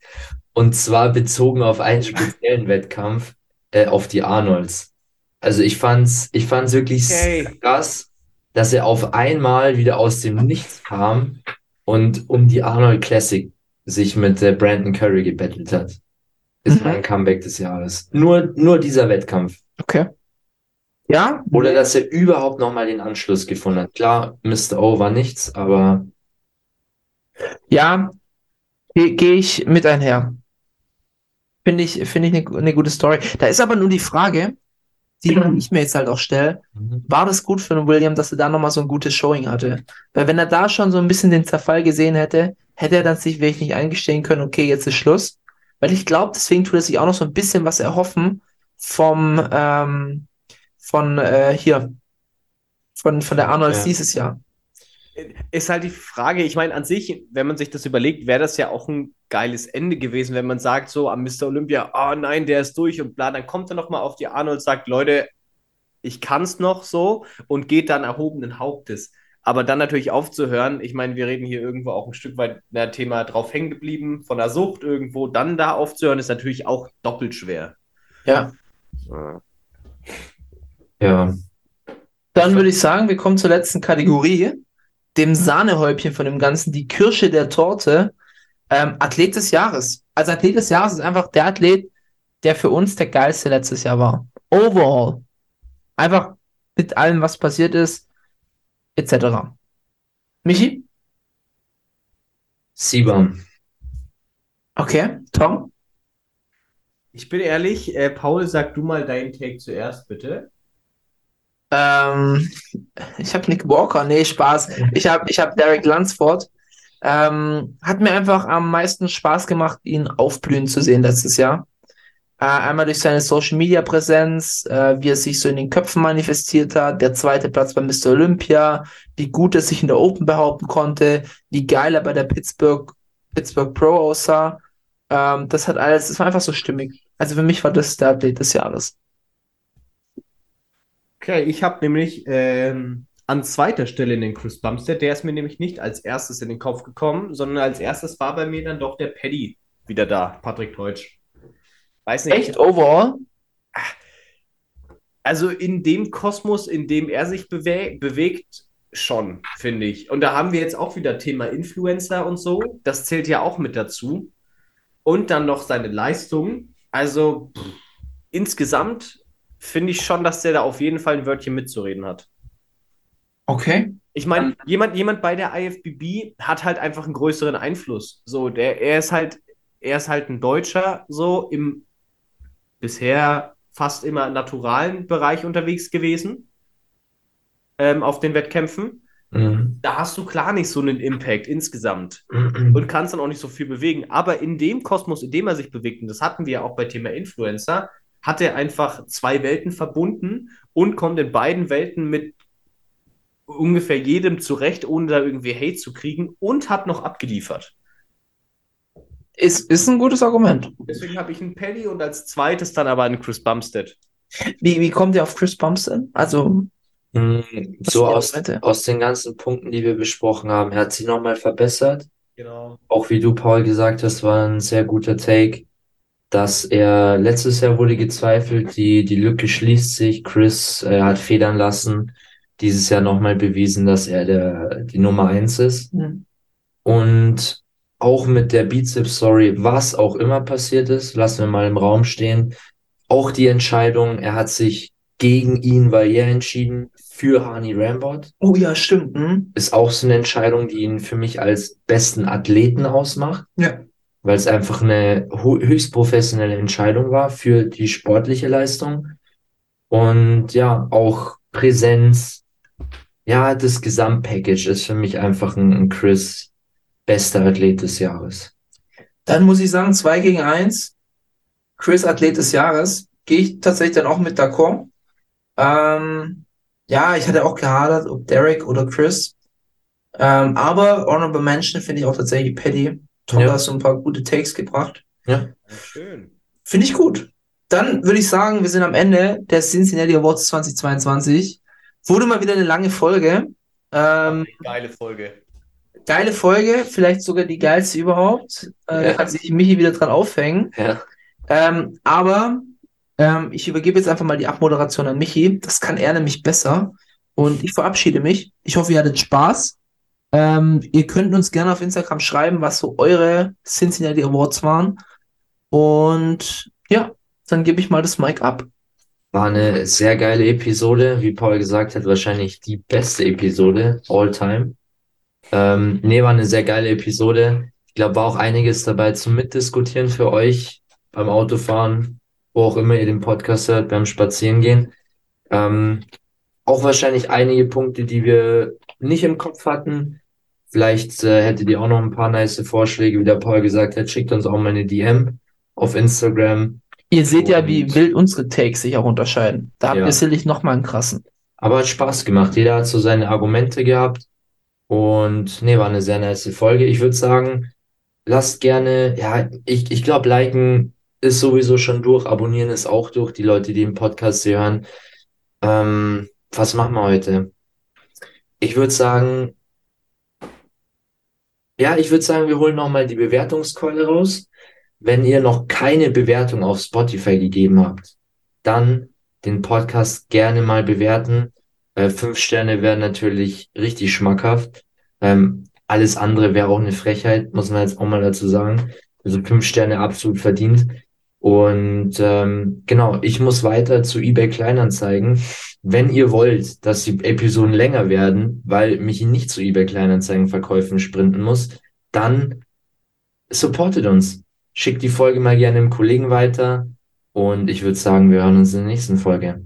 und zwar bezogen auf einen speziellen Wettkampf, äh, auf die Arnolds. Also ich fand's, ich fand's wirklich Okay. krass, dass er auf einmal wieder aus dem Nichts kam und um die Arnold Classic sich mit äh, Brandon Curry gebettelt hat. Ist Mhm. mein Comeback des Jahres. Nur, nur dieser Wettkampf. Okay. Ja, Oder dass er überhaupt nochmal den Anschluss gefunden hat. Klar, Mr. O war nichts, aber ja, gehe geh ich mit einher. Finde ich, finde ich eine, eine gute Story. Da ist aber nur die Frage, die ich mir jetzt halt auch stelle, war das gut für den William, dass er da nochmal so ein gutes Showing hatte? Weil wenn er da schon so ein bisschen den Zerfall gesehen hätte, hätte er dann sich wirklich nicht eingestehen können, okay, jetzt ist Schluss. Weil ich glaube, deswegen tut er sich auch noch so ein bisschen was erhoffen vom, ähm, von äh, hier, von, von der Arnolds Ja. dieses Jahr. Ist halt die Frage, ich meine, an sich, wenn man sich das überlegt, wäre das ja auch ein geiles Ende gewesen, wenn man sagt, so am Mr. Olympia, oh nein, der ist durch und bla, dann kommt er nochmal auf die Arnold und sagt, Leute, ich kann's noch so und geht dann erhobenen Hauptes. Aber dann natürlich aufzuhören, ich meine, wir reden hier irgendwo auch ein Stück weit na, Thema drauf hängen geblieben, von der Sucht irgendwo, dann da aufzuhören, ist natürlich auch doppelt schwer. Ja. ja. Dann würde ich sagen, wir kommen zur letzten Kategorie, dem Sahnehäubchen von dem Ganzen, die Kirsche der Torte, ähm, Athlet des Jahres. Also Athlet des Jahres ist einfach der Athlet, der für uns der geilste letztes Jahr war. Overall. Einfach mit allem, was passiert ist, etc. Michi? Siebam. Okay. Tom? Ich bin ehrlich, äh, Paul, sag du mal deinen Take zuerst, bitte. Ähm, ich habe Nick Walker, nee, Spaß. Ich habe ich hab Derek Lunsford. Ähm, hat mir einfach am meisten Spaß gemacht, ihn aufblühen zu sehen letztes Jahr. Äh, einmal durch seine Social Media Präsenz, äh, wie er sich so in den Köpfen manifestiert hat, der zweite Platz bei Mr. Olympia, wie gut er sich in der Open behaupten konnte, wie geil er bei der Pittsburgh, Pittsburgh Pro aussah. Ähm, das hat alles, das war einfach so stimmig. Also für mich war das der Athlet des Jahres. Okay, ich habe nämlich ähm, an zweiter Stelle den Chris Bumstead. Der ist mir nämlich nicht als erstes in den Kopf gekommen, sondern als erstes war bei mir dann doch der Paddy wieder da, Patrick Teutsch. Weiß nicht. Echt overall? Also in dem Kosmos, in dem er sich bewe bewegt, schon, finde ich. Und da haben wir jetzt auch wieder Thema Influencer und so. Das zählt ja auch mit dazu. Und dann noch seine Leistung. Also pff, insgesamt finde ich schon, dass der da auf jeden Fall ein Wörtchen mitzureden hat. Okay. Ich meine, jemand, jemand bei der IFBB hat halt einfach einen größeren Einfluss. So, der, er ist halt, er ist halt ein Deutscher, so im bisher fast immer naturalen Bereich unterwegs gewesen, ähm, auf den Wettkämpfen. Mhm. da hast du klar nicht so einen Impact insgesamt und kannst dann auch nicht so viel bewegen. Aber in dem Kosmos, in dem er sich bewegt, und das hatten wir ja auch bei Thema Influencer, hat er einfach zwei Welten verbunden und kommt in beiden Welten mit ungefähr jedem zurecht, ohne da irgendwie Hate zu kriegen und hat noch abgeliefert. Ist, ist ein gutes Argument. Deswegen habe ich einen Paddy und als zweites dann aber einen Chris Bumstead. Wie, wie kommt ihr auf Chris Bumstead? Also, Mhm. So aus, aus den ganzen Punkten, die wir besprochen haben, er hat sie nochmal verbessert. Genau. Auch wie du, Paul, gesagt hast, war ein sehr guter Take, dass er letztes Jahr wurde gezweifelt, die, die Lücke schließt sich, Chris äh, hat federn lassen, dieses Jahr nochmal bewiesen, dass er der, die Nummer eins ist. hm. Und auch mit der Bizeps-Story, was auch immer passiert ist, lassen wir mal im Raum stehen. Auch die Entscheidung, er hat sich gegen ihn Valier entschieden für Hani Rambot. oh ja, stimmt. Hm? Ist auch so eine Entscheidung, die ihn für mich als besten Athleten ausmacht, Ja. Weil es einfach eine höchst professionelle Entscheidung war für die sportliche Leistung. Und ja, auch Präsenz. Ja, das Gesamtpackage ist für mich einfach ein, ein Chris bester Athlet des Jahres. Dann muss ich sagen, 2 gegen 1. Chris Athlet des Jahres. Gehe ich tatsächlich dann auch mit d'accord. Ähm, ja, ich hatte auch gehadert, ob Derek oder Chris. Ähm, aber Honorable Mention finde ich auch tatsächlich Paddy. Tom, Ja. da hast du ein paar gute Takes gebracht. Schön. Finde ich gut. Dann würde ich sagen, wir sind am Ende der Cincinnati Awards 2022. Wurde mal wieder eine lange Folge. Ähm, Geile Folge. geile Folge, vielleicht sogar die geilste überhaupt. Äh, Ja. Da kann sich Michi wieder dran aufhängen. Ja. Ähm, aber ähm, ich übergebe jetzt einfach mal die Abmoderation an Michi. Das kann er nämlich besser. Und ich verabschiede mich. Ich hoffe, ihr hattet Spaß. Ähm, ihr könnt uns gerne auf Instagram schreiben, was so eure Cincinnati Awards waren. Und ja, dann gebe ich mal das Mic ab. War eine sehr geile Episode, wie Paul gesagt hat, wahrscheinlich die beste Episode all time. Ähm, nee, war eine sehr geile Episode. Ich glaube, war auch einiges dabei zum Mitdiskutieren für euch beim Autofahren, wo auch immer ihr den Podcast hört, beim Spazierengehen. Ähm, auch wahrscheinlich einige Punkte, die wir nicht im Kopf hatten. Vielleicht äh, hättet ihr auch noch ein paar nice Vorschläge, wie der Paul gesagt hat. Schickt uns auch mal eine DM auf Instagram. Ihr seht ja, wie wild unsere Takes sich auch unterscheiden. Da habt Ja. ihr sicherlich nochmal einen krassen. Aber hat Spaß gemacht. Jeder hat so seine Argumente gehabt. Und nee, war eine sehr nice Folge. Ich würde sagen, lasst gerne, ja, ich, ich glaube, liken ist sowieso schon durch, abonnieren ist auch durch, die Leute, die den Podcast hören. Ähm, was machen wir heute? Ich würde sagen, ja, ich würde sagen, wir holen nochmal die Bewertungskeule raus. Wenn ihr noch keine Bewertung auf Spotify gegeben habt, dann den Podcast gerne mal bewerten. Äh, fünf Sterne wären natürlich richtig schmackhaft. Ähm, alles andere wäre auch eine Frechheit, muss man jetzt auch mal dazu sagen. Also fünf Sterne absolut verdient. Und ähm, genau, ich muss weiter zu eBay Kleinanzeigen. Wenn ihr wollt, dass die Episoden länger werden, weil mich nicht zu eBay Kleinanzeigen Verkäufen sprinten muss, dann supportet uns. Schickt die Folge mal gerne dem Kollegen weiter. Und ich würde sagen, wir hören uns in der nächsten Folge.